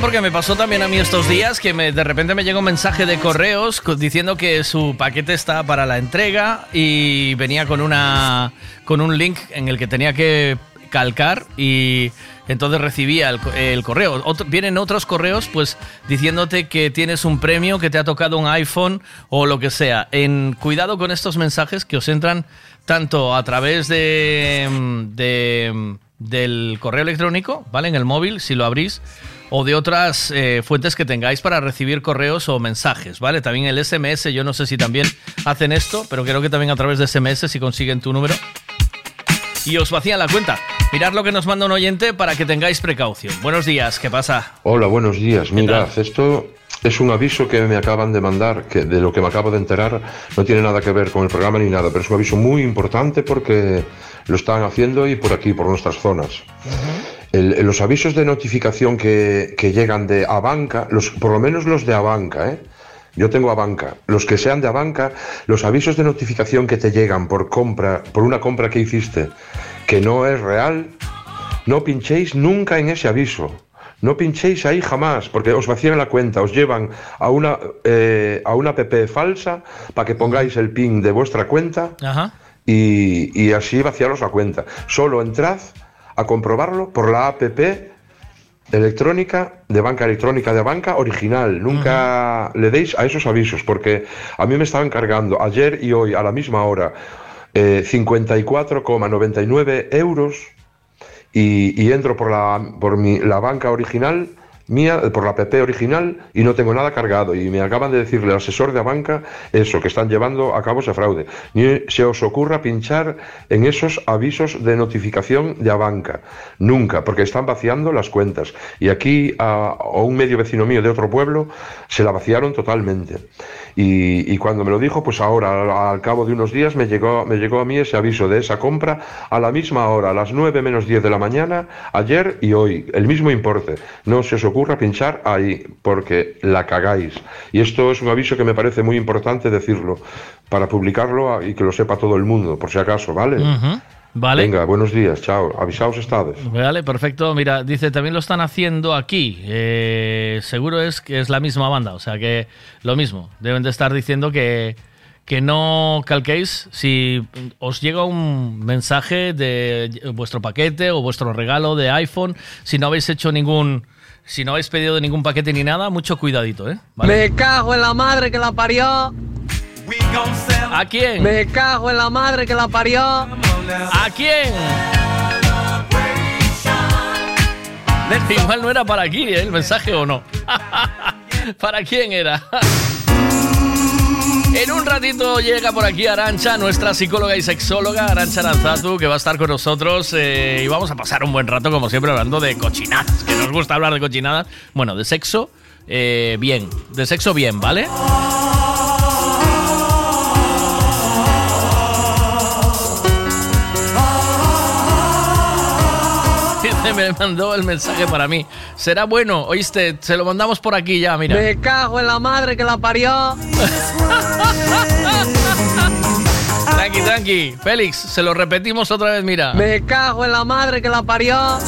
Porque me pasó también a mí estos días que de repente me llegó un mensaje de correos co- diciendo que su paquete está para la entrega y venía con una con un link en el que tenía que calcar y entonces recibía el, el correo. Vienen otros correos pues diciéndote que tienes un premio, que te ha tocado un iPhone o lo que sea. En cuidado con estos mensajes que os entran tanto a través de, de del correo electrónico, ¿vale? En el móvil, si lo abrís, o de otras eh, fuentes que tengáis para recibir correos o mensajes, ¿vale? También el SMS, yo no sé si también hacen esto, pero creo que también a través de SMS si consiguen tu número. Y os vacían la cuenta. Mirad lo que nos manda un oyente para que tengáis precaución. Buenos días, ¿qué pasa? Hola, buenos días. Mirad, esto es un aviso que me acaban de mandar, que de lo que me acabo de enterar no tiene nada que ver con el programa ni nada, pero es un aviso muy importante porque lo están haciendo y por aquí, por nuestras zonas. El- los avisos de notificación que, que llegan de Abanca, los, por lo menos los de Abanca, ¿eh? Yo tengo Abanca. Los que sean de Abanca, los avisos de notificación que te llegan por compra, por una compra que hiciste que no es real, no pinchéis nunca en ese aviso. No pinchéis ahí jamás, porque os vacían la cuenta, os llevan a una, eh, a una app falsa para que pongáis el pin de vuestra cuenta Ajá. y, y así vaciaros la cuenta. Solo entrad a comprobarlo por la app electrónica de banca electrónica de banca original. Nunca le deis a esos avisos, porque a mí me estaban cargando ayer y hoy a la misma hora eh, 54,99 euros y, y entro por la, por mi, la banca original mía, por la PP original y no tengo nada cargado y me acaban de decirle al asesor de la banca eso, que están llevando a cabo ese fraude. Ni se os ocurra pinchar en esos avisos de notificación de banca, nunca, porque están vaciando las cuentas y aquí a, a un medio vecino mío de otro pueblo se la vaciaron totalmente. Y, y cuando me lo dijo, pues ahora, al, cabo de unos días, me llegó, me llegó a mí ese aviso de esa compra a la misma hora, a las 9 menos 10 de la mañana, ayer y hoy, el mismo importe. No se os ocurra pinchar ahí, porque la cagáis. Y esto es un aviso que me parece muy importante decirlo, para publicarlo y que lo sepa todo el mundo, por si acaso, ¿vale? Vale. Venga, buenos días, chao. Avisaos estades. Vale, perfecto. Mira, dice, también lo están haciendo aquí. Eh, seguro es que es la misma banda, o sea que lo mismo. Deben de estar diciendo que, que no calquéis si os llega un mensaje de vuestro paquete o vuestro regalo de iPhone, si no habéis hecho ningún... Si no habéis pedido ningún paquete ni nada, mucho cuidadito, ¿eh? Vale. Me cago en la madre que la parió. ¿A quién? Me cago en la madre que la parió. ¿A quién? Igual no era para aquí, ¿eh? el mensaje o no. ¿Para quién era? En un ratito llega por aquí Arancha, nuestra psicóloga y sexóloga, Arancha Aranzatu, que va a estar con nosotros eh, y vamos a pasar un buen rato, como siempre, hablando de cochinadas, que nos gusta hablar de cochinadas. Bueno, de sexo, eh, bien. De sexo, bien, ¿vale? Me mandó el mensaje para mí. Será bueno, oíste, se lo mandamos por aquí ya, mira. Me cago en la madre que la parió. Tranqui, tranqui. Félix, se lo repetimos otra vez, mira. Me cago en la madre que la parió.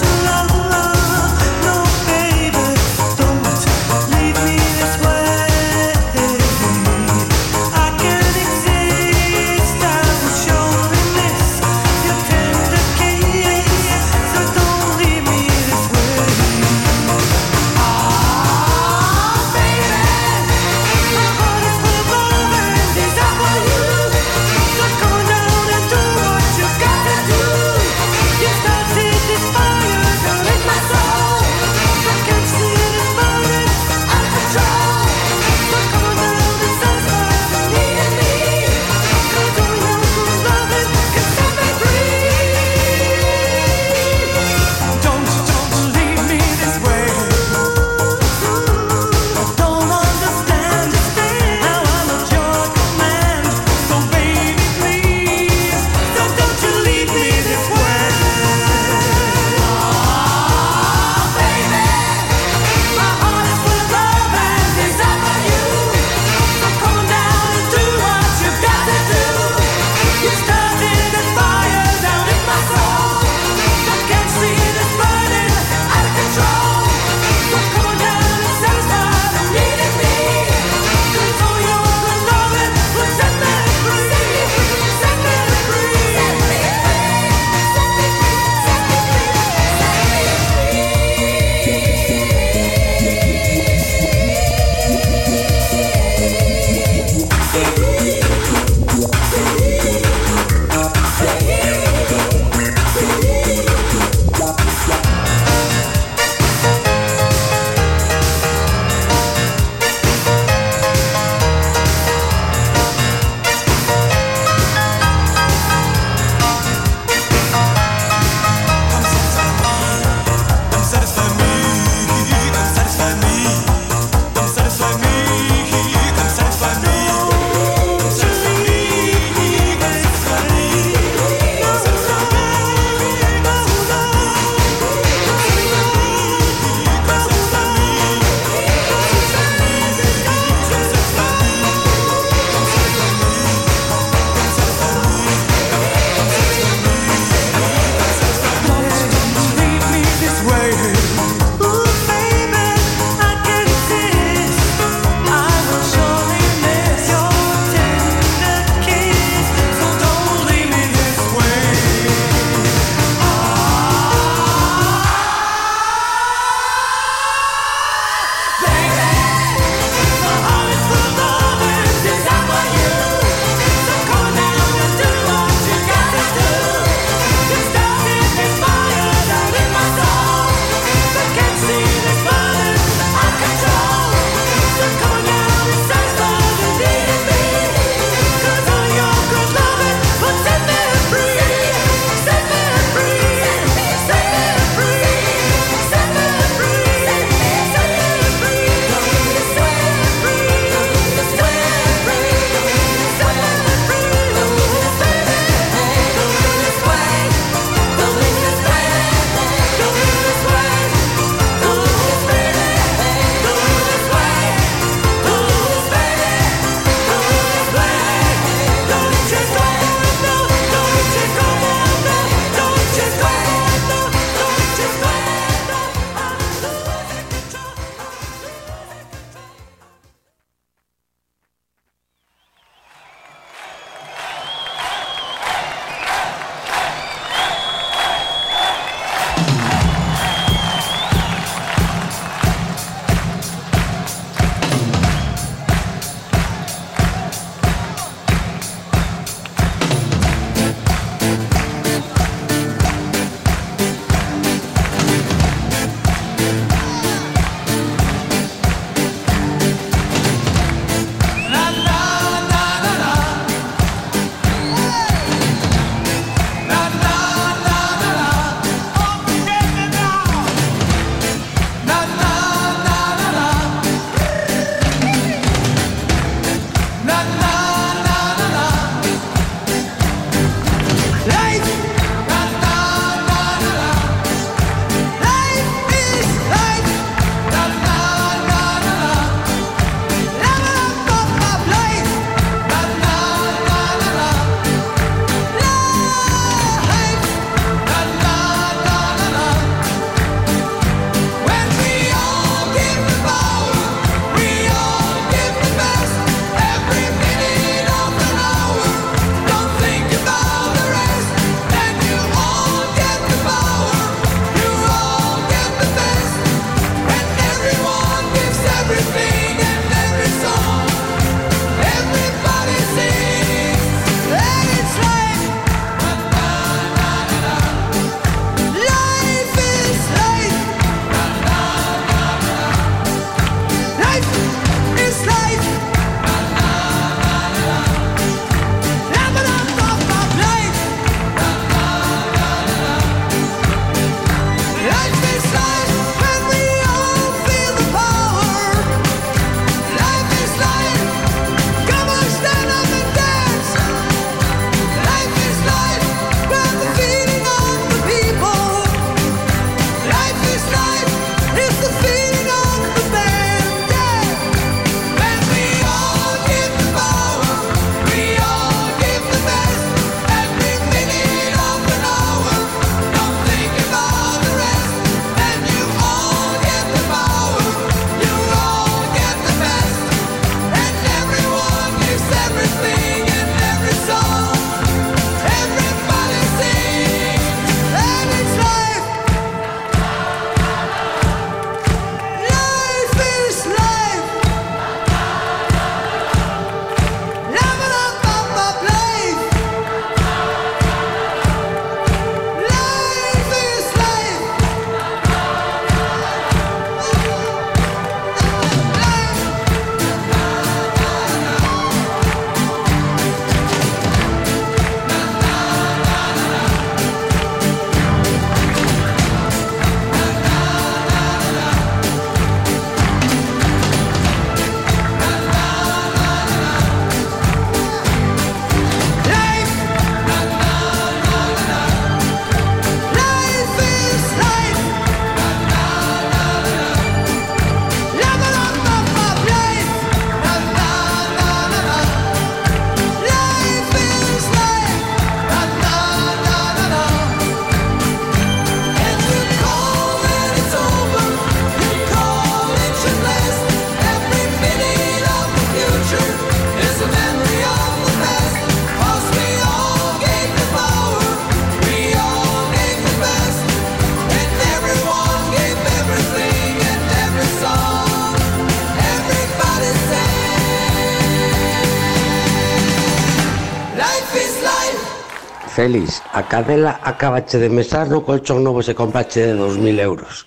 Félix, a cadela acabache de mesar no colchón novo se comprache de 2.000 euros.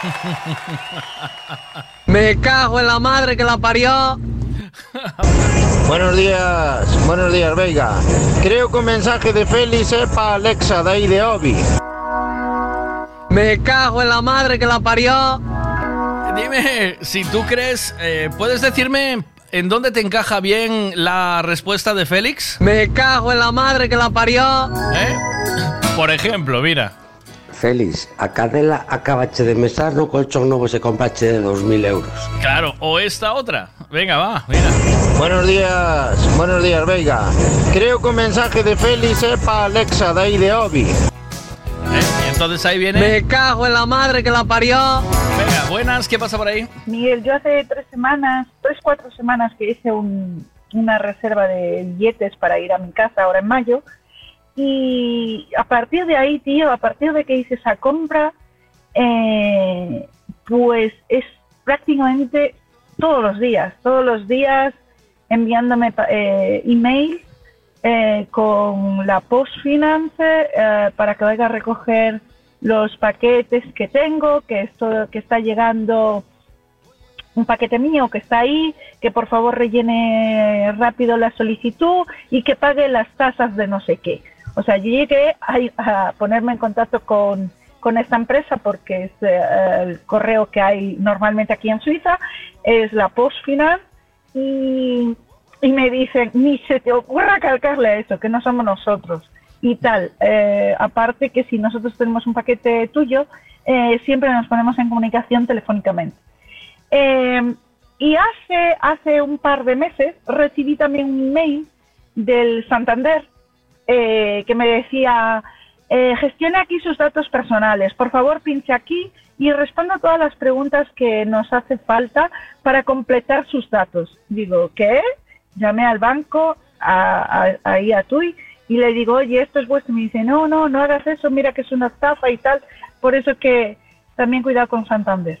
Me cago en la madre que la parió. Buenos días, buenos días, Veiga. Creo que o mensaje de Félix é para Alexa de aí de Obi. Me cago en la madre que la parió. Dime, si tú crees, eh, ¿puedes decirme en dónde te encaja bien la respuesta de Félix? Me cago en la madre que la parió. ¿Eh? Por ejemplo, mira. Félix, a cadela acabache de mesar no colchón novo se comprache de 2.000 euros. Claro, o esta otra. Venga, va, mira. Buenos días, buenos días, Veiga. Creo que o mensaje de Félix é para Alexa de aí de Obi. Y entonces ahí viene. Me cago en la madre que la parió. Venga, buenas, ¿qué pasa por ahí? Miguel, yo hace tres semanas, tres, cuatro semanas que hice un- una reserva de billetes para ir a mi casa ahora en mayo. Y a partir de ahí, tío, a partir de que hice esa compra, eh, pues es prácticamente todos los días, todos los días enviándome pa- eh, email eh, con la post finance eh, para que vaya a recoger los paquetes que tengo, que esto que está llegando un paquete mío que está ahí, que por favor rellene rápido la solicitud y que pague las tasas de no sé qué. O sea, yo llegué a, ponerme en contacto con, con esta empresa porque es eh, el correo que hay normalmente aquí en Suiza, es la Post Finance y, y me dicen, ni se te ocurra calcarle a eso, que no somos nosotros y tal. Eh, aparte que si nosotros tenemos un paquete tuyo, eh, siempre nos ponemos en comunicación telefónicamente. Eh, y hace, hace un par de meses recibí también un email del Santander eh, que me decía, gestione aquí sus datos personales, por favor pinche aquí y responda todas las preguntas que nos hace falta para completar sus datos. Digo, ¿qué? Llamé al banco, a, a- ahí a TUI, y le digo, oye, esto es vuestro. Y me dice, no, no, no hagas eso, mira que es una estafa y tal. Por eso que también cuidado con Santander.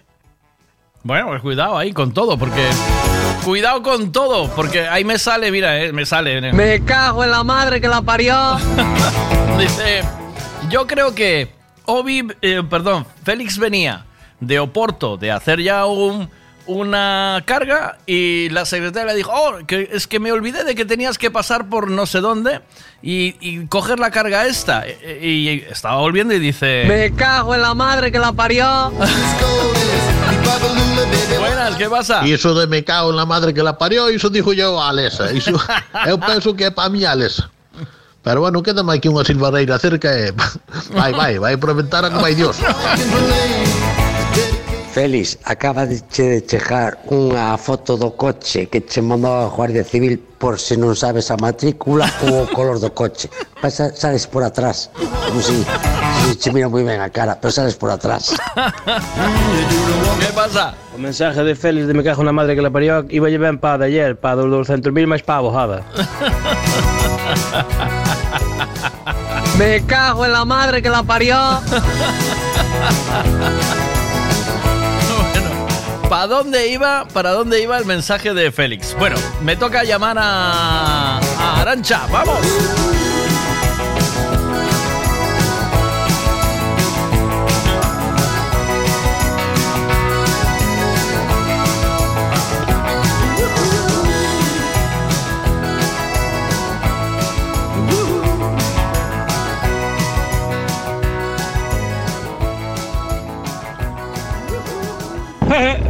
Bueno, pues cuidado ahí con todo, porque. Cuidado con todo, porque ahí me sale, mira, eh, me sale. Me cago en la madre que la parió. Dice, yo creo que Obi, eh, perdón, Félix venía de Oporto de hacer ya un, una carga y la secretaria le dijo, oh, que es que me olvidé de que tenías que pasar por no sé dónde y, y coger la carga esta. Y, y estaba volviendo y dice... Me cago en la madre que la parió. Buenas, ¿qué pasa? Iso de me cago en la madre que la parió, iso dijo yo a Alesa. Iso, eu penso que é para mi Alesa. Pero bueno, quédame aquí unha silvareira cerca e... Vai, vai, vai aproveitar a que vai Dios. Félix, acaba de che de chegar unha foto do coche que che mandou a Guardia Civil por se non sabes a matrícula ou o color do coche. Pasa, sales por atrás. Como si, si che mira moi ben a cara, pero sales por atrás. ¿Qué pasa? O mensaje de Félix de me cago na madre que la parió iba ben para de ayer, para dos 200.000 máis para a bojada. Me cago en la madre que la parió. ¿Para dónde iba? ¿Para dónde iba el mensaje de Félix? Bueno, me toca llamar a, a Arancha. ¡Vamos!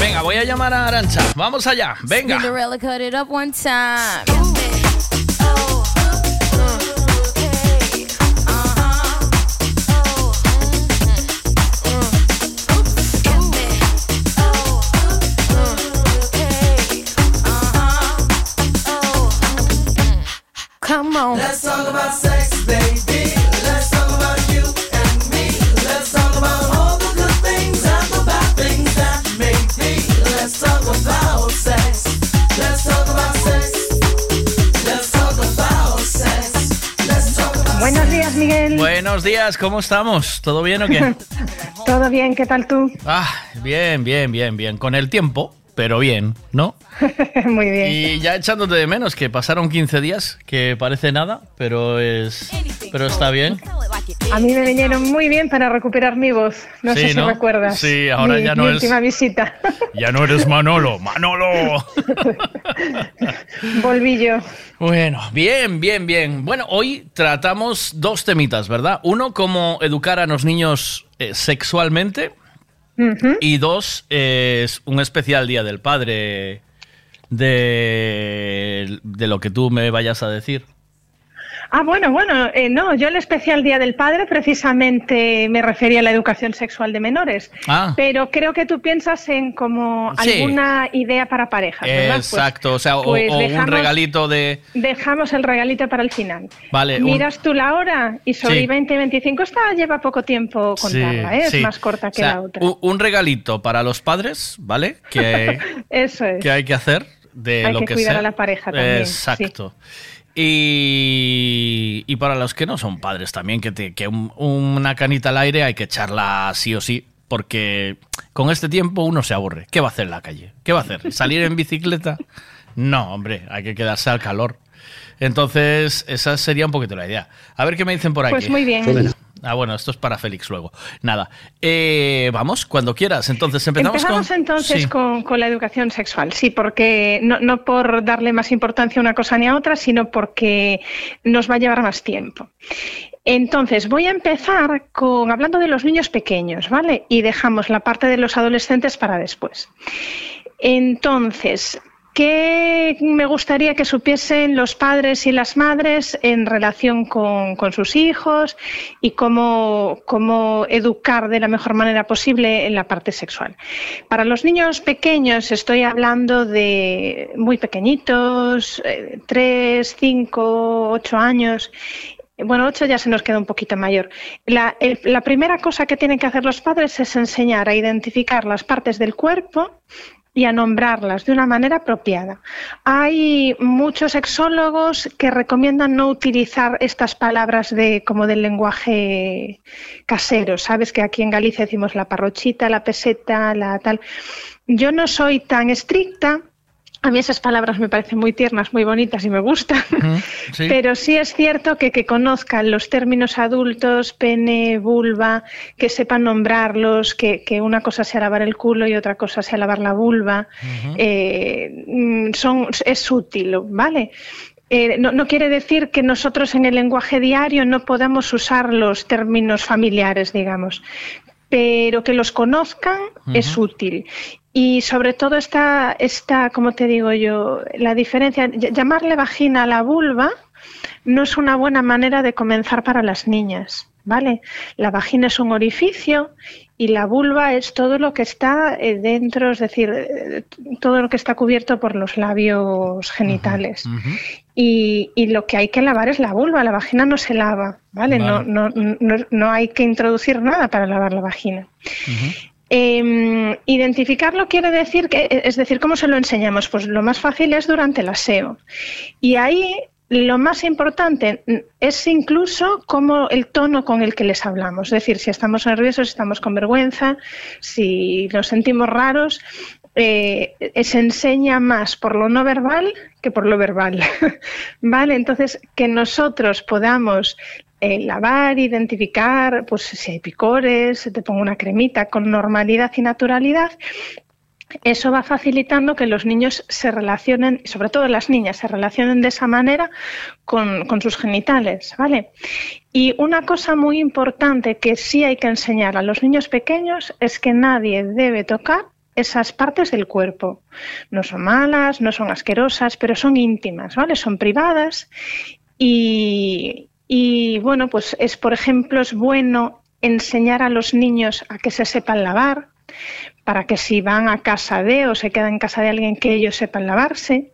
Venga, voy a llamar a Arancha. Vamos allá, venga. Cinderella cut it up one time. Come on. Let's talk about sex, baby. Let's talk about you Buenos días, Miguel. Buenos días, ¿cómo estamos? ¿Todo bien o qué? Todo bien, ¿qué tal tú? Ah, bien, bien, bien, bien. Con el tiempo, pero bien, ¿no? Muy bien. Y ya echándote de menos, que pasaron 15 días, que parece nada, pero es. Pero está bien. A mí me vinieron muy bien para recuperar mi voz. No Sí, sé si ¿no? recuerdas. Sí, ahora Mi- ya no mi es- última visita. Ya no eres Manolo, Manolo. Volví yo. Bueno, bien, bien, bien. Bueno, hoy tratamos dos temitas, ¿verdad? Uno, cómo educar a los niños eh, sexualmente. Y dos, es un especial Día del Padre de, de lo que tú me vayas a decir. Ah, bueno, bueno, eh, no, yo el especial Día del Padre precisamente me refería a la educación sexual de menores. Ah. Pero creo que tú piensas en como Sí. alguna idea para parejas, ¿verdad? Pues- Exacto, o sea, o- pues o, un regalito de... Dejamos el regalito para el final. Vale, un- Miras tú la hora y sobre Sí. 20 y 25 esta lleva poco tiempo contarla, ¿eh? es más corta que O sea, la otra. un- Un regalito para los padres, ¿vale? Que, Eso es. que hay que hacer de Hay lo que que, cuidar sea. a la pareja también, Exacto. Y, y para los que no son padres también, que, te- que un- una canita al aire hay que echarla sí o sí, porque con este tiempo uno se aburre. ¿Qué va a hacer en la calle? ¿Qué va a hacer? ¿Salir en bicicleta? No, hombre, hay que quedarse al calor. Entonces, esa sería un poquito la idea. A ver qué me dicen por aquí. Pues muy bien. Bueno, ah, bueno, esto es para Félix luego. Nada. Eh, vamos, cuando quieras. Entonces, empezamos, Empezamos con... entonces Sí. con, con la educación sexual, sí, porque no, no por darle más importancia a una cosa ni a otra, sino porque nos va a llevar más tiempo. Entonces, voy a empezar con hablando de los niños pequeños, ¿vale? Y dejamos la parte de los adolescentes para después. Entonces, ¿qué me gustaría que supiesen los padres y las madres en relación con, sus hijos y cómo, educar de la mejor manera posible en la parte sexual? Para los niños pequeños estoy hablando de muy pequeñitos, eh, 3, 5, 8 años. Bueno, 8 ya se nos queda un poquito mayor. La primera cosa que tienen que hacer los padres es enseñar a identificar las partes del cuerpo y a nombrarlas de una manera apropiada. Hay muchos sexólogos que recomiendan no utilizar estas palabras de como del lenguaje casero. Sabes que aquí en Galicia decimos la parrochita, la peseta, la tal. Yo no soy tan estricta. A mí esas palabras me parecen muy tiernas, muy bonitas y me gustan. Sí. Pero sí es cierto que, que conozcan los términos adultos, pene, vulva, que sepan nombrarlos, que, que una cosa sea lavar el culo y otra cosa sea lavar la vulva. Eh, son, es útil, ¿vale? Eh, no, no quiere decir que nosotros en el lenguaje diario no podamos usar los términos familiares, digamos, pero que los conozcan es útil. Y sobre todo esta, esta, como te digo yo, la diferencia, ll- llamarle vagina a la vulva no es una buena manera de comenzar para las niñas, ¿vale? La vagina es un orificio y la vulva es todo lo que está eh, dentro, es decir, eh, todo lo que está cubierto por los labios genitales. Y, y lo que hay que lavar es la vulva, la vagina no se lava, ¿vale? No, Vale. no, no, no hay que introducir nada para lavar la vagina. Eh, identificarlo quiere decir que, es decir, ¿cómo se lo enseñamos? Pues lo más fácil es durante el aseo. Y ahí lo más importante es incluso como el tono con el que les hablamos. Es decir, si estamos nerviosos, si estamos con vergüenza, si nos sentimos raros, eh, se enseña más por lo no verbal que por lo verbal. ¿Vale? Entonces, que nosotros podamos eh, lavar, identificar, pues si hay picores, te pongo una cremita con normalidad y naturalidad. Eso va facilitando que los niños se relacionen, sobre todo las niñas, se relacionen de esa manera con, con sus genitales, ¿vale? Y una cosa muy importante que sí hay que enseñar a los niños pequeños es que nadie debe tocar esas partes del cuerpo. No son malas, no son asquerosas, pero son íntimas, ¿vale? Son privadas y, y, bueno, pues es, por ejemplo, es bueno enseñar a los niños a que se sepan lavar, para que si van a casa de o se quedan en casa de alguien que ellos sepan lavarse.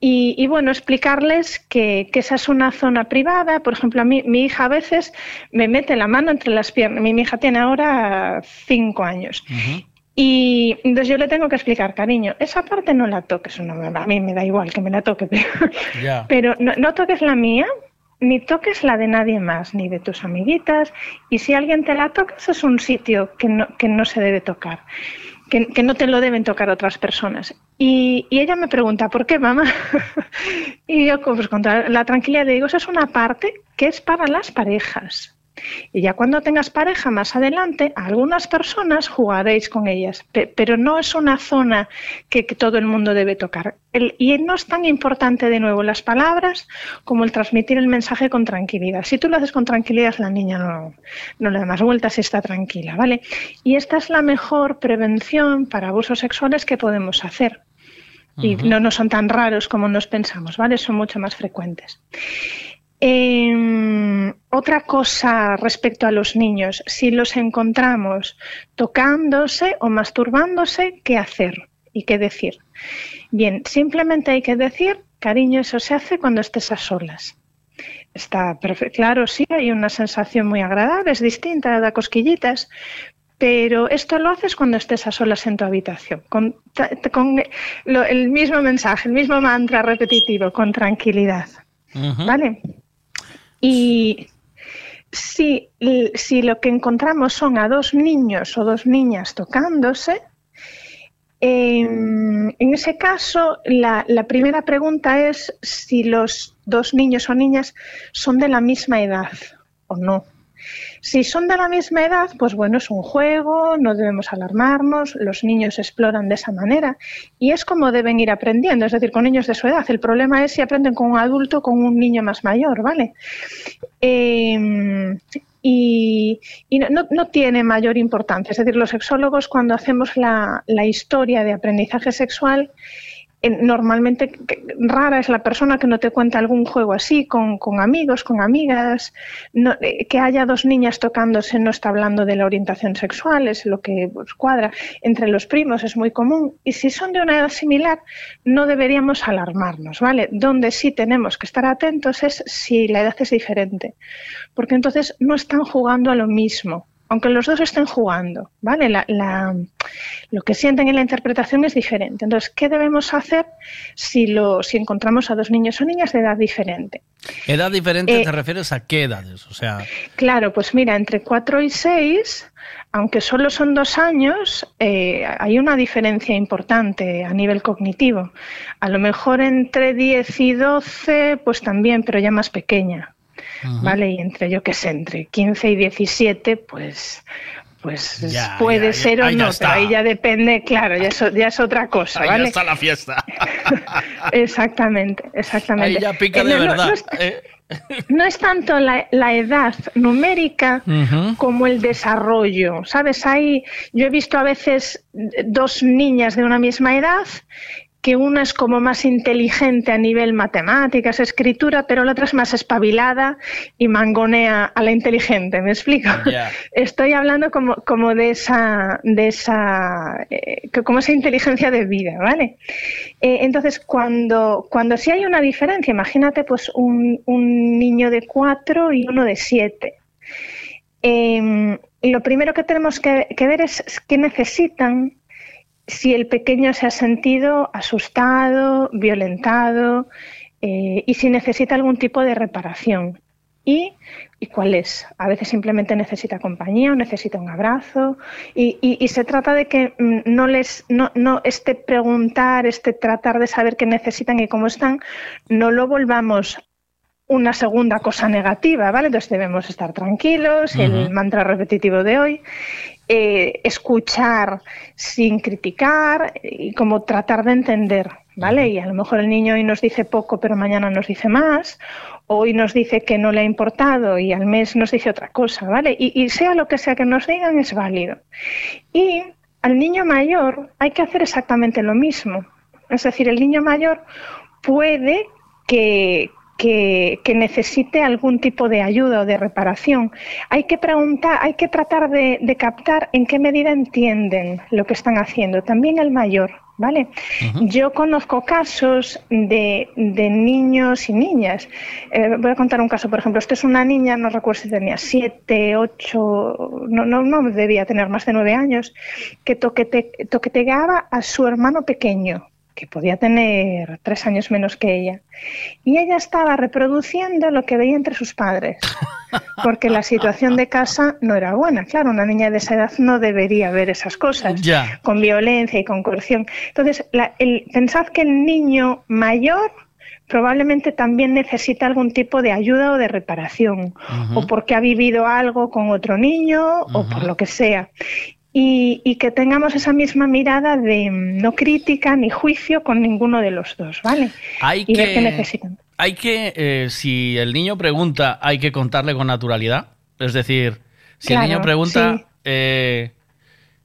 Y, y, bueno, explicarles que, que, esa es una zona privada. Por ejemplo, a mí, mi hija a veces me mete la mano entre las piernas. Mi, hija tiene ahora cinco años. Uh -huh. Y entonces yo le tengo que explicar, cariño, esa parte no la toques. No, a mí me da igual que me la toque, pero, yeah. pero no, no toques la mía, ni toques la de nadie más, ni de tus amiguitas. Y si alguien te la toca, eso es un sitio que no, que no se debe tocar. Que, que, no te lo deben tocar otras personas. Y, y ella me pregunta, ¿por qué, mamá? y yo, pues con la tranquilidad, le digo, es una parte que es para las parejas. Y ya cuando tengas pareja más adelante, algunas personas jugaréis con ellas, pero no es una zona que, que todo el mundo debe tocar. El, y no es tan importante de nuevo las palabras como el transmitir el mensaje con tranquilidad. Si tú lo haces con tranquilidad, la niña no, no le da más vueltas y está tranquila, ¿vale? Y esta es la mejor prevención para abusos sexuales que podemos hacer. Y uh -huh. no, no son tan raros como nos pensamos, ¿vale? Son mucho más frecuentes. Eh, otra cosa respecto a los niños, si los encontramos tocándose o masturbándose, ¿qué hacer y qué decir? Bien, simplemente hay que decir, cariño, eso se hace cuando estés a solas. Está perfecto, claro, sí, hay una sensación muy agradable, es distinta, da cosquillitas, pero esto lo haces cuando estés a solas en tu habitación, con, con lo, el mismo mensaje, el mismo mantra repetitivo, con tranquilidad. Uh -huh. ¿Vale? Y si, si, lo que encontramos son a dos niños o dos niñas tocándose, eh, en ese caso la, la, primera pregunta es si los dos niños o niñas son de la misma edad o no. Si son de la misma edad, pues bueno, es un juego, no debemos alarmarnos, los niños exploran de esa manera y es como deben ir aprendiendo, es decir, con niños de su edad. El problema es si aprenden con un adulto o con un niño más mayor, ¿vale? Y, y no, no, tiene mayor importancia, es decir, los sexólogos cuando hacemos la, la historia de aprendizaje sexual, normalmente rara es la persona que no te cuenta algún juego así con, amigos, con amigas, no, eh, que haya dos niñas tocándose no está hablando de la orientación sexual, es lo que pues, cuadra entre los primos, es muy común y si son de una edad similar no deberíamos alarmarnos, ¿vale? Donde sí tenemos que estar atentos es si la edad es diferente, porque entonces no están jugando a lo mismo, aunque los dos estén jugando, ¿vale? La, la, lo que sienten en la interpretación es diferente. Entonces, ¿qué debemos hacer si, lo, si encontramos a dos niños o niñas de edad diferente? ¿Edad diferente eh, te refieres a qué edades? O sea... Claro, pues mira, entre 4 y 6, aunque solo son dos años, eh, hay una diferencia importante a nivel cognitivo. A lo mejor entre 10 y 12, pues también, pero ya más pequeña. ¿Vale? Y entre, yo qué sé, entre 15 y 17, pues pues ya, puede ya, ser ya, o no, pero ahí ya depende, claro, ya es, ya es otra cosa, ahí ¿vale? ya está la fiesta. exactamente, exactamente. Ahí ya pica de Eh, no, no, verdad. no es- eh. No es tanto la, la edad numérica como el desarrollo, ¿sabes? Hay, yo he visto a veces dos niñas de una misma edad que una es como más inteligente a nivel matemáticas, escritura, pero la otra es más espabilada y mangonea a la inteligente, ¿me explico? Estoy hablando como, como de esa, de esa, eh, como esa inteligencia de vida, ¿vale? Eh, entonces, cuando, cuando sí hay una diferencia, imagínate pues un, un niño de cuatro y uno de siete. Eh, lo primero que tenemos que, que ver es qué necesitan si el pequeño se ha sentido asustado, violentado eh, y si necesita algún tipo de reparación. ¿Y, ¿Y cuál es? A veces simplemente necesita compañía o necesita un abrazo y, y- y se trata de que mm, no les no, no este preguntar, este tratar de saber qué necesitan y cómo están, no lo volvamos una segunda cosa negativa, ¿vale? Entonces debemos estar tranquilos, el mantra repetitivo de hoy, eh, escuchar sin criticar y como tratar de entender, ¿vale? Y a lo mejor el niño hoy nos dice poco, pero mañana nos dice más, hoy nos dice que no le ha importado y al mes nos dice otra cosa, ¿vale? Y, y sea lo que sea que nos digan, es válido. Y al niño mayor hay que hacer exactamente lo mismo. Es decir, el niño mayor puede que, que, que necesite algún tipo de ayuda o de reparación. Hay que preguntar, hay que tratar de, de captar en qué medida entienden lo que están haciendo. También el mayor, ¿vale? Yo conozco casos de, de niños y niñas. Eh, voy a contar un caso, por ejemplo, esta es una niña, no recuerdo si tenía siete, ocho, no, no, no debía tener más de nueve años, que toquete, toqueteaba a su hermano pequeño que podía tener tres años menos que ella. Y ella estaba reproduciendo lo que veía entre sus padres, porque la situación de casa no era buena. Claro, una niña de esa edad no debería ver esas cosas, con violencia y con coerción. Entonces, la- el, pensad que el niño mayor probablemente también necesita algún tipo de ayuda o de reparación, o porque ha vivido algo con otro niño, o por lo que sea. Y, y que tengamos esa misma mirada de mm, no crítica ni juicio con ninguno de los dos, ¿vale? Hay y ver qué que, necesitan. hay que eh, si el niño pregunta, hay que contarle con naturalidad. Es decir, si Claro, el niño pregunta, sí. eh,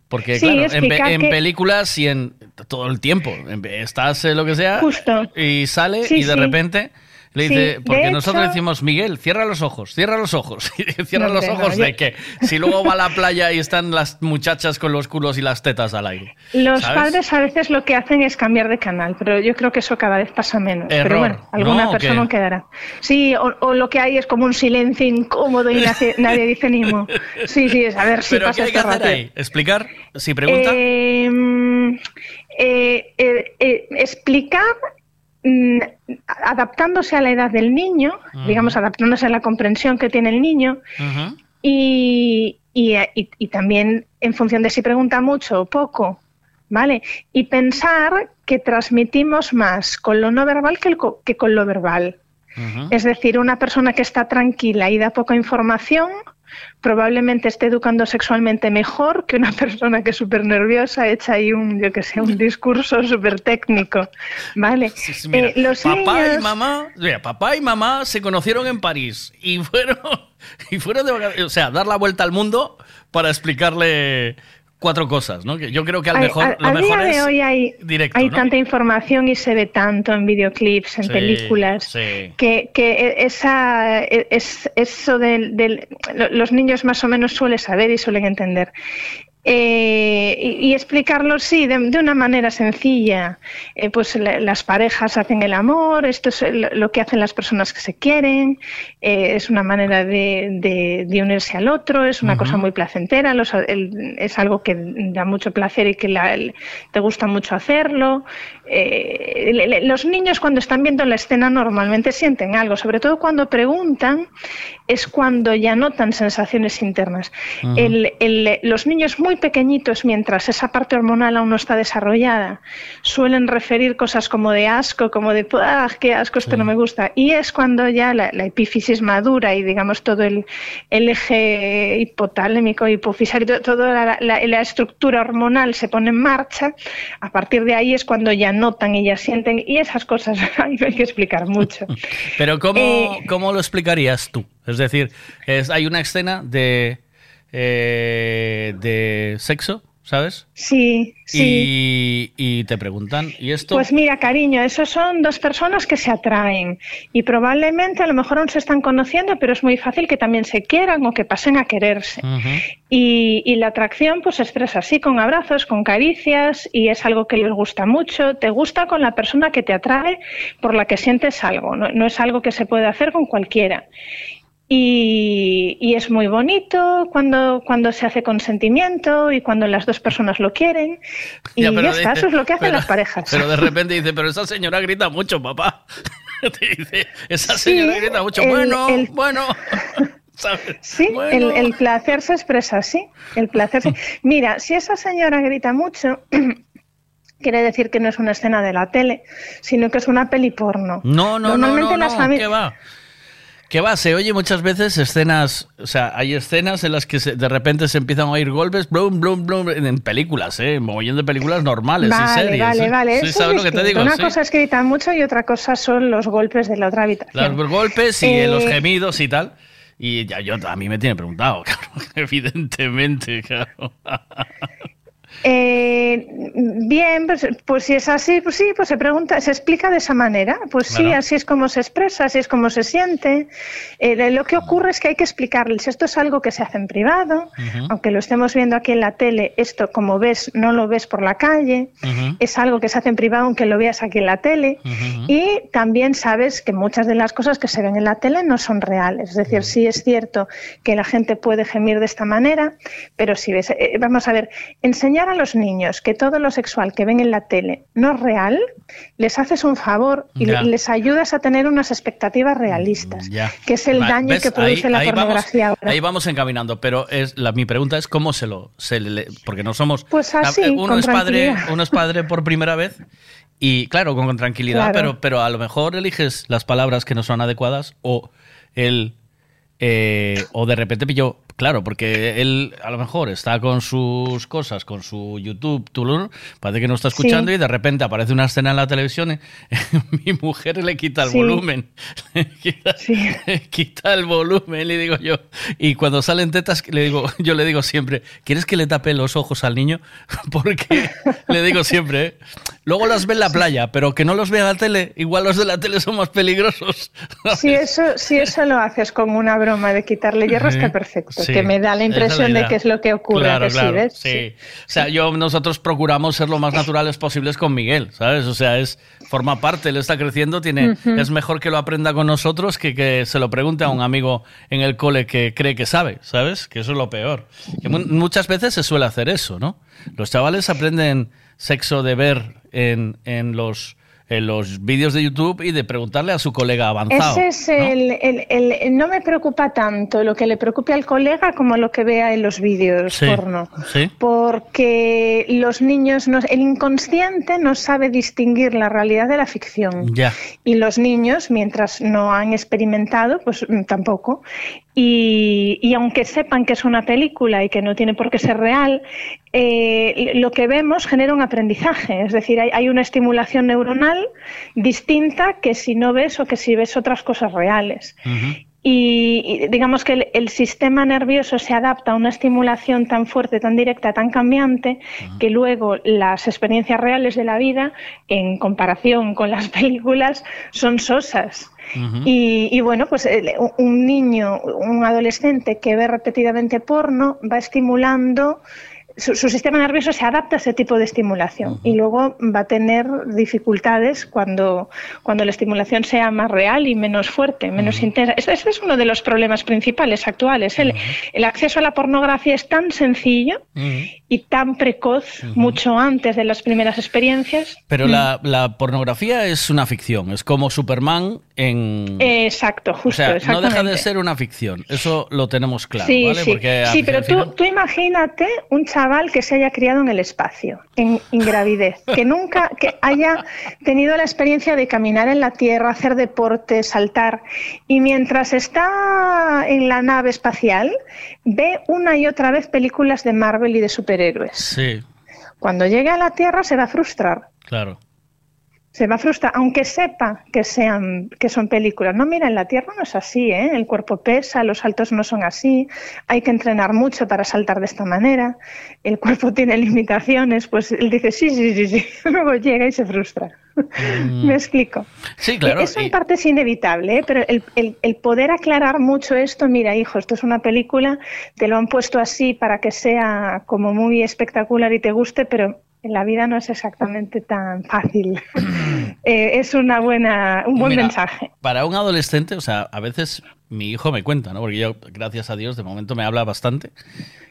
porque Sí, claro, en, que- películas y en todo el tiempo, estás eh, lo que sea, Justo. y sale Sí, y de repente le Sí, dice, de porque nosotros hecho- decimos, Miguel, cierra los ojos, cierra los ojos, cierra No, los hombre, no, ojos yo- de que si luego va a la playa y están las muchachas con los culos y las tetas al aire. Los ¿sabes? padres a veces lo que hacen es cambiar de canal, pero yo creo que eso cada vez pasa menos. Error, pero bueno, alguna ¿no? ¿O persona qué? quedará. Sí, o, o lo que hay es como un silencio incómodo y nadie, nadie dice ni mu. Sí, sí, es a ver si Pero pasa ¿qué hay que esto hacer ahí? ¿Explicar? Si pregunta. Eh, mm, eh, eh, eh, explicar adaptándose a la edad del niño, digamos, adaptándose a la comprensión que tiene el niño y, y, y- y también en función de si pregunta mucho o poco, ¿vale? Y pensar que transmitimos más con lo no verbal que, el co- que con lo verbal. Es decir, una persona que está tranquila y da poca información probablemente esté educando sexualmente mejor que una persona que es súper nerviosa, echa ahí un, yo que sé, un discurso súper técnico, ¿vale? Mira, Eh, los papá niños- y mamá, mira, papá y mamá se conocieron en París y fueron, y fueron de o sea, dar la vuelta al mundo para explicarle cuatro cosas, ¿no? Que yo creo que a lo Ay, mejor, a- lo mejor día de es hoy hay, directo, hay ¿no? tanta información y se ve tanto en videoclips, en Sí, películas, sí. que, que esa, es, eso del, del- lo- los niños más o menos suelen saber y suelen entender. Eh, y, y explicarlo, sí, de, de una manera sencilla. Eh, pues la- las parejas hacen el amor, esto es lo que hacen las personas que se quieren, eh, es una manera de, de- de unirse al otro, es una cosa muy placentera, los- el- es algo que da mucho placer y que la- el- te gusta mucho hacerlo. Eh, le- le- los niños cuando están viendo la escena normalmente sienten algo, sobre todo cuando preguntan, es cuando ya notan sensaciones internas. Ujú. El- el- los niños muy pequeñitos, mientras esa parte hormonal aún no está desarrollada, suelen referir cosas como de asco, como de ¡ah, qué asco, esto no me gusta! Y es cuando ya la, la epífisis madura y digamos todo el, el eje hipotalémico, hipofisario, to- toda la, la- la estructura hormonal se pone en marcha, a partir de ahí es cuando ya notan y ya sienten, y esas cosas hay que explicar mucho. Pero ¿cómo, Eh, cómo lo explicarías tú? Es decir, es, hay una escena de, eh, de sexo, ¿sabes? Sí, sí. Y, y te preguntan, ¿y esto? Pues mira, cariño, esos son dos personas que se atraen y probablemente a lo mejor aún se están conociendo, pero es muy fácil que también se quieran o que pasen a quererse. Y, y la atracción pues se expresa así, con abrazos, con caricias y es algo que les gusta mucho. Te gusta con la persona que te atrae por la que sientes algo, no, no es algo que se puede hacer con cualquiera. Y, y es muy bonito cuando, cuando se hace con sentimiento y cuando las dos personas lo quieren. Y Ya, ya, está, eso es lo que hacen pero- las parejas. Pero de repente dice, pero esa señora grita mucho, papá. Dice, esa Sí, señora grita mucho. el- bueno, el- bueno. ¿sabes? Sí, el, el placer se expresa así. El placer se- Mira, si esa señora grita mucho, quiere decir que no es una escena de la tele, sino que es una peli porno. No, no, no, Normalmente no, no, fami- ¿qué va? ¿Qué va? Se oye muchas veces escenas, o sea, hay escenas en las que se- de repente se empiezan a oír golpes, blum, blum, blum, en películas, ¿eh? Mogollón de películas normales y series. vale, ¿eh? vale. Sí, eso ¿sabes es lo que te distinto. digo? Una Sí. cosa es que gritan mucho y otra cosa son los golpes de la otra habitación. Los golpes y Eh, los gemidos y tal. Y ya yo a mí me tiene preguntado, claro, evidentemente, claro. Eh, bien, pues, pues si es así, pues sí, pues se pregunta, se explica de esa manera. Pues sí, así es como se expresa, así es como se siente. Eh, lo que ocurre es que hay que explicarles. Esto es algo que se hace en privado, aunque lo estemos viendo aquí en la tele. Esto, como ves, no lo ves por la calle. Es algo que se hace en privado, aunque lo veas aquí en la tele. Y también sabes que muchas de las cosas que se ven en la tele no son reales. Es decir, sí es cierto que la gente puede gemir de esta manera, pero si ves, eh, vamos a ver, enseñar a los niños que todo lo sexual que ven en la tele no es real, les haces un favor y Ya. les ayudas a tener unas expectativas realistas, Ya. que es el daño ¿ves? que produce Ahí- la ahí vamos- pornografía ahora. Ahí vamos encaminando, pero es la, mi pregunta es cómo se lo... Se le- porque no somos... Pues así, Eh, uno, es padre, uno es padre por primera vez y claro, con, con tranquilidad, Claro. pero, pero a lo mejor eliges las palabras que no son adecuadas o el... eh, o de repente pilló, claro, porque él a lo mejor está con sus cosas, con su YouTube, tulum, parece que no está escuchando Sí. y de repente aparece una escena en la televisión y mi mujer le quita el Sí. volumen, le quita, le quita el volumen, le digo yo. Y cuando salen tetas, le digo, yo le digo siempre, ¿quieres que le tape los ojos al niño? Porque le digo siempre, ¿eh? luego las ve en la playa, pero que no los vea en la tele, igual los de la tele son más peligrosos. Si eso, si eso lo haces como una broma de quitarle hierro, está perfecto. Sí, que me da la es la impresión de que es lo que ocurre. Claro, que sí, sí. O sea, yo, nosotros procuramos ser lo más naturales posibles con Miguel, ¿sabes? O sea, es forma parte, él está creciendo, tiene, es mejor que lo aprenda con nosotros que que se lo pregunte a un amigo en el cole que cree que sabe, ¿sabes? Que eso es lo peor. Que muchas veces se suele hacer eso, ¿no? Los chavales aprenden sexo de ver en, en los en los vídeos de YouTube y de preguntarle a su colega avanzado. Ese es el, el- el- No me preocupa tanto lo que le preocupe al colega como lo que vea en los vídeos Sí, porno. sí. Porque los niños, no, el inconsciente no sabe distinguir la realidad de la ficción. Ya. Y los niños, mientras no han experimentado, pues mm, tampoco. Y, y aunque sepan que es una película y que no tiene por qué ser real, eh, lo que vemos genera un aprendizaje. Es decir, hay, hay una estimulación neuronal distinta que si no ves o que si ves otras cosas reales. Y, y digamos que el, el sistema nervioso se adapta a una estimulación tan fuerte, tan directa, tan cambiante, que luego las experiencias reales de la vida, en comparación con las películas, son sosas. Y, y bueno, pues el- un niño, un adolescente que ve repetidamente porno va estimulando, su, su sistema nervioso se adapta a ese tipo de estimulación y luego va a tener dificultades cuando, cuando la estimulación sea más real y menos fuerte, menos intensa. Ese, ese es uno de los problemas principales actuales. El, el acceso a la pornografía es tan sencillo y tan precoz, mucho antes de las primeras experiencias. Pero Mm. la, la pornografía es una ficción, es como Superman en... Exacto, o justo. sea, no deja de ser una ficción, eso lo tenemos claro, sí, ¿vale? sí. Porque Sí, pero tú, tú imagínate un chaval que se haya criado en el espacio, en ingravidez, que nunca que haya tenido la experiencia de caminar en la Tierra, hacer deporte, saltar, y mientras está en la nave espacial, ve una y otra vez películas de Marvel y de superhéroes. Sí, Cuando llegue a la Tierra se va a frustrar. claro. Se va a frustrar, aunque sepa que sean que son películas. No, mira, en la Tierra no es así, ¿eh? El cuerpo pesa, los saltos no son así, hay que entrenar mucho para saltar de esta manera, el cuerpo tiene limitaciones, pues él dice sí, sí, sí, sí, luego llega y se frustra. ¿Me explico? Mm. Sí, claro. Eso en parte es inevitable, ¿eh? pero el, el- el poder aclarar mucho esto, mira, hijo, esto es una película, te lo han puesto así para que sea como muy espectacular y te guste, pero en la vida no es exactamente tan fácil. Eh, es una buena, un buen Mira, mensaje. Para un adolescente, o sea, a veces mi hijo me cuenta, ¿no? Porque yo, gracias a Dios, de momento me habla bastante.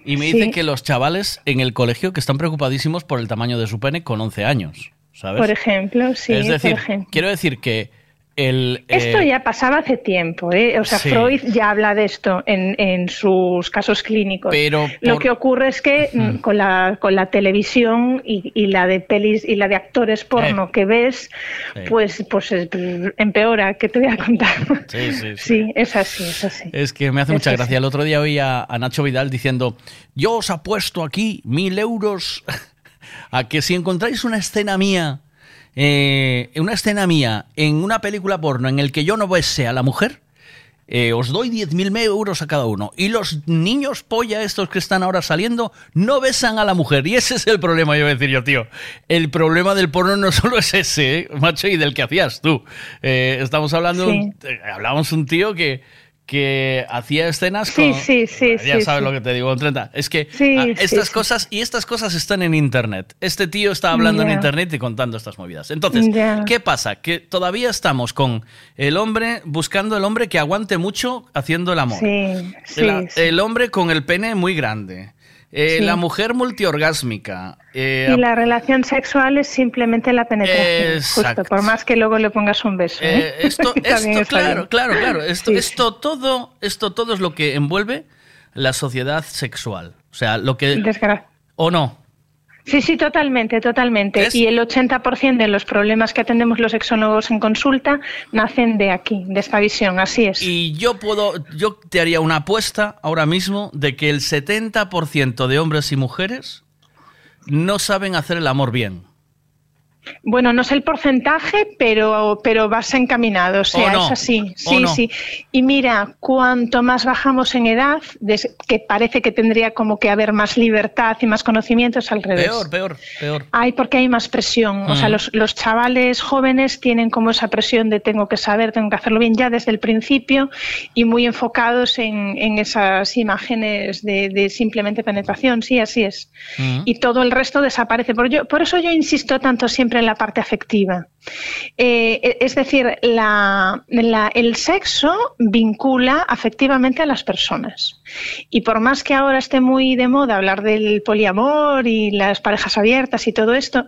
Y me Sí. dice que los chavales en el colegio que están preocupadísimos por el tamaño de su pene con 11 años, ¿sabes? Por ejemplo, sí, es decir, por ejemplo. quiero decir que el... Esto eh, ya pasaba hace tiempo, ¿eh? O sea, sí. Freud ya habla de esto en, en sus casos clínicos. Pero Lo que ocurre es que mm, con, la, con la televisión y, y la de pelis y la de actores porno que ves, pues, pues eh, empeora. ¿Qué te voy a contar? Sí, sí, sí. Sí, es así, es así. Es que me hace mucha gracia. El otro día oí a, a Nacho Vidal diciendo, yo os apuesto aquí mil euros a que si encontráis una escena mía, eh, una escena mía en una película porno en el que yo no bese a la mujer, eh, os doy 10.000 euros a cada uno. Y los niños polla estos que están ahora saliendo no besan a la mujer. Y ese es el problema, yo voy a decir yo, tío. El problema del porno no solo es ese, ¿eh? macho, y del que hacías tú. Eh, estamos hablando, Sí. hablamos un tío que que hacía escenas con... sí, sí, Ya sí, sabes sí. lo que te digo, 30. Es que Sí, ah, estas cosas, y estas cosas están en internet. Este tío está hablando en Ya. internet y contando estas movidas. Entonces, Ya. ¿qué pasa? Que todavía estamos con el hombre, buscando el hombre que aguante mucho haciendo el amor. El hombre con el pene muy grande. Eh, Sí. La mujer multiorgásmica. Eh, Y la relación sexual es simplemente la penetración, Exacto. justo, por más que luego le pongas un beso. ¿eh? Eh, esto, esto claro, claro, claro. Esto, Sí, esto todo, esto todo es lo que envuelve la sociedad sexual. O sea, lo que. ¿O no? Sí, sí, totalmente, totalmente. Y el 80% de los problemas que atendemos los sexólogos en consulta nacen de aquí, de esta visión, así es. Y yo puedo, yo te haría una apuesta ahora mismo de que el 70% de hombres y mujeres no saben hacer el amor bien. Bueno, no sé el porcentaje, pero, pero vas encaminado, o sea, ¿O no? es así. ¿O Sí, no? sí. Y mira, cuanto más bajamos en edad, que parece que tendría como que haber más libertad y más conocimientos al revés. Peor, peor, peor. Hay porque hay más presión. O sea, Mm. los, los chavales jóvenes tienen como esa presión de tengo que saber, tengo que hacerlo bien ya desde el principio y muy enfocados en, en esas imágenes de, de simplemente penetración. Sí, así es. Y todo el resto desaparece. Por, yo, por eso yo insisto tanto siempre en la parte afectiva. Eh, e- es decir, el sexo vincula afectivamente a las personas. Y por más que ahora esté muy de moda hablar del poliamor y las parejas abiertas y todo esto,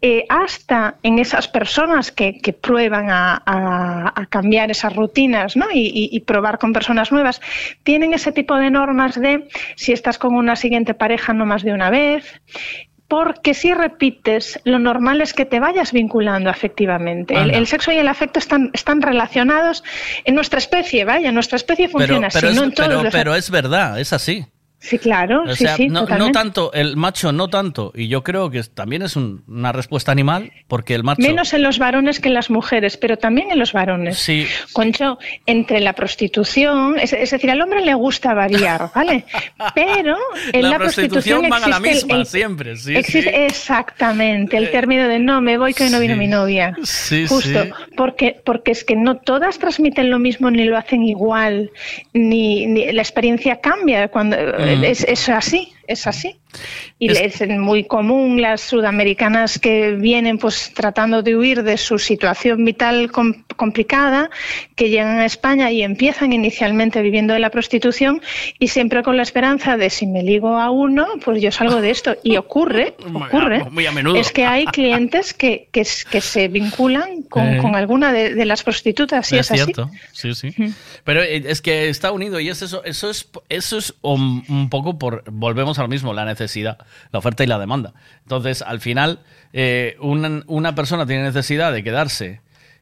eh, hasta en esas personas que, prueban a, cambiar esas rutinas ¿no? y probar con personas nuevas, tienen ese tipo de normas de si estás con una siguiente pareja no más de una vez, porque si repites, lo normal es que te vayas vinculando afectivamente. El, sexo y el afecto están, están relacionados en nuestra especie, vaya, nuestra especie Pero, funciona pero, así, es, no en todos pero, los- pero es verdad, es así. Sí, claro, O sí, sea, sí, no, no tanto, el macho no tanto. Y yo creo que también es un- una respuesta animal, porque el macho... Menos en los varones que en las mujeres, pero también en los varones. Sí. Concho, entre la prostitución, es, es decir, al hombre le gusta variar, ¿vale? Pero en la, la prostitución van a la el- misma el- siempre, sí, existe- sí. Eh, Exactamente, el término de no, me voy que hoy no vino mi novia. Sí, Justo, sí. porque, porque es que no todas transmiten lo mismo ni lo hacen igual, ni, ni- la experiencia cambia cuando. Es, es así, es así. Y Es- es muy común las sudamericanas que vienen pues tratando de huir de su situación vital com- complicada, que llegan a España y empiezan inicialmente viviendo de la prostitución y siempre con la esperanza de si me ligo a uno, pues yo salgo de esto. Y ocurre, ocurre. Muy a menudo. Es que hay clientes que, que, que se vinculan con, Eh. con alguna de, de las prostitutas, sí, es, así. cierto, sí, sí. Pero eh, es que está unido y es eso, eso es, eso es un, un poco por, volvemos al mismo, la necesidad, la oferta y la demanda. Entonces, al final, eh, una, persona tiene necesidad de quedarse,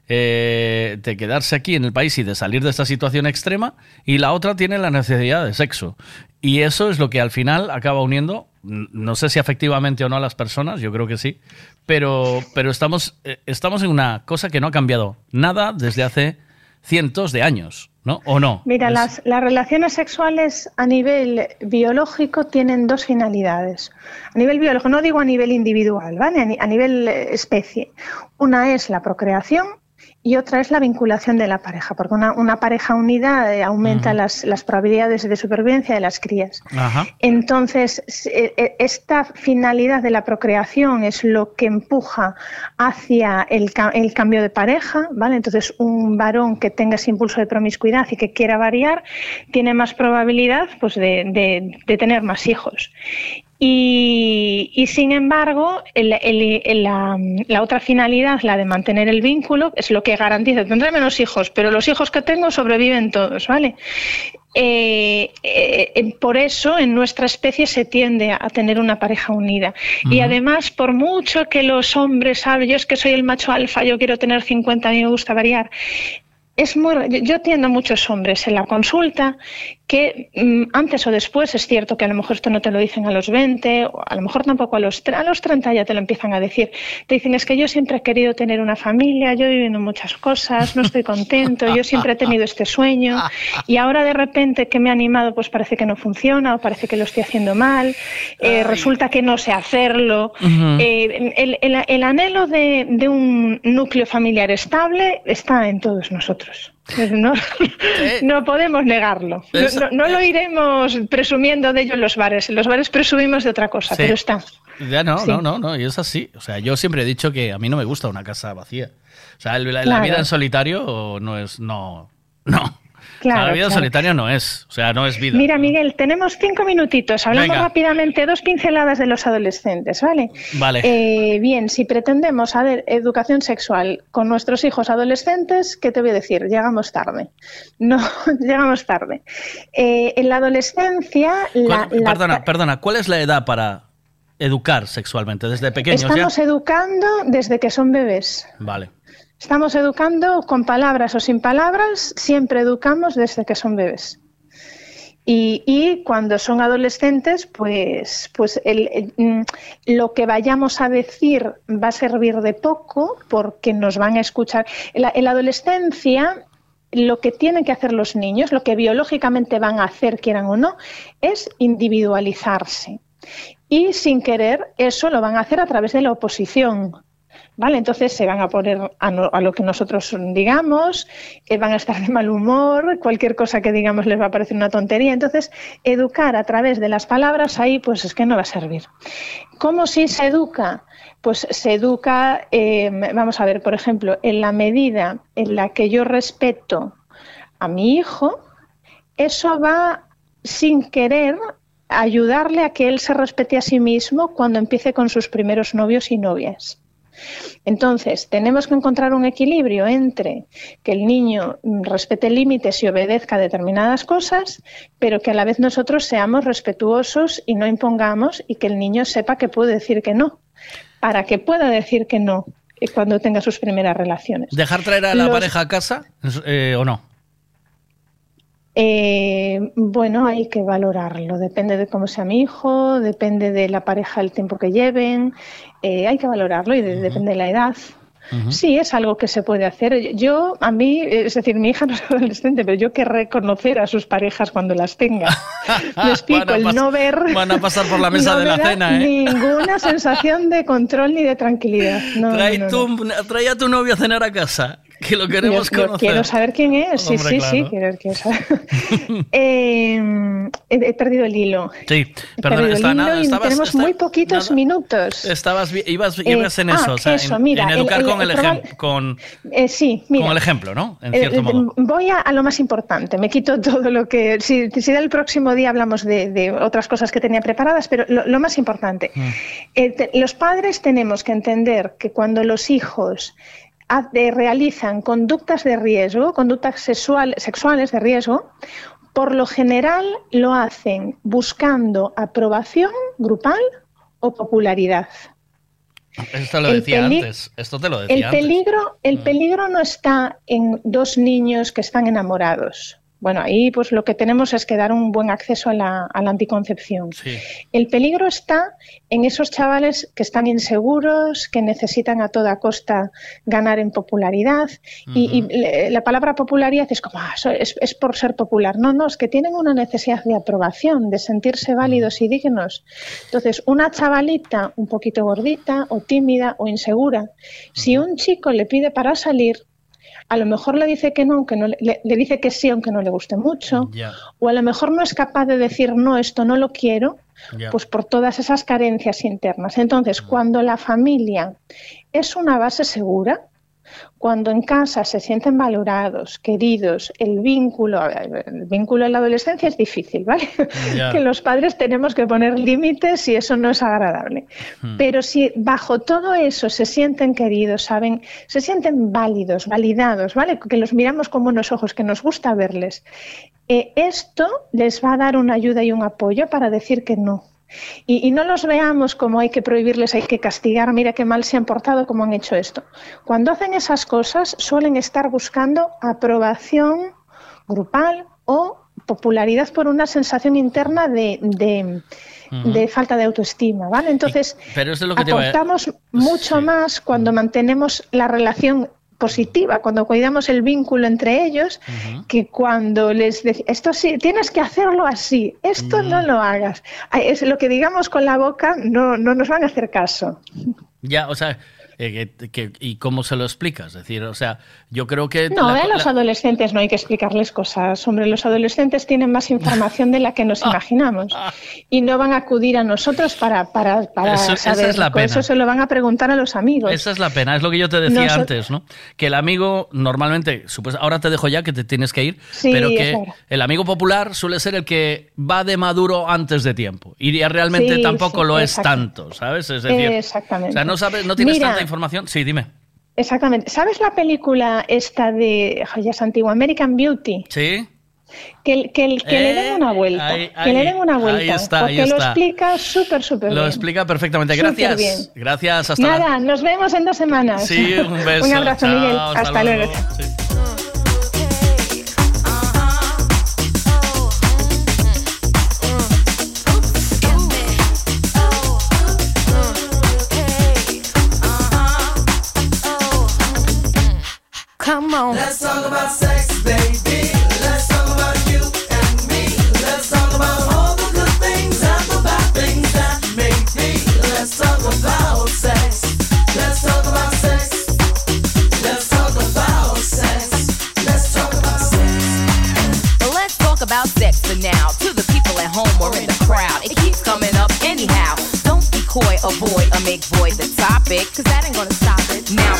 eh, de quedarse aquí en el país y de salir de esta situación extrema, y la otra tiene la necesidad de sexo. Y eso es lo que al final acaba uniendo, no sé si afectivamente o no a las personas, yo creo que sí, pero, pero estamos, eh, estamos en una cosa que no ha cambiado nada desde hace cientos de años, ¿no? ¿O no? Mira, Es- las, las relaciones sexuales a nivel biológico tienen dos finalidades. A nivel biológico, no digo a nivel individual, ¿vale? A nivel eh, especie. Una es la procreación y otra es la vinculación de la pareja, porque una, una pareja unida eh, aumenta las, las probabilidades de supervivencia de las crías. Ajá. Entonces, eh, eh, esta finalidad de la procreación es lo que empuja hacia el, el cambio de pareja, ¿vale? Entonces, un varón que tenga ese impulso de promiscuidad y que quiera variar, tiene más probabilidad pues, de, de- de tener más hijos. Y, y, sin embargo, el- el- el- la, la otra finalidad, la de mantener el vínculo, es lo que garantiza. Tendré menos hijos, pero los hijos que tengo sobreviven todos, ¿vale? Eh, eh, eh, por eso en nuestra especie se tiende a tener una pareja unida. Y además, por mucho que los hombres hablen, yo es que soy el macho alfa, yo quiero tener 50, a mí me gusta variar, es muy, yo- yo atiendo a muchos hombres en la consulta que mm, antes o después es cierto que a lo mejor esto no te lo dicen a los 20 o a lo mejor tampoco a los, a los 30 ya te lo empiezan a decir. Te dicen es que yo siempre he querido tener una familia, yo he vivido muchas cosas, no estoy contento, yo siempre he tenido este sueño y ahora de repente que me he animado pues parece que no funciona o parece que lo estoy haciendo mal, eh, resulta que no sé hacerlo. Eh, el, el- el anhelo de, de un núcleo familiar estable está en todos nosotros. No, no podemos negarlo. No, no- lo iremos presumiendo de ello en los bares. En los bares presumimos de otra cosa, Sí. pero está. Ya no, Sí. no, no, no, y es así. O sea, yo siempre he dicho que a mí no me gusta una casa vacía. O sea, la, la Claro. vida en solitario no es, no, no. Claro, la vida claro. solitario no es, o sea, no es vida. Mira, Miguel, tenemos cinco minutitos. Hablamos Venga. rápidamente dos pinceladas de los adolescentes, ¿vale? Vale. Eh, bien, si pretendemos hacer educación sexual con nuestros hijos adolescentes, ¿qué te voy a decir? Llegamos tarde. No, llegamos tarde. Eh, en la adolescencia, la, ¿Cuál- la- perdona, perdona, ¿cuál es la edad para educar sexualmente? ¿Desde pequeños estamos ya? educando desde que son bebés. Vale. Estamos educando con palabras o sin palabras, siempre educamos desde que son bebés. Y, cuando son adolescentes, pues, pues mm, lo que vayamos a decir va a servir de poco porque nos van a escuchar. En la adolescencia, lo que tienen que hacer los niños, lo que biológicamente van a hacer, quieran o no, es individualizarse. Y sin querer, eso lo van a hacer a través de la oposición. ¿Vale? Entonces se van a poner a, lo que nosotros digamos, eh, van a estar de mal humor, cualquier cosa que digamos les va a parecer una tontería. Entonces, educar a través de las palabras ahí, pues es que no va a servir. ¿Cómo si se educa? Pues se educa, eh, vamos a ver, por ejemplo, en la medida en la que yo respeto a mi hijo, eso va sin querer ayudarle a que él se respete a sí mismo cuando empiece con sus primeros novios y novias. Entonces, tenemos que encontrar un equilibrio entre que el niño mm, respete límites y obedezca determinadas cosas, pero que a la vez nosotros seamos respetuosos y no impongamos y que el niño sepa que puede decir que no, para que pueda decir que no eh, cuando tenga sus primeras relaciones. ¿Dejar traer a la Los- pareja a casa eh, o no? Eh, bueno, hay que valorarlo. Depende de cómo sea mi hijo, depende de la pareja, el tiempo que lleven. eh, hay que valorarlo y de- depende de la edad. Sí, es algo que se puede hacer. Yo, a mí, es decir, mi hija no es adolescente, pero yo querré conocer a sus parejas cuando las tenga. Me explico, el no ver. Van a pasar por la mesa no de la cena, ¿eh? Ninguna sensación de control ni de tranquilidad. No, Trae, no, tu- trae a tu novio a cenar a casa, que lo queremos yo, yo conocer. quiero saber quién es, sí, Hombre, sí, claro. sí, quiero, quiero saber. Eh, he, he perdido el hilo. Sí, perdido está el hilo nada, estabas, tenemos está- muy poquitos minutos. estabas, ibas, Eh, ibas en ah, eso, o sea, eso, en, mira, en educar el- con el el ejemplo, con, Eh, sí, mira. con el ejemplo, ¿no? En Eh, cierto eh, modo. Voy a, a lo más importante. Me quito todo lo que. Si, si del próximo día hablamos de, de otras cosas que tenía preparadas, pero lo, lo más importante. Eh, te- los padres tenemos que entender que cuando los hijos realizan conductas de riesgo, conductas sexual- sexuales de riesgo, por lo general lo hacen buscando aprobación grupal o popularidad. Esto lo el decía antes, esto te lo decía El antes. peligro, el peligro no está en dos niños que están enamorados. Bueno, ahí pues lo que tenemos es que dar un buen acceso a la, a la anticoncepción. El peligro está en esos chavales que están inseguros, que necesitan a toda costa ganar en popularidad. Y, la palabra popularidad es como, "Ah, es, es por ser popular. No, no, es que tienen una necesidad de aprobación, de sentirse válidos y dignos. Entonces, una chavalita un poquito gordita o tímida o insegura, si un chico le pide para salir, a lo mejor le dice que no, aunque no le, dice que sí, aunque no le guste mucho, o a lo mejor no es capaz de decir no, esto no lo quiero, pues por todas esas carencias internas. Entonces, cuando la familia es una base segura, cuando en casa se sienten valorados, queridos, el vínculo, el vínculo en la adolescencia es difícil, ¿vale? Que los padres tenemos que poner límites y eso no es agradable. Hmm. Pero si bajo todo eso se sienten queridos, saben, se sienten válidos, validados, ¿vale? Que los miramos con buenos ojos, que nos gusta verles. eh, esto les va a dar una ayuda y un apoyo para decir que no. Y, y no los veamos como hay que prohibirles, hay que castigar, mira qué mal se han portado como han hecho esto. Cuando hacen esas cosas suelen estar buscando aprobación grupal o popularidad por una sensación interna de, de- Ujú. de falta de autoestima, ¿vale? Entonces, Pero eso es lo que te iba a- aportamos mucho más cuando mantenemos la relación positiva, cuando cuidamos el vínculo entre ellos, que cuando les decimos, esto sí, tienes que hacerlo así, esto no lo hagas. Es lo que digamos con la boca, no, no nos van a hacer caso. Ya, o sea, eh, que- que- ¿y cómo se lo explicas? Es decir, o sea, yo creo que... No, la- a los la- adolescentes no hay que explicarles cosas. Hombre, los adolescentes tienen más información de la que nos imaginamos y no van a acudir a nosotros para, para, para Eso- esa saber. es la Por Eso pena. se lo van a preguntar a los amigos. Esa es la pena, es lo que yo te decía Nosot- antes, ¿no? Que el amigo normalmente, supues- ahora te dejo ya que te tienes que ir, Sí, pero que el amigo popular suele ser el que va de maduro antes de tiempo y realmente Sí, tampoco sí, lo es tanto, ¿sabes? Es decir, Exactamente. o sea, no sabes, no tienes Mira, tanta información. Sí, dime. Exactamente. ¿Sabes la película esta de, ay, ya es antigua, American Beauty? Sí. Que, que, que le den una vuelta. ahí- que le den una vuelta. ahí está, ahí porque lo está. explica súper, súper Lo bien. explica perfectamente. Gracias. bien. Gracias, hasta la- Nada, nos vemos en dos semanas. Sí, un beso. un abrazo, Chao, Miguel. hasta Hasta, luego. luego. Sí. Come on. Let's talk about sex, baby. Let's talk about you and me. Let's talk about all the good things and the bad things that may be. Let's talk about sex. Let's talk about sex. Let's talk about sex. Let's talk about sex. Well, let's talk about sex for now. To the people at home or in the crowd, it keeps coming up anyhow. Don't be coy, avoid, or make void the topic, cause that ain't gonna stop it. Now,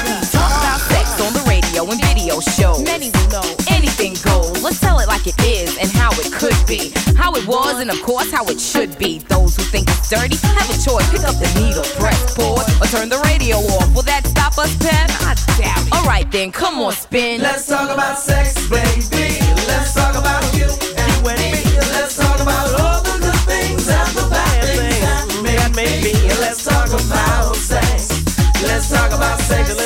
shows. Many will know anything goes. Let's tell it like it is and how it could be. How it was, and of course, how it should be. Those who think it's dirty have a choice. Pick up the needle, press pause, or turn the radio off. Will that stop us, Pep? I doubt it. Alright then, come on, spin. Let's talk about sex, baby. Let's talk about you and me. Let's talk about all the good things and the bad things that may be. Let's talk about sex. Let's talk about sex.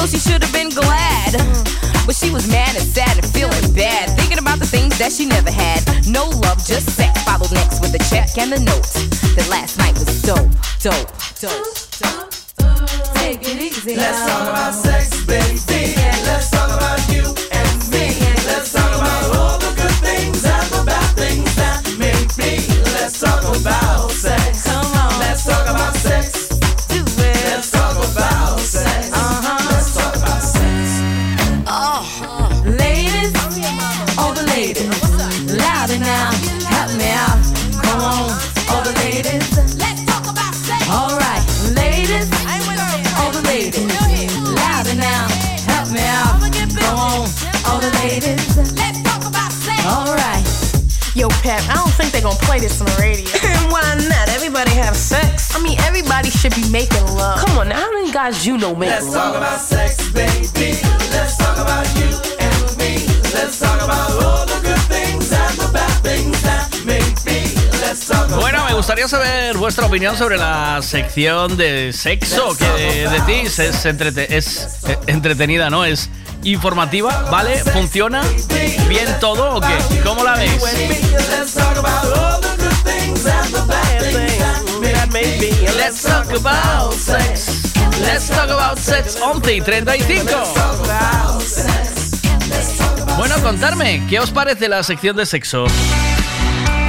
so she should have been glad. But she was mad and sad and feeling bad, thinking about the things that she never had. No love, just sex. Followed next with a check and a note. That last night was dope, dope, dope, dope. Take it easy. Let's talk about sex, baby. Let's talk about you think they're gonna play this on the radio. Why not? Everybody have sex. I mean, everybody should be making love. Come on, now, how many guys you know make Let's love? talk about sex, baby. Let's talk about you and me. Let's talk about all the good things and the bad things that may be. Let's talk about Bueno, me gustaría saber vuestra opinión sobre la sección de sexo que de, de ti es, entrete- es eh, entretenida, ¿no? Es informativa, ¿vale? ¿Funciona? ¿Bien todo o qué? ¿Cómo la be. Let's talk about sex. Let's talk about sex 11 y 35. Bueno, contarme, ¿qué os parece la sección de sexo?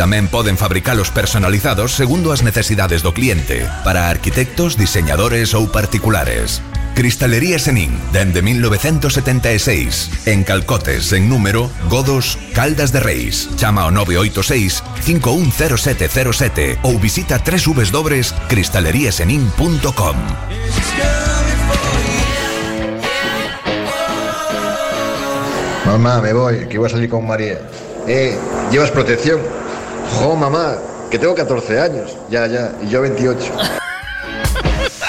Tamén poden fabricalos personalizados segundo as necesidades do cliente, para arquitectos, diseñadores ou particulares. Cristalería Senin, dende 1976, en Calcotes, en número, Godos, Caldas de Reis. Chama ao 986 510707 ou visita www.cristaleriasenin.com. Mamá, me voy, que voy a salir con María. Eh, ¿llevas protección? Jo, mamá, que tengo 14 años. Ya, ya, y yo 28.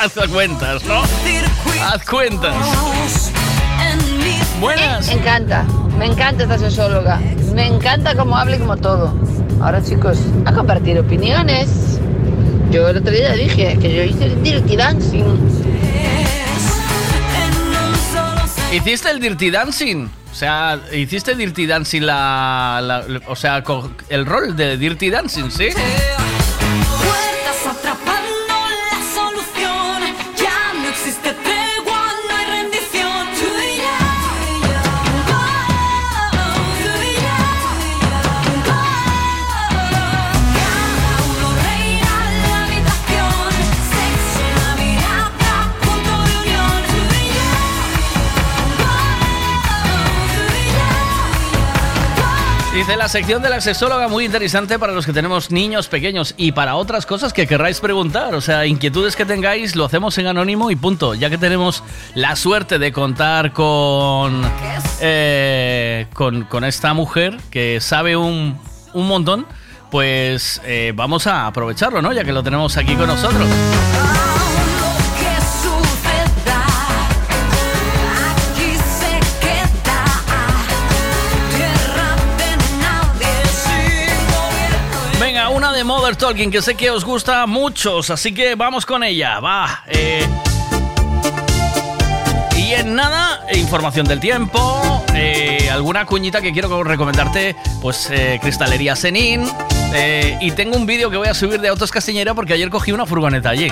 Haz cuentas, ¿no? Haz cuentas. Buenas. Me encanta, me encanta esta sexóloga. Me encanta cómo habla y como todo. Ahora, chicos, a compartir opiniones. Yo el otro día dije que yo hice el dirty dancing. ¿Hiciste el Dirty Dancing? O sea, ¿hiciste Dirty Dancing la, la- O sea, el rol de Dirty Dancing, ¿sí? Dice la sección de la sexóloga muy interesante para los que tenemos niños pequeños y para otras cosas que querráis preguntar. O sea, inquietudes que tengáis, lo hacemos en anónimo y punto. Ya que tenemos la suerte de contar con, eh, con, con esta mujer que sabe un, un montón, pues eh, vamos a aprovecharlo, ¿no? Ya que lo tenemos aquí con nosotros. Mother Talking que sé que os gusta a muchos, así que vamos con ella. Va. eh. Y en nada, información del tiempo, eh, alguna cuñita que quiero recomendarte, pues eh, Cristalería Senin. y tengo un vídeo que voy a subir de Autos Castiñera porque ayer cogí una furgoneta allí.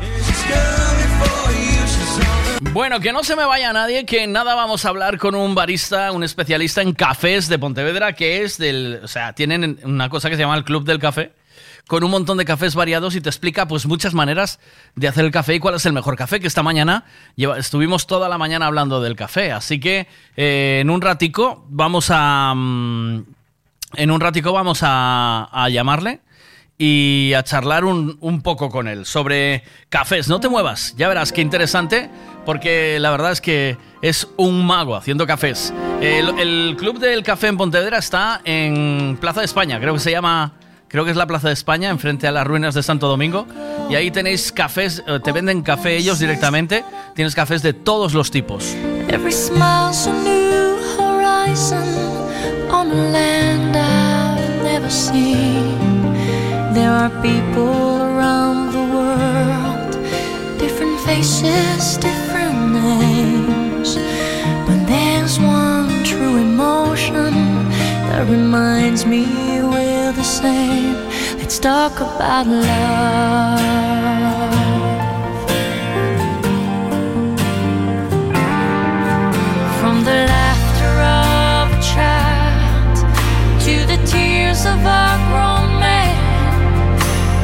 Bueno, que no se me vaya nadie, que nada vamos a hablar con un barista, un especialista en cafés de Pontevedra, que es del, o sea, tienen una cosa que se llama el Club del Café, con un montón de cafés variados y te explica pues muchas maneras de hacer el café y cuál es el mejor café, que esta mañana estuvimos toda la mañana hablando del café, así que eh, en un ratico vamos a... mm, en un ratico vamos a, a llamarle y a charlar un poco con él sobre cafés. No te muevas, ya verás qué interesante, porque la verdad es que es un mago haciendo cafés. El, el Club del Café en Pontevedra está en Plaza de España, creo que se llama... Creo que es la Plaza de España, enfrente a las ruinas de Santo Domingo. Y ahí tenéis cafés, eh, te venden café ellos directamente. Tienes cafés de todos los tipos. There are people around the world, different faces, different But there's one true emotion that reminds me we're the same. Let's talk about love. From the laughter of a child to the tears of a grown man,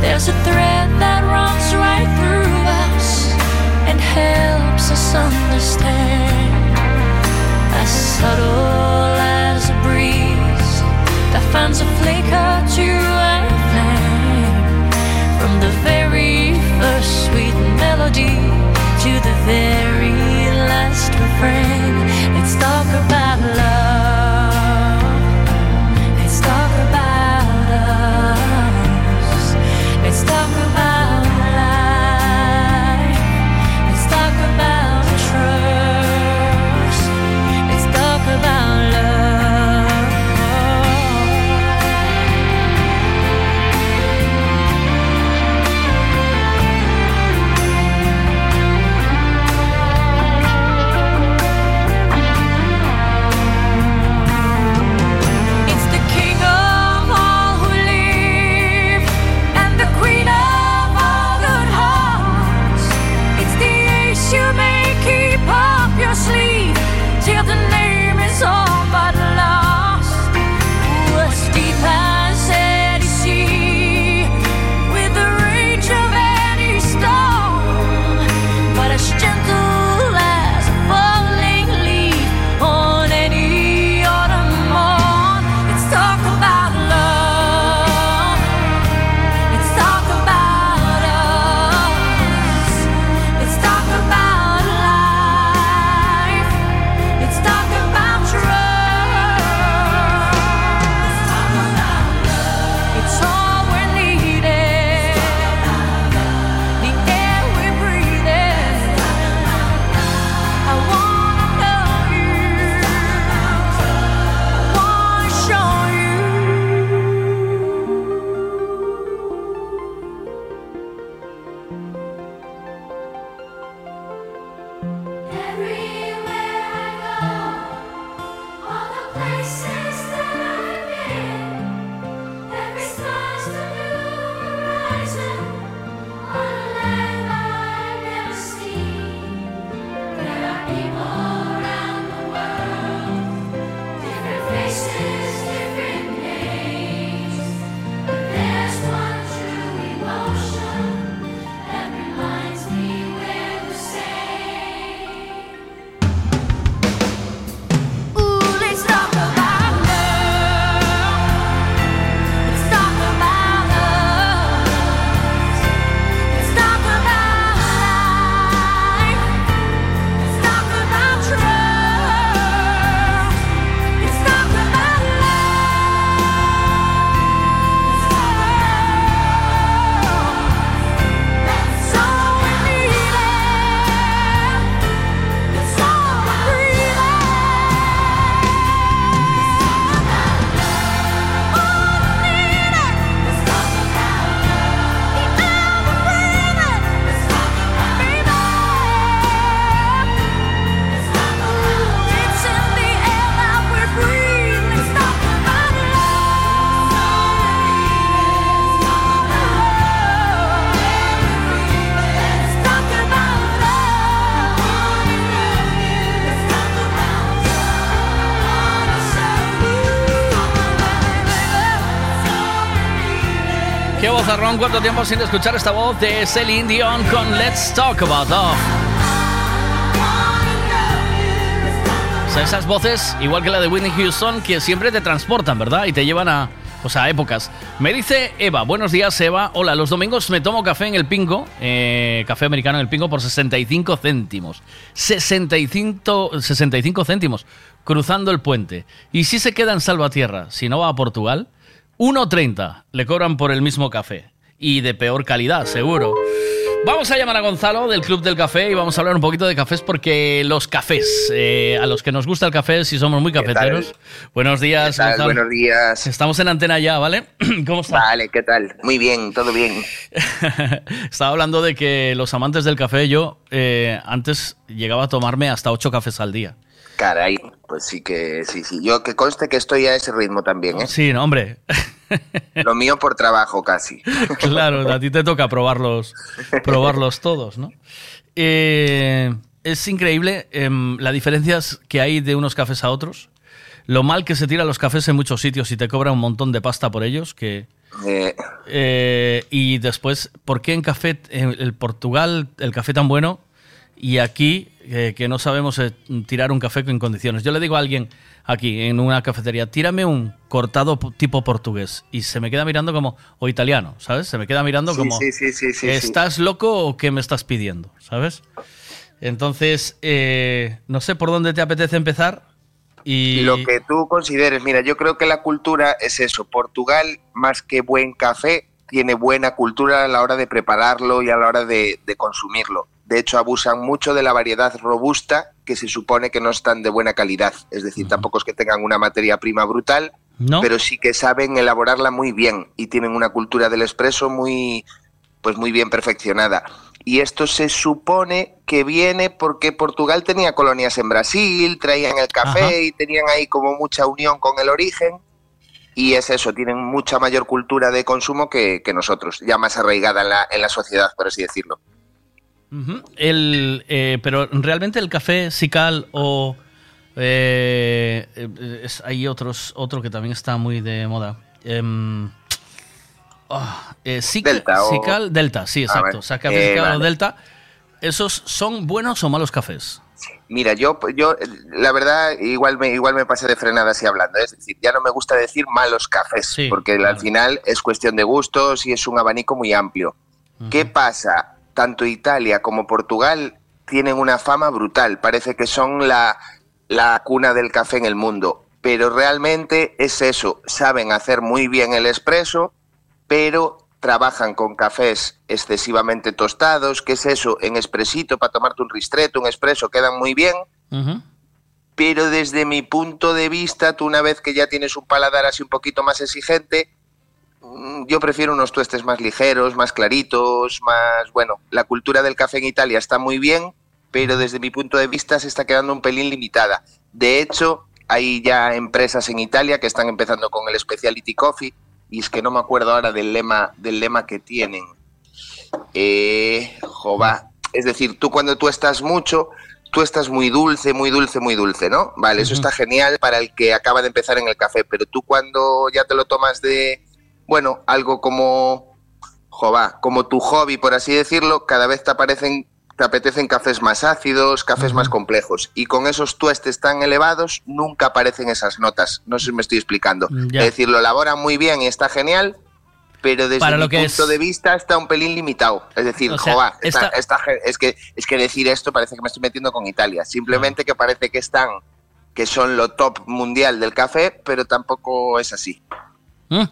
there's a thread that runs right through us and helps us understand. As subtle as a breeze that finds a flicker to a flame. From the very first sweet melody to the very last refrain. Let's talk about Vozarrón, cuánto tiempo sin escuchar esta voz de Celine Dion con Let's Talk About Love. O sea, esas voces, igual que la de Whitney Houston, que siempre te transportan, ¿verdad? Y te llevan a, o sea, a épocas. Me dice Eva, buenos días Eva. Hola, los domingos me tomo café en el Pingo, eh, café americano en el Pingo por 65 céntimos. 65, 65 céntimos, cruzando el puente. Y si se queda en Salvatierra, si no va a Portugal, 1.30 le cobran por el mismo café. Y de peor calidad, seguro. Vamos a llamar a Gonzalo del Club del Café y vamos a hablar un poquito de cafés porque los cafés, eh, a los que nos gusta el café, si somos muy cafeteros. Buenos días, ¿Qué tal? Gonzalo. Buenos días. Estamos en antena ya, ¿vale? ¿Cómo estás? Vale, ¿qué tal? Muy bien, todo bien. Estaba hablando de que los amantes del café, yo eh, antes llegaba a tomarme hasta 8 cafés al día. Caray, pues sí que sí, sí. Yo que conste que estoy a ese ritmo también, ¿eh? Sí, no, hombre. Lo mío por trabajo casi. claro, a ti te toca probarlos, probarlos todos, ¿no? Eh, es increíble em, las diferencias que hay de unos cafés a otros. Lo mal que se tiran los cafés en muchos sitios y te cobra un montón de pasta por ellos. Que, Eh, eh, y después, ¿por qué en café, en el Portugal, el café tan bueno y aquí eh, que no sabemos eh, tirar un café en condiciones? Yo le digo a alguien aquí en una cafetería, tírame un cortado po- tipo portugués y se me queda mirando como, o italiano, ¿sabes? Se me queda mirando Sí, como, sí, sí. ¿estás loco o qué me estás pidiendo? ¿Sabes? Entonces, eh, no sé por dónde te apetece empezar. Y Lo que tú consideres, mira, yo creo que la cultura es eso. Portugal, más que buen café, tiene buena cultura a la hora de prepararlo y a la hora de, de consumirlo. De hecho, abusan mucho de la variedad robusta, que se supone que no están de buena calidad. Es decir, tampoco es que tengan una materia prima brutal, ¿No? pero sí que saben elaborarla muy bien y tienen una cultura del expreso muy, pues muy bien perfeccionada. Y esto se supone que viene porque Portugal tenía colonias en Brasil, traían el café Ajá. y tenían ahí como mucha unión con el origen. Y es eso, tienen mucha mayor cultura de consumo que, que nosotros, ya más arraigada en la, en la sociedad, por así decirlo. El, eh, pero realmente el café Sical o eh, eh, es- hay otros otro que también está muy de moda. Em, ah, eh, Delta o- Sical Delta, sí, A exacto. eh. Delta. ¿Esos son buenos o malos cafés? Mira, yo, yo la verdad, igual me, igual me pasé de frenada así hablando. Es decir, ya no me gusta decir malos cafés, porque al final es cuestión de gustos y es un abanico muy amplio. ¿Qué pasa? Tanto Italia como Portugal tienen una fama brutal. Parece que son la, la cuna del café en el mundo. Pero realmente es eso. Saben hacer muy bien el espresso, pero trabajan con cafés excesivamente tostados. ¿Qué es eso? En expresito, para tomarte un ristretto, un espresso, quedan muy bien. Pero desde mi punto de vista, tú una vez que ya tienes un paladar así un poquito más exigente, mm, yo prefiero unos tuestes más ligeros, más claritos, más... Bueno, la cultura del café en Italia está muy bien, pero desde mi punto de vista se está quedando un pelín limitada. De hecho, hay ya empresas en Italia que están empezando con el Speciality Coffee, y es que no me acuerdo ahora del lema, del lema que tienen. Eh, jova. Es decir, tú cuando tú estás mucho, tú estás muy dulce, muy dulce, muy dulce, ¿no? Vale, eso está genial para el que acaba de empezar en el café, pero tú cuando ya te lo tomas de, bueno, algo como, jova, como tu hobby, por así decirlo, cada vez te aparecen, te apetecen cafés más ácidos, cafés más complejos, y con esos tuestes tan elevados nunca aparecen esas notas. No sé si me estoy explicando. Ya. Es decir, lo elaboran muy bien y está genial, pero desde Para mi lo que punto es- de vista está un pelín limitado. Es decir, O sea, está- está es, que, es que decir esto parece que me estoy metiendo con Italia. Simplemente que parece que están, que son lo top mundial del café, pero tampoco es así. Mm.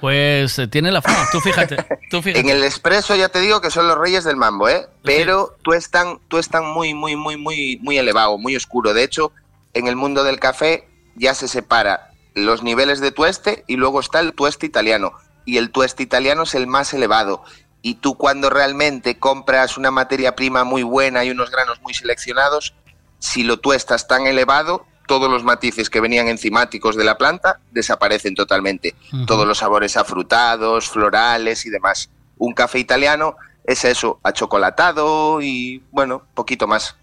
Pues eh, tiene la fama. Tú fíjate. Tú fíjate. En el expreso ya te digo que son los reyes del mambo, ¿eh? Pero tú están, tú están muy, muy, muy, muy, muy elevado, muy oscuro. De hecho, en el mundo del café ya se separa los niveles de tueste y luego está el tueste italiano. Y el tueste italiano es el más elevado. Y tú cuando realmente compras una materia prima muy buena y unos granos muy seleccionados, si lo tuestas tan elevado, todos los matices que venían enzimáticos de la planta desaparecen totalmente. Todos los sabores afrutados, florales y demás. Un café italiano es eso, achocolatado y bueno, poquito más.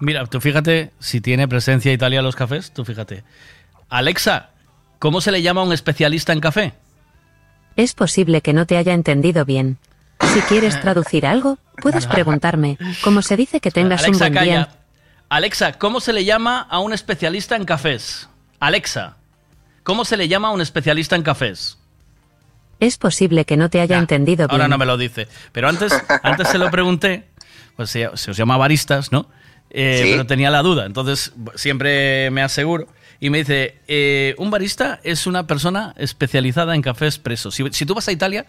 Mira, tú fíjate si tiene presencia Italia los cafés, tú fíjate. Alexa, ¿cómo se le llama a un especialista en café? Es posible que no te haya entendido bien. Si quieres traducir algo, puedes preguntarme. Como se dice que tengas un buen calla. Alexa, ¿cómo se le llama a un especialista en cafés? Alexa, ¿cómo se le llama a un especialista en cafés? Es posible que no te haya entendido bien. Ahora no me lo dice. Pero antes, antes se lo pregunté, pues se, se os llama baristas, ¿no? Eh, Sí. Pero tenía la duda, entonces siempre me aseguro. Y me dice, eh, un barista es una persona especializada en café expreso. Si, si tú vas a Italia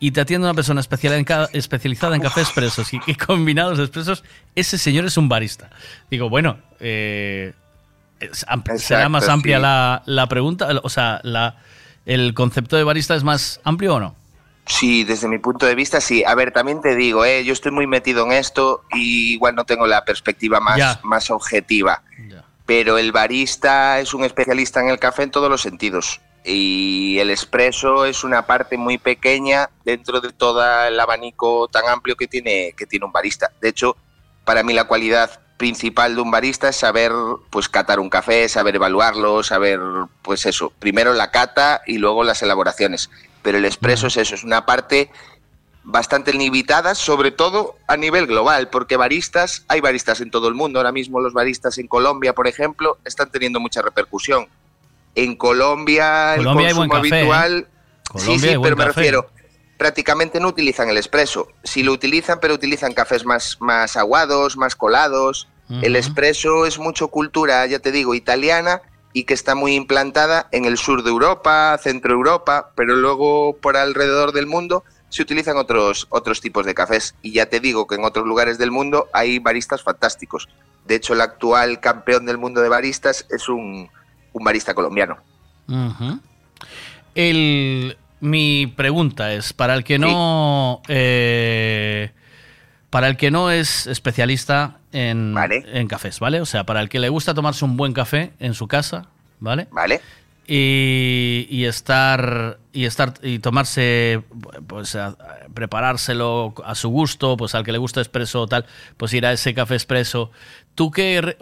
y te atiende una persona especial en ca- especializada en café expresos y, y combinados expresos, ese señor es un barista. Digo, bueno, eh, será más amplia sí. la, la pregunta, o sea, la, el concepto de barista es más amplio o no? Sí, desde mi punto de vista, sí. A ver, también te digo, eh, yo estoy muy metido en esto y igual no tengo la perspectiva más, Ya. más objetiva. Pero el barista es un especialista en el café en todos los sentidos. Y el espresso es una parte muy pequeña dentro de todo el abanico tan amplio que tiene, que tiene un barista. De hecho, para mí la cualidad principal de un barista es saber pues catar un café, saber evaluarlo, saber pues eso, primero la cata y luego las elaboraciones. Pero el expreso es eso, es una parte bastante limitada, sobre todo a nivel global, porque baristas, hay baristas en todo el mundo, ahora mismo los baristas en Colombia, por ejemplo, están teniendo mucha repercusión. En Colombia, Colombia hay el buen consumo ¿eh? habitual, Colombia sí, sí, hay buen pero me café. refiero, prácticamente no utilizan el expreso. Sí lo utilizan, pero utilizan cafés más, más aguados, más colados. El expreso es mucho cultura, ya te digo, italiana y que está muy implantada en el sur de Europa, centro Europa, pero luego por alrededor del mundo se utilizan otros, otros tipos de cafés. Y ya te digo que en otros lugares del mundo hay baristas fantásticos. De hecho, el actual campeón del mundo de baristas es un, un barista colombiano. El, mi pregunta es, para el que no... eh, para el que no es especialista en, en cafés, ¿vale? O sea, para el que le gusta tomarse un buen café en su casa, ¿vale? Vale. Y, y estar y estar y tomarse pues a- a preparárselo a su gusto, pues al que le gusta expreso o tal, pues ir a ese café expreso. Tú re-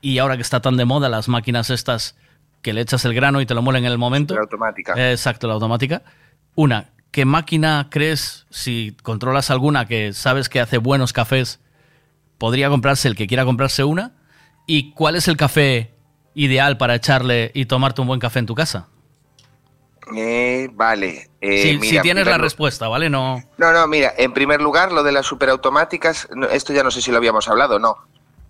y ahora que está tan de moda las máquinas estas que le echas el grano y te lo muelen en el momento. La automática. Exacto, la automática. Una, ¿qué máquina crees, si controlas alguna que sabes que hace buenos cafés, podría comprarse el que quiera comprarse una? ¿Y cuál es el café ideal para echarle y tomarte un buen café en tu casa? Eh, vale. eh, si, mira, si tienes la respuesta, ¿vale? No. No, no, mira, en primer lugar, lo de las superautomáticas, esto ya no sé si lo habíamos hablado no,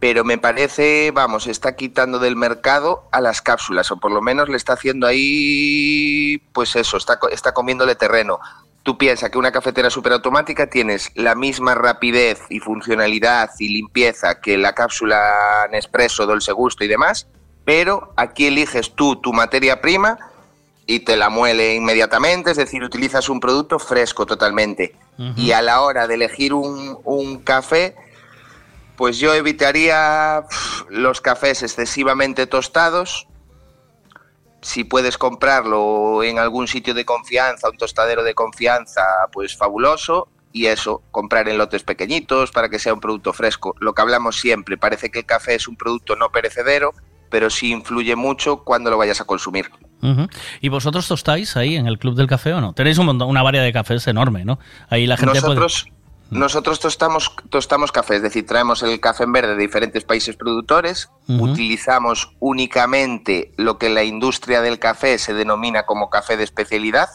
pero me parece, vamos, está quitando del mercado a las cápsulas, o por lo menos le está haciendo ahí, pues eso, está, está comiéndole terreno. Tú piensas que una cafetera superautomática tienes la misma rapidez y funcionalidad y limpieza que la cápsula Nespresso, Dolce Gusto y demás, pero aquí eliges tú tu materia prima y te la muele inmediatamente, es decir, utilizas un producto fresco totalmente. Y a la hora de elegir un, un café, pues yo evitaría los cafés excesivamente tostados. Si puedes comprarlo en algún sitio de confianza, un tostadero de confianza, pues fabuloso. Y eso, comprar en lotes pequeñitos para que sea un producto fresco. Lo que hablamos siempre, parece que el café es un producto no perecedero, pero sí influye mucho cuando lo vayas a consumir. ¿Y vosotros tostáis ahí en el Club del Café o no? Tenéis un montón- una variedad de cafés enorme, ¿no? Ahí la gente Nosotros, puede... nosotros tostamos, tostamos café, es decir, traemos el café en verde de diferentes países productores, utilizamos únicamente lo que la industria del café se denomina como café de especialidad,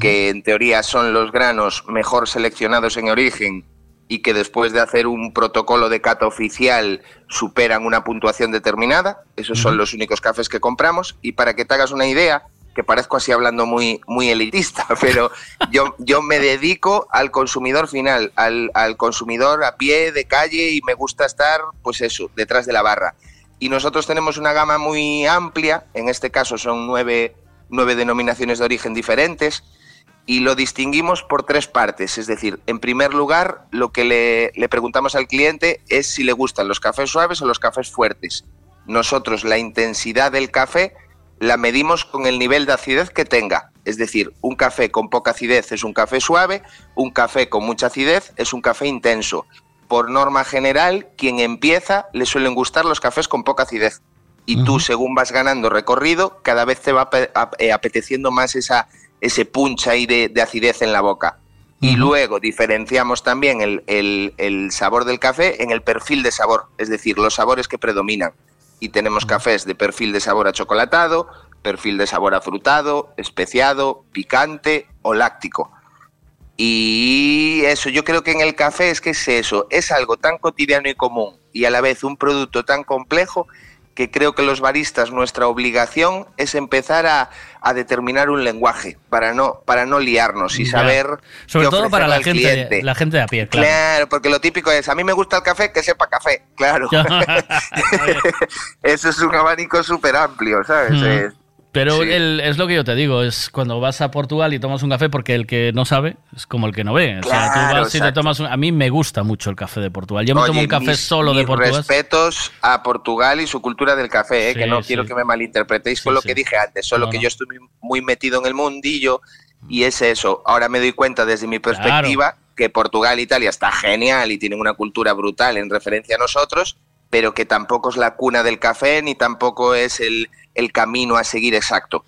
que en teoría son los granos mejor seleccionados en origen y que después de hacer un protocolo de cata oficial superan una puntuación determinada. Esos son los únicos cafés que compramos. Y para que te hagas una idea, que parezco así hablando muy, muy elitista, pero yo, yo me dedico al consumidor final, al, al consumidor a pie de calle y me gusta estar, pues eso, detrás de la barra. Y nosotros tenemos una gama muy amplia, en este caso son nueve, nueve denominaciones de origen diferentes, y lo distinguimos por tres partes. Es decir, en primer lugar, lo que le, le preguntamos al cliente es si le gustan los cafés suaves o los cafés fuertes. Nosotros la intensidad del café la medimos con el nivel de acidez que tenga. Es decir, un café con poca acidez es un café suave, un café con mucha acidez es un café intenso. Por norma general, quien empieza le suelen gustar los cafés con poca acidez. Y tú, según vas ganando recorrido, cada vez te va eh, apeteciendo más esa ese punch ahí de, de acidez en la boca. Y luego diferenciamos también el, el- el sabor del café en el perfil de sabor, es decir, los sabores que predominan. Y tenemos cafés de perfil de sabor a chocolatado, perfil de sabor afrutado, especiado, picante o láctico. Y eso, yo creo que en el café es que es eso, es algo tan cotidiano y común y a la vez un producto tan complejo que creo que los baristas nuestra obligación es empezar a, a determinar un lenguaje para no, para no liarnos y saber Sobre qué todo para la gente, cliente. la gente de a pie, claro. Claro, porque lo típico es, a mí me gusta el café, que sepa café, claro. Eso es un abanico súper amplio, ¿sabes? Mm. Pero sí. el- es lo que yo te digo, es cuando vas a Portugal y tomas un café, porque el que no sabe es como el que no ve. O sea, tú Claro, vas y te tomas un- A mí me gusta mucho el café de Portugal. Yo me tomo un café mis- solo de Portugal. respetos a Portugal y su cultura del café, ¿eh? Sí, que no sí. quiero que me malinterpretéis con lo que dije antes, solo No, que no. yo estoy muy- metido en el mundillo y es eso. Ahora me doy cuenta desde mi perspectiva que Portugal e Italia está genial y tienen una cultura brutal en referencia a nosotros, pero que tampoco es la cuna del café ni tampoco es el, el camino a seguir exacto.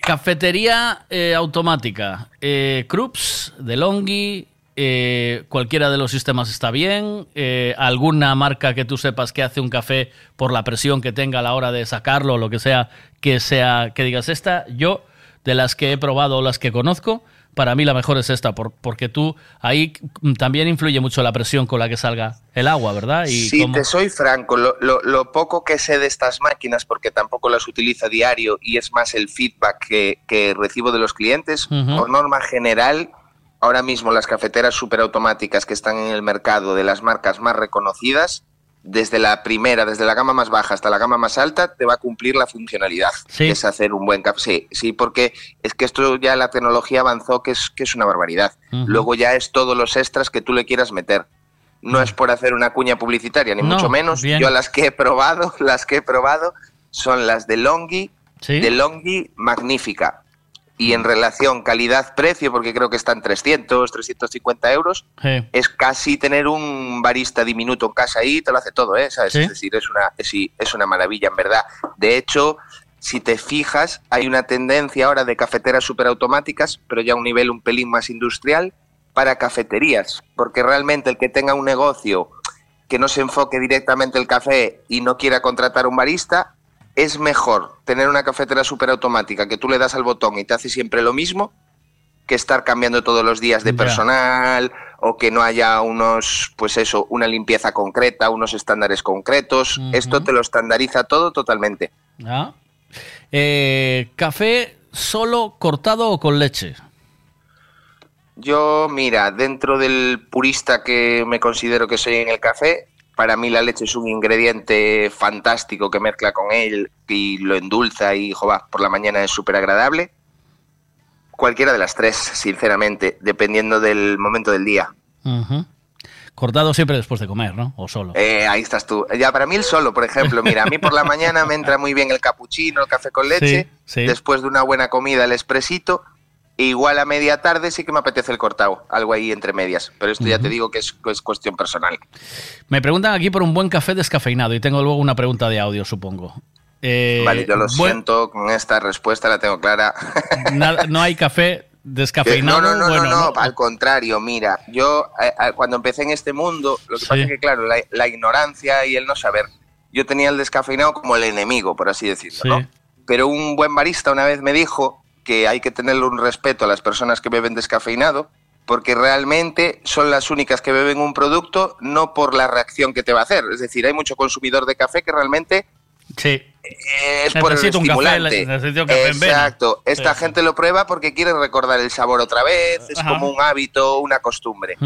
Cafetería eh, automática. Eh, Krups, DeLonghi, eh, cualquiera de los sistemas está bien. Eh, alguna marca que tú sepas que hace un café por la presión que tenga a la hora de sacarlo o lo que sea, que sea, que digas esta. Yo, de las que he probado o las que conozco, para mí la mejor es esta, por- porque tú ahí también influye mucho la presión con la que salga el agua, ¿verdad? Y Si cómo- te soy franco, lo, lo- lo poco que sé de estas máquinas, porque tampoco las utilizo a diario y es más el feedback que, que recibo de los clientes, por norma general, ahora mismo las cafeteras superautomáticas que están en el mercado de las marcas más reconocidas, desde la primera, desde la gama más baja hasta la gama más alta, te va a cumplir la funcionalidad, Sí. que es hacer un buen café. Sí, sí, porque es que esto ya la tecnología avanzó, que es, que es una barbaridad. Luego ya es todos los extras que tú le quieras meter. No es por hacer una cuña publicitaria, ni No, mucho menos. bien. Yo las que he probado, las que he probado son las de Longi, de Longi Magnífica. Y en relación calidad-precio, porque creo que están 300, 350 euros, Sí. es casi tener un barista diminuto en casa ahí, te lo hace todo, ¿eh? ¿Sabes? Sí. Es decir, es una, es, es una maravilla, en verdad. De hecho, si te fijas, hay una tendencia ahora de cafeteras superautomáticas, pero ya a un nivel un pelín más industrial, para cafeterías. Porque realmente el que tenga un negocio que no se enfoque directamente el café y no quiera contratar un barista, es mejor tener una cafetera superautomática que tú le das al botón y te hace siempre lo mismo que estar cambiando todos los días de personal o que no haya unos, pues eso, una limpieza concreta, unos estándares concretos. Esto te lo estandariza todo totalmente. Ah. Eh, ¿Café solo cortado o con leche? Yo, mira, dentro del purista que me considero que soy en el café, para mí la leche es un ingrediente fantástico que mezcla con él y lo endulza y, jova, por la mañana es súper agradable. Cualquiera de las tres, sinceramente, dependiendo del momento del día. Cortado siempre después de comer, ¿no? O solo. Eh, ahí estás tú. Ya, para mí el solo, por ejemplo, mira, a mí por la mañana me entra muy bien el capuchino, el café con leche, Sí, sí. después de una buena comida el expresito, igual a media tarde sí que me apetece el cortado, algo ahí entre medias, pero esto ya te Ujú. digo que es, es cuestión personal. Me preguntan aquí por un buen café descafeinado y tengo luego una pregunta de audio, supongo. Eh, vale, yo lo buen- siento, con esta respuesta la tengo clara. nada- no hay café descafeinado. no, no, no, bueno, no, no, al contrario, mira, yo eh, eh, cuando empecé en este mundo, lo que Sí. pasa es que, claro, la, la ignorancia y el no saber, yo tenía el descafeinado como el enemigo, por así decirlo, Sí. ¿no? Pero un buen barista una vez me dijo que hay que tenerle un respeto a las personas que beben descafeinado, porque realmente son las únicas que beben un producto no por la reacción que te va a hacer. Es decir, hay mucho consumidor de café que realmente Sí. es por el café, estimulante. café vena. Exacto. Esta gente lo prueba porque quiere recordar el sabor otra vez, es Ajá. como un hábito, una costumbre.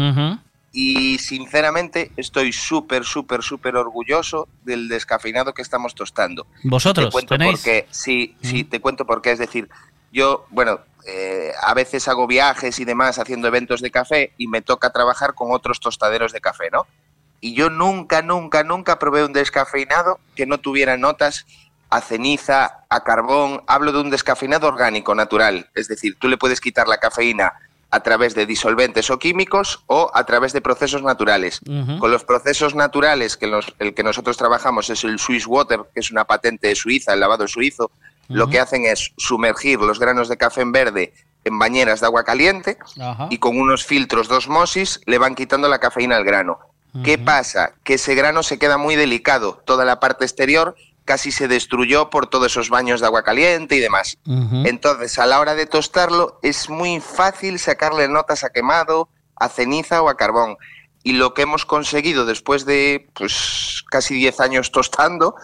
Y sinceramente estoy súper, súper, súper orgulloso del descafeinado que estamos tostando. ¿Vosotros Te cuento tenéis? por qué. Sí, sí, te cuento por qué. Es decir, yo, bueno, eh, a veces hago viajes y demás haciendo eventos de café y me toca trabajar con otros tostaderos de café, ¿no? Y yo nunca, nunca, nunca probé un descafeinado que no tuviera notas a ceniza, a carbón. Hablo de un descafeinado orgánico, natural. Es decir, tú le puedes quitar la cafeína a través de disolventes o químicos o a través de procesos naturales. Con los procesos naturales que los- el que nosotros trabajamos es el Swiss Water, que es una patente suiza, el lavado suizo. Lo que hacen es sumergir los granos de café en verde en bañeras de agua caliente y con unos filtros de osmosis le van quitando la cafeína al grano. ¿Qué pasa? Que ese grano se queda muy delicado, toda la parte exterior casi se destruyó por todos esos baños de agua caliente y demás. Entonces, a la hora de tostarlo, es muy fácil sacarle notas a quemado, a ceniza o a carbón. Y lo que hemos conseguido después de pues, casi 10 años tostando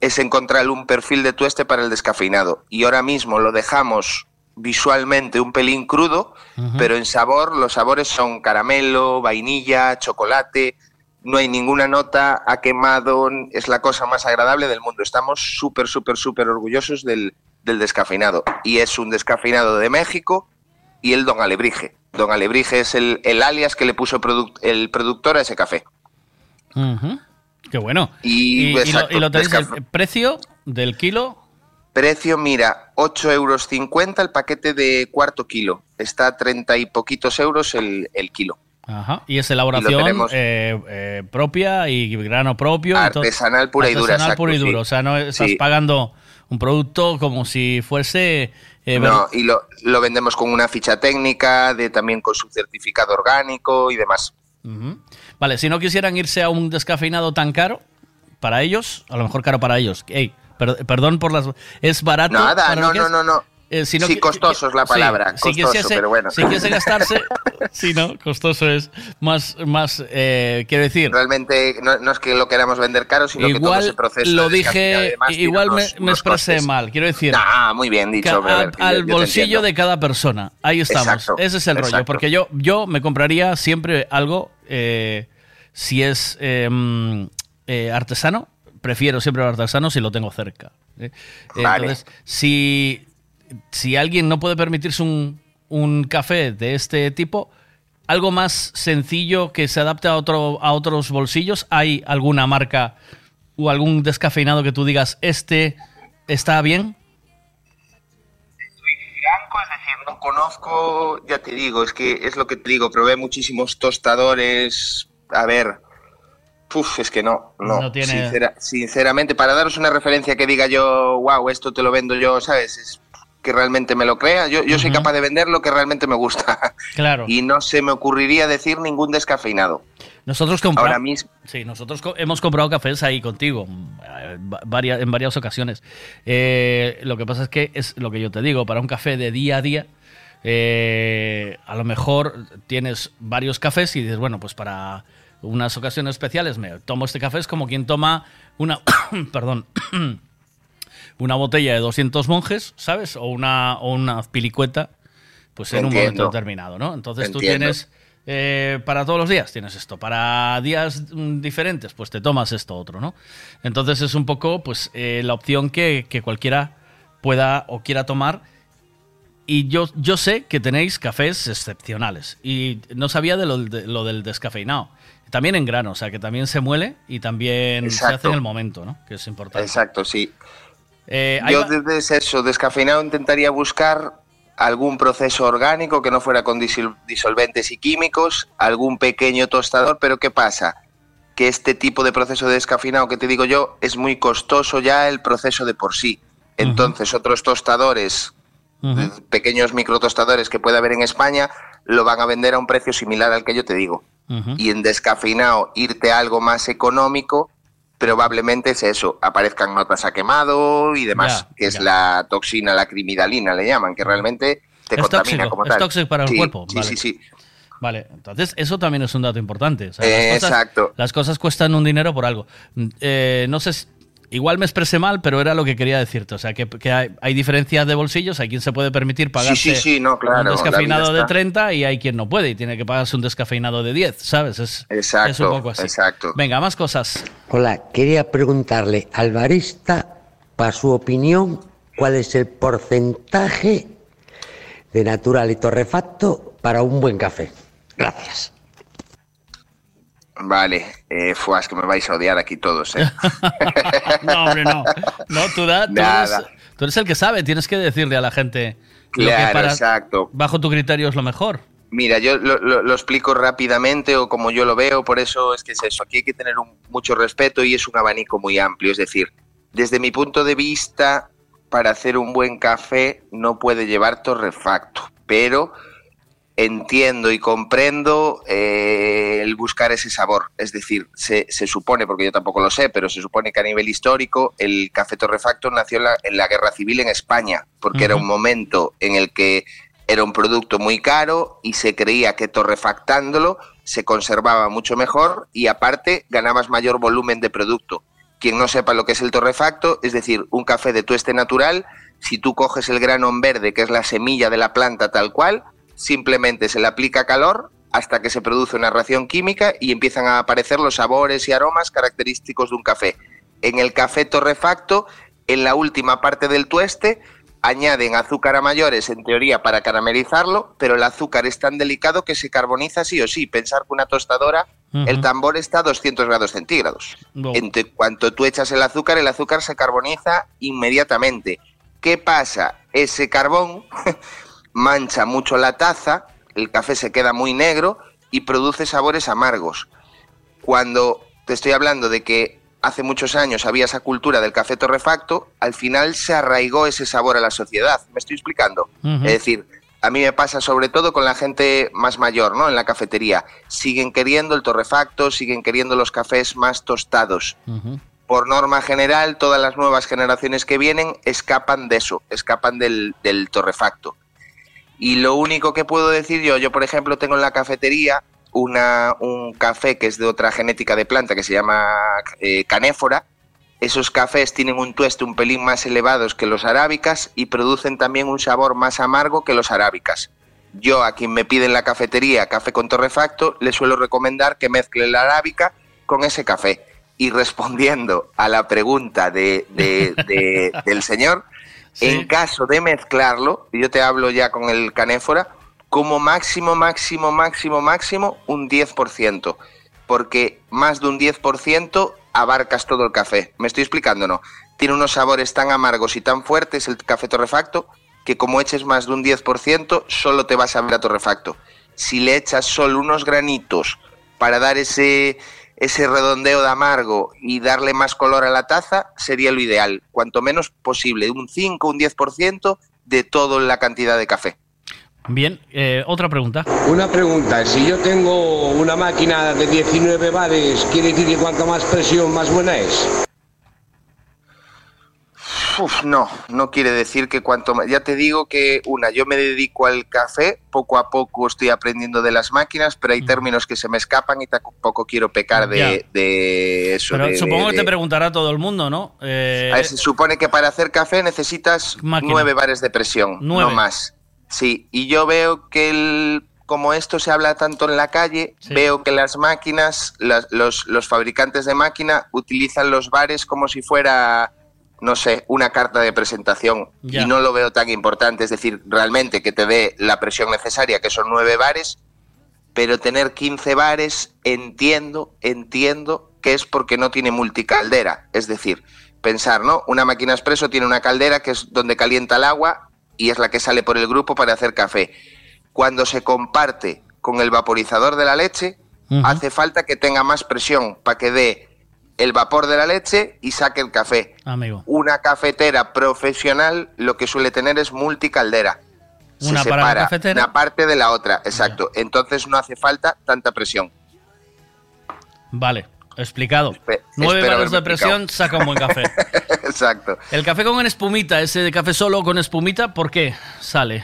es encontrar un perfil de tueste para el descafeinado. Y ahora mismo lo dejamos visualmente un pelín crudo, pero en sabor los sabores son caramelo, vainilla, chocolate, no hay ninguna nota, ha quemado, es la cosa más agradable del mundo. Estamos súper, súper, súper orgullosos del, del descafeinado. Y es un descafeinado de México y el Don Alebrije. Don Alebrije es el, el alias que le puso el productor a ese café. Qué bueno. Y, y, lo, y lo tenéis el precio del kilo. Precio, mira, 8,50 euros el paquete de cuarto kilo. Está a 30 y poquitos euros el, el kilo. Ajá. Y es elaboración eh, eh, propia y grano propio. y. Artesanal pura y dura, Artesanal pura y sí. duro. O sea, no estás Sí. pagando un producto como si fuese. eh, No, y lo, lo vendemos con una ficha técnica, de también con su certificado orgánico y demás. Vale, si no quisieran irse a un descafeinado tan caro, para ellos, a lo mejor caro para ellos. Ey, per- perdón por las. Es barato. Nada, para no, lo que no, es? no, no. Eh, si sí, costoso es la sí, palabra, si costoso, quisiese- pero bueno. Si quisiese gastarse, sí, ¿no? Costoso es más, más eh, quiero decir. Realmente no, no es que lo queramos vender caro, sino que todo Igual ese proceso lo dije, igual me, unos- me expresé mal. Quiero decir, Ah, muy bien dicho. A ver, al, yo- yo bolsillo de cada persona. Ahí estamos. Exacto, Ese es el rollo. Porque yo, yo me compraría siempre algo, eh, si es mm, eh, artesano, prefiero siempre lo artesano si lo tengo cerca. Vale. Entonces, si, si alguien no puede permitirse un, un café de este tipo, algo más sencillo que se adapte a, otro, a otros bolsillos, ¿hay alguna marca o algún descafeinado que tú digas, este está bien? No conozco, ya te digo, es que es lo que te digo, probé muchísimos tostadores. A ver, uf, es que no, no. No tiene- Sincera- sinceramente, para daros una referencia que diga yo, wow, esto te lo vendo yo, ¿sabes? Es que realmente me lo crea. Yo, yo soy capaz de vender lo que realmente me gusta. Claro. Y no se me ocurriría decir ningún descafeinado. Nosotros compramos. Ahora mismo. Sí, nosotros co- hemos comprado cafés ahí contigo eh, va- varia- en varias ocasiones. Eh, lo que pasa es que es lo que yo te digo, para un café de día a día, eh, a lo mejor tienes varios cafés y dices, bueno, pues para unas ocasiones especiales me tomo este café, es como quien toma una, perdón, una botella de 200 monjes, ¿sabes? O una, o una pilicueta, pues en un momento Entiendo. determinado, ¿no? Entonces tú Entiendo. tienes eh, para todos los días tienes esto, para días mm, diferentes, pues te tomas esto otro, ¿no? Entonces es un poco, pues, eh, la opción que, que cualquiera pueda o quiera tomar. Y yo, yo sé que tenéis cafés excepcionales. Y no sabía de lo, de lo del descafeinado. También en grano, o sea, que también se muele y también se hace Exacto. en el momento, ¿no? Que es importante. Exacto, sí. Eh, Yo desde eso, descafeinado, intentaría buscar algún proceso orgánico que no fuera con disol- disolventes y químicos, algún pequeño tostador, pero ¿qué pasa? Que este tipo de proceso de descafeinado que te digo yo es muy costoso ya el proceso de por sí. Entonces otros tostadores, eh, pequeños microtostadores que puede haber en España, lo van a vender a un precio similar al que yo te digo. Y en descafeinado irte a algo más económico, probablemente es eso, aparezcan notas a quemado y demás, Ya, que es la toxina, la crimidalina le llaman, que realmente te Es contamina tóxico, como es tal. tóxico para el cuerpo, Sí, vale. sí, sí. Vale, entonces eso también es un dato importante. o sea, Eh, las cosas- exacto. Las cosas cuestan un dinero por algo. Mm, eh, no sé, si- igual me expresé mal, pero era lo que quería decirte. O sea, que, que hay, hay diferencias de bolsillos. Hay quien se puede permitir pagarse sí, sí, no, claro, un descafeinado de está. 30 y hay quien no puede y tiene que pagarse un descafeinado de 10, ¿sabes? Es, Exacto, es un poco así. exacto. Venga, más cosas. Hola, quería preguntarle al barista, para su opinión, cuál es el porcentaje de natural y torrefacto para un buen café. Gracias. Vale, eh, fuas, que me vais a odiar aquí todos, ¿eh? no, hombre, no. No, tú, da- tú eres, tú eres el que sabe. Tienes que decirle a la gente lo que Claro, para, exacto. bajo tu criterio es lo mejor. Mira, yo lo, lo- lo explico rápidamente o como yo lo veo, por eso es que es eso. Aquí hay que tener un- mucho respeto y es un abanico muy amplio. Es decir, desde mi punto de vista, para hacer un buen café no puede llevar torrefacto. pero entiendo y comprendo eh, el buscar ese sabor. Es decir, se, se supone, porque yo tampoco lo sé, pero se supone que a nivel histórico el café torrefacto nació en la, en la Guerra Civil en España, porque era un momento en el que era un producto muy caro y se creía que torrefactándolo se conservaba mucho mejor y aparte ganabas mayor volumen de producto. Quien no sepa lo que es el torrefacto, es decir, un café de tueste natural, si tú coges el grano en verde, que es la semilla de la planta tal cual, simplemente se le aplica calor hasta que se produce una reacción química y empiezan a aparecer los sabores y aromas característicos de un café. En el café torrefacto, en la última parte del tueste, añaden azúcar a mayores, en teoría, para caramelizarlo, pero el azúcar es tan delicado que se carboniza sí o sí. Pensar que una tostadora, el tambor está a 200 grados centígrados. Entre cuanto tú echas el azúcar, el azúcar se carboniza inmediatamente. ¿Qué pasa? Ese carbón mancha mucho la taza, el café se queda muy negro y produce sabores amargos. Cuando te estoy hablando de que hace muchos años había esa cultura del café torrefacto, al final se arraigó ese sabor a la sociedad. ¿Me estoy explicando? Es decir, a mí me pasa sobre todo con la gente más mayor, ¿no? En la cafetería. Siguen queriendo el torrefacto, siguen queriendo los cafés más tostados. Por norma general, todas las nuevas generaciones que vienen escapan de eso, escapan del, del torrefacto. Y lo único que puedo decir yo, yo por ejemplo tengo en la cafetería una, un café que es de otra genética de planta que se llama eh, canéfora. Esos cafés tienen un tueste un pelín más elevados que los arábicas y producen también un sabor más amargo que los arábicas. Yo a quien me pide en la cafetería café con torrefacto le suelo recomendar que mezcle la arábica con ese café. Y respondiendo a la pregunta de, de- de- del señor, en caso de mezclarlo, yo te hablo ya con el canéfora, como máximo, máximo, máximo, máximo, un 10%. Porque más de un 10% abarcas todo el café. ¿Me estoy explicando no? Tiene unos sabores tan amargos y tan fuertes el café torrefacto que como eches más de un 10%, solo te vas a ver a torrefacto. Si le echas solo unos granitos para dar ese, ese redondeo de amargo y darle más color a la taza, sería lo ideal. Cuanto menos posible, un 5, un 10% de toda la cantidad de café. Bien, eh, otra pregunta. Una pregunta, si yo tengo una máquina de 19 bares, ¿quiere decir que cuanto más presión, más buena es? Uf, no, no quiere decir que cuanto más... Ya te digo que, una, yo me dedico al café, poco a poco estoy aprendiendo de las máquinas, pero hay términos que se me escapan y tampoco quiero pecar de, eso. Pero de- supongo de- que te preguntará todo el mundo, ¿no? Eh, A ver, se supone que para hacer café necesitas nueve bares de presión, Nueve. no más. Sí, y yo veo que el, como esto se habla tanto en la calle, veo que las máquinas, las- los, los fabricantes de máquina utilizan los bares como si fuera, no sé, una carta de presentación. Ya. Y no lo veo tan importante, es decir, realmente que te dé la presión necesaria, que son nueve bares, pero tener 15 bares, entiendo, entiendo que es porque no tiene multicaldera. Es decir, pensar, ¿no? Una máquina expreso tiene una caldera que es donde calienta el agua y es la que sale por el grupo para hacer café. Cuando se comparte con el vaporizador de la leche, hace falta que tenga más presión para que dé el vapor de la leche y saque el café. Amigo. Una cafetera profesional lo que suele tener es multicaldera. Se Una para la separa cafetera. una parte de la otra, exacto. Entonces no hace falta tanta presión. Vale, explicado. Nueve bares de presión explicado. saca un buen café. Exacto. El café con espumita, ese de café solo con espumita, ¿por qué sale?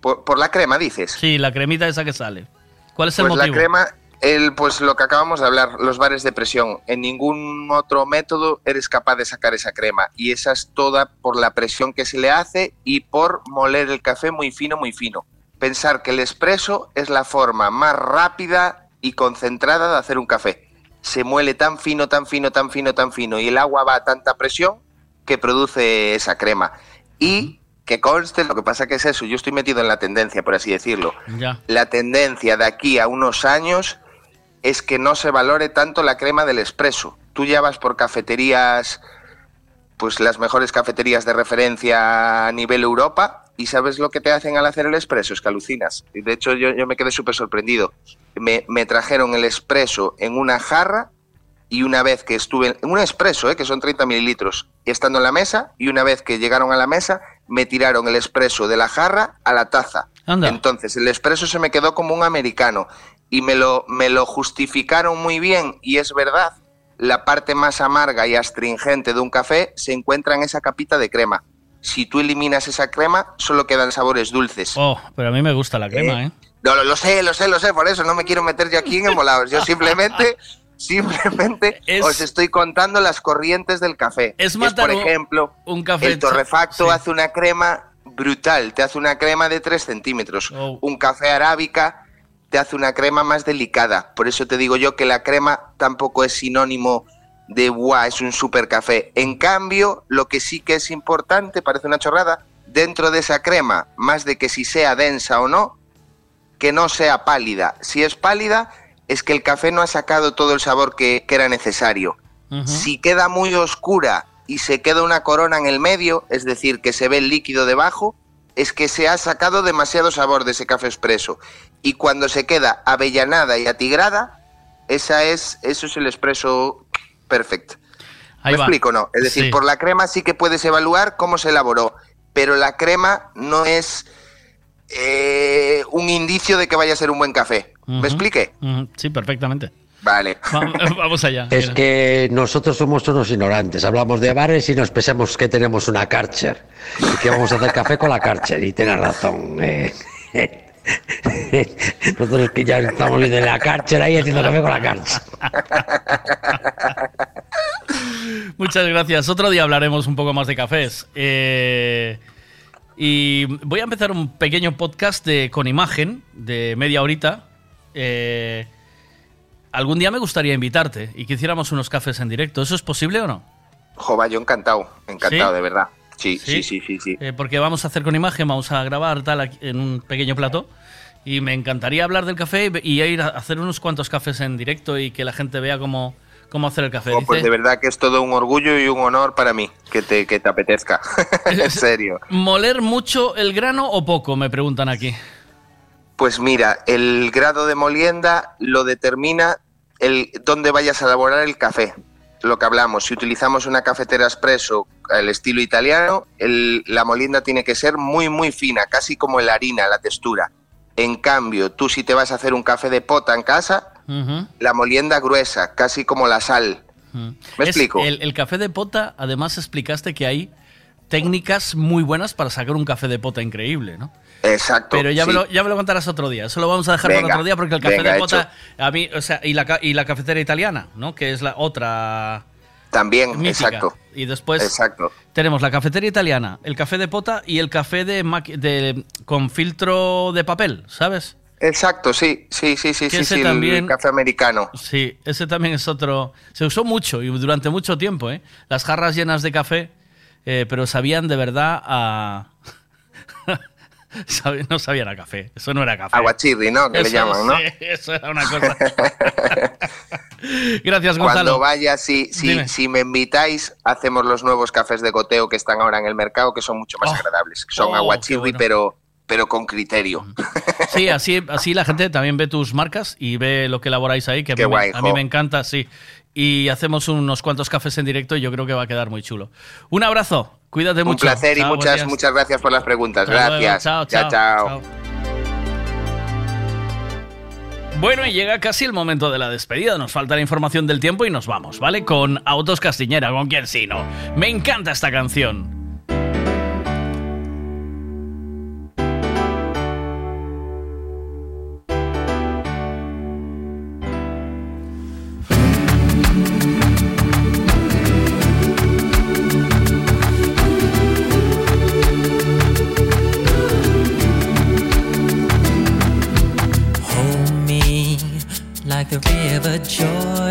Por, por la crema, dices. Sí, la cremita esa que sale. ¿Cuál es el Pues motivo? la crema, el, pues lo que acabamos de hablar, los bares de presión. En ningún otro método eres capaz de sacar esa crema. Y esa es toda por la presión que se le hace y por moler el café muy fino, muy fino. Pensar que el espresso es la forma más rápida y concentrada de hacer un café. Se muele tan fino, tan fino, tan fino, tan fino y el agua va a tanta presión que produce esa crema. Y que conste, lo que pasa que es eso, yo estoy metido en la tendencia, por así decirlo Ya. la tendencia de aquí a unos años es que no se valore tanto la crema del espresso. Tú ya vas por cafeterías, pues las mejores cafeterías de referencia a nivel Europa, y sabes lo que te hacen al hacer el espresso, es que alucinas. Y de hecho yo, yo me quedé súper sorprendido. Me, me trajeron el espresso en una jarra y una vez que estuve en un espresso, ¿eh? que son 30 mililitros, estando en la mesa, y una vez que llegaron a la mesa, me tiraron el espresso de la jarra a la taza. Entonces, el espresso se me quedó como un americano y me lo, me lo justificaron muy bien y es verdad, la parte más amarga y astringente de un café se encuentra en esa capita de crema. Si tú eliminas esa crema, solo quedan sabores dulces. Oh, pero a mí me gusta la crema, ¿eh? No, lo, lo sé, lo sé, lo sé, por eso no me quiero meter yo aquí en embolados. Yo simplemente, simplemente os estoy contando las corrientes del café. Es matar por ejemplo, un café el torrefacto sí. hace una crema brutal, te hace una crema de 3 centímetros. Oh. Un café arábica te hace una crema más delicada. Por eso te digo yo que la crema tampoco es sinónimo de guau, es un super café. En cambio, lo que sí que es importante, parece una chorrada, dentro de esa crema, más de que si sea densa o no, que no sea pálida. Si es pálida, es que el café no ha sacado todo el sabor que, que era necesario. Si queda muy oscura y se queda una corona en el medio, es decir, que se ve el líquido debajo, es que se ha sacado demasiado sabor de ese café expreso. Y cuando se queda avellanada y atigrada, esa es, eso es el expreso perfecto. Ahí ¿Me va. explico? No. Es decir, Sí. por la crema sí que puedes evaluar cómo se elaboró, pero la crema no es eh, un indicio de que vaya a ser un buen café. ¿Me expliqué? Ujú, Sí, perfectamente. Vale. Va- Vamos allá. Es que nosotros somos unos ignorantes. Hablamos de bares y nos pensamos que tenemos una Karcher y que vamos a hacer café con la Karcher. Y tienes razón. eh. Nosotros que ya estamos viendo la Karcher ahí haciendo café con la Karcher. Muchas gracias. Otro día hablaremos un poco más de cafés. Eh, y voy a empezar un pequeño podcast de, con imagen de media horita. Eh, algún día me gustaría invitarte y que hiciéramos unos cafés en directo. ¿Eso es posible o no? Jova, yo encantado, encantado, ¿Sí? de verdad. Sí, ¿Sí? sí, sí, sí. Eh, porque vamos a hacer con imagen, vamos a grabar tal aquí- en un pequeño plato. Y me encantaría hablar del café y, ir a hacer unos cuantos cafés en directo y que la gente vea cómo, cómo hacer el café. Jo, pues de verdad que es todo un orgullo y un honor para mí que te, que te apetezca. en serio. ¿Moler mucho el grano o poco? Me preguntan aquí. Pues mira, el grado de molienda lo determina el dónde vayas a elaborar el café. Lo que hablamos, si utilizamos una cafetera expreso al estilo italiano, el- la molienda tiene que ser muy muy fina, casi como la harina, la textura. En cambio, tú si te vas a hacer un café de pota en casa, la molienda gruesa, casi como la sal. ¿Me Es explico? El, el café de pota, además explicaste que hay técnicas muy buenas para sacar un café de pota increíble, ¿no? Exacto. Pero ya, me lo, ya me lo contarás otro día. Eso lo vamos a dejar para otro día porque el café venga, de pota, a mí, o sea, y la, y la cafetera italiana, ¿no? Que es la otra. También, mítica. exacto. Y después Exacto. tenemos la cafetera italiana, el café de pota y el café de, de con filtro de papel, ¿sabes? Exacto, sí, sí, sí, sí, Que sí, sí, también- el café americano. Sí, ese también es otro. Se usó mucho y durante mucho tiempo, ¿eh? Las jarras llenas de café, eh, pero sabían de verdad a. No sabían a café. Eso no era café. Aguachirri, ¿no? Que le llaman, ¿no? sí, eso era una cosa. Gracias, Gonzalo. Cuando vaya, si, si, me invitáis, hacemos los nuevos cafés de goteo que están ahora en el mercado, que son mucho más agradables. que Son Oh, aguachirri, bueno. pero, pero con criterio. Sí, así, así la gente también ve tus marcas y ve lo que elaboráis ahí, que a, Qué mí, me- guay, a mí me encanta, sí. Y hacemos unos cuantos cafés en directo y yo creo que va a quedar muy chulo. Un abrazo, cuídate Un mucho. placer y Chao, muchas, muchas gracias por las preguntas. Hasta luego, gracias. chao, chao. chao, Bueno, y llega casi el momento de la despedida. Nos falta la información del tiempo y nos vamos, ¿vale? Con Autos Castiñera, con quien sí, no. Me encanta esta canción.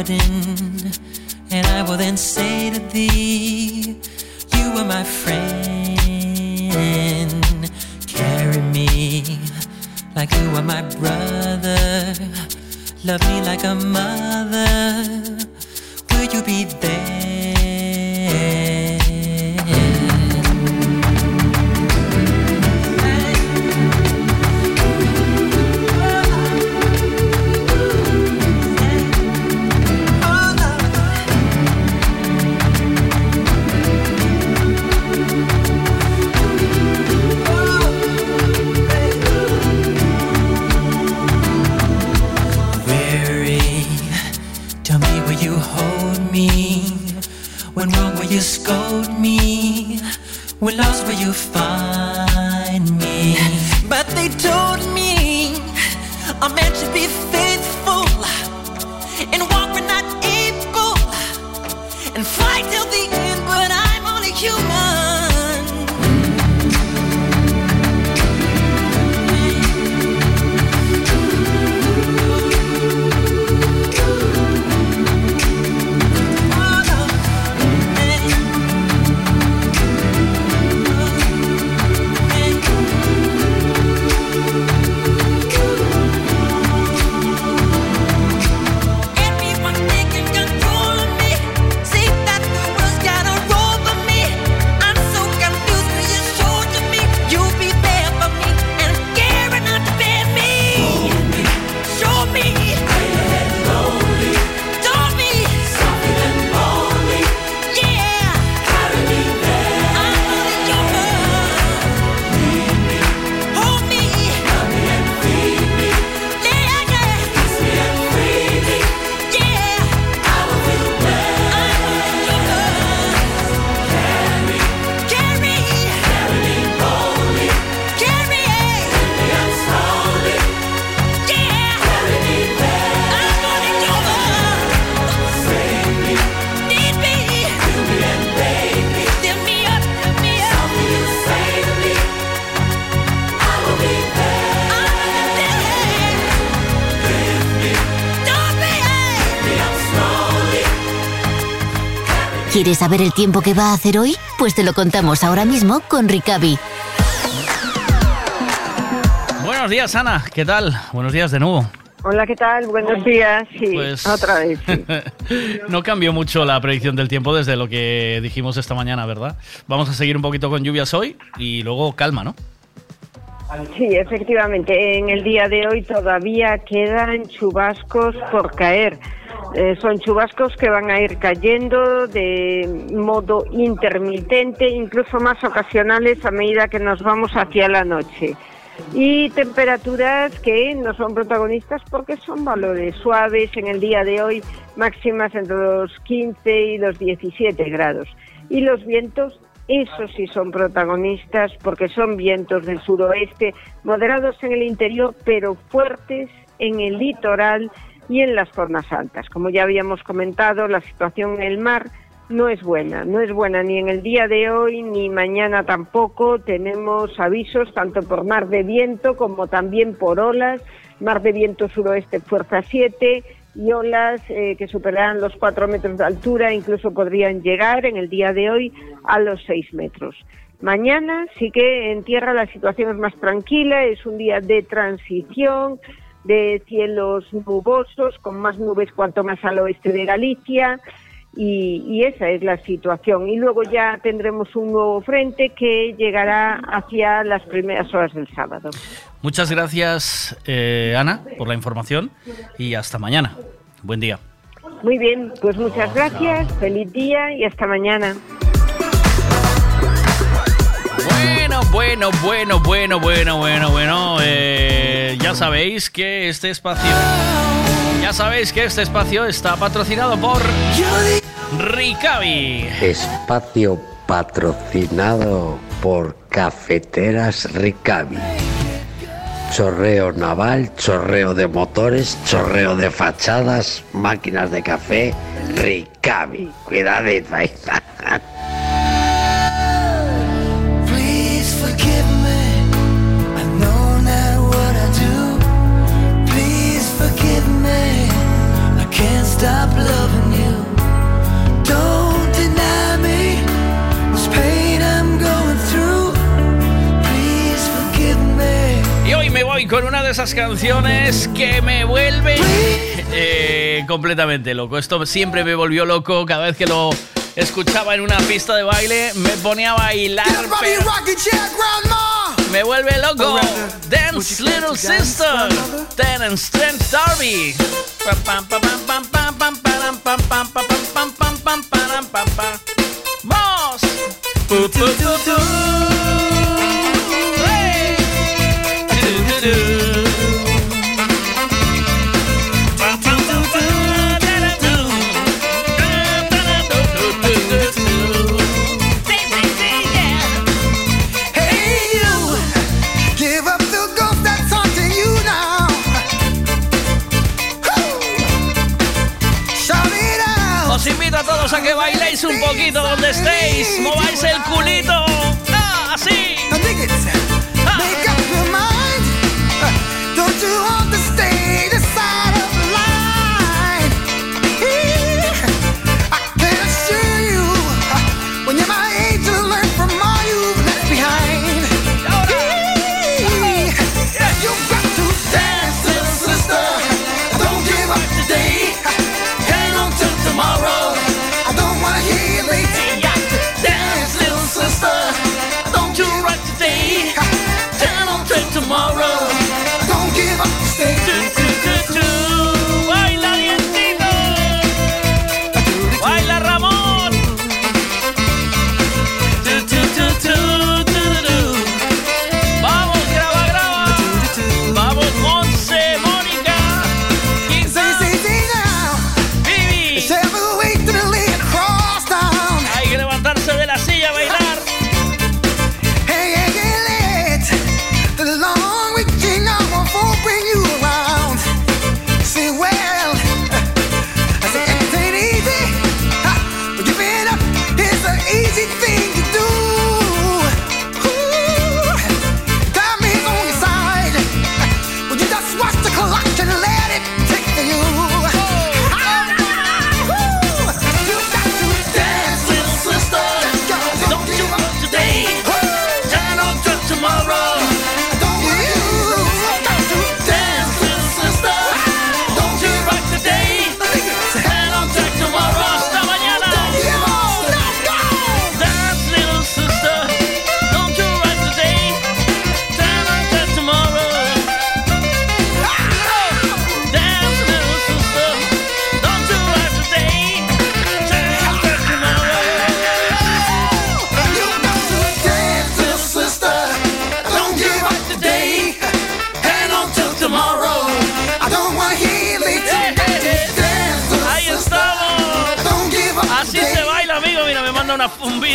Jordan, and I will then say to thee, You are my friend. Carry me like you are my brother. Love me like a mother. Will you be there? You scold me. Went lost where you find me. But they told ¿Quieres saber el tiempo que va a hacer hoy? Pues te lo contamos ahora mismo con Ricavi. Buenos días, Ana. ¿Qué tal? Buenos días de nuevo. Hola, ¿qué tal? Buenos días. Sí, Pues- otra vez. sí. no cambió mucho la predicción del tiempo desde lo que dijimos esta mañana, ¿verdad? Vamos a seguir un poquito con lluvias hoy y luego calma, ¿no? Sí, efectivamente. En el día de hoy todavía quedan chubascos por caer. Eh, son chubascos que van a ir cayendo de modo intermitente, incluso más ocasionales a medida que nos vamos hacia la noche. Y temperaturas que no son protagonistas porque son valores suaves en el día de hoy, máximas entre los 15 y los 17 grados. Y los vientos esos sí son protagonistas porque son vientos del suroeste, moderados en el interior, pero fuertes en el litoral y en las zonas altas. Como ya habíamos comentado, la situación en el mar no es buena, no es buena ni en el día de hoy ni mañana tampoco. Tenemos avisos tanto por mar de viento como también por olas, mar de viento suroeste fuerza 7 y olas eh, que superarán los 4 metros de altura, incluso podrían llegar en el día de hoy a los 6 metros. Mañana sí que en tierra la situación es más tranquila, es un día de transición, de cielos nubosos, con más nubes cuanto más al oeste de Galicia, y, y esa es la situación. Y luego ya tendremos un nuevo frente que llegará hacia las primeras horas del sábado. Muchas gracias, eh, Ana, por la información y hasta mañana. Buen día. Muy bien, pues muchas gracias, feliz día y hasta mañana. Bueno, bueno, bueno, bueno, bueno, bueno, bueno. eh, ya sabéis que este espacio. Ya sabéis que este espacio está patrocinado por Ricavi. Espacio patrocinado por Cafeteras Ricavi. Chorreo naval, chorreo de motores, chorreo de fachadas, máquinas de café, Ricavi. Cuidadito ahí. stop loving you. Don't deny me this pain I'm going through. Please forgive me. Y hoy me voy con una de esas canciones que me vuelve eh, completamente loco. Esto siempre me volvió loco cada vez que lo escuchaba en una pista de baile. Me ponía a bailar. pero me vuelve loco. Dance Little Sister. Dance Strength Darby. Pam, pam, un poquito donde estéis, mováis el culito. ¡Ah! tomorrow.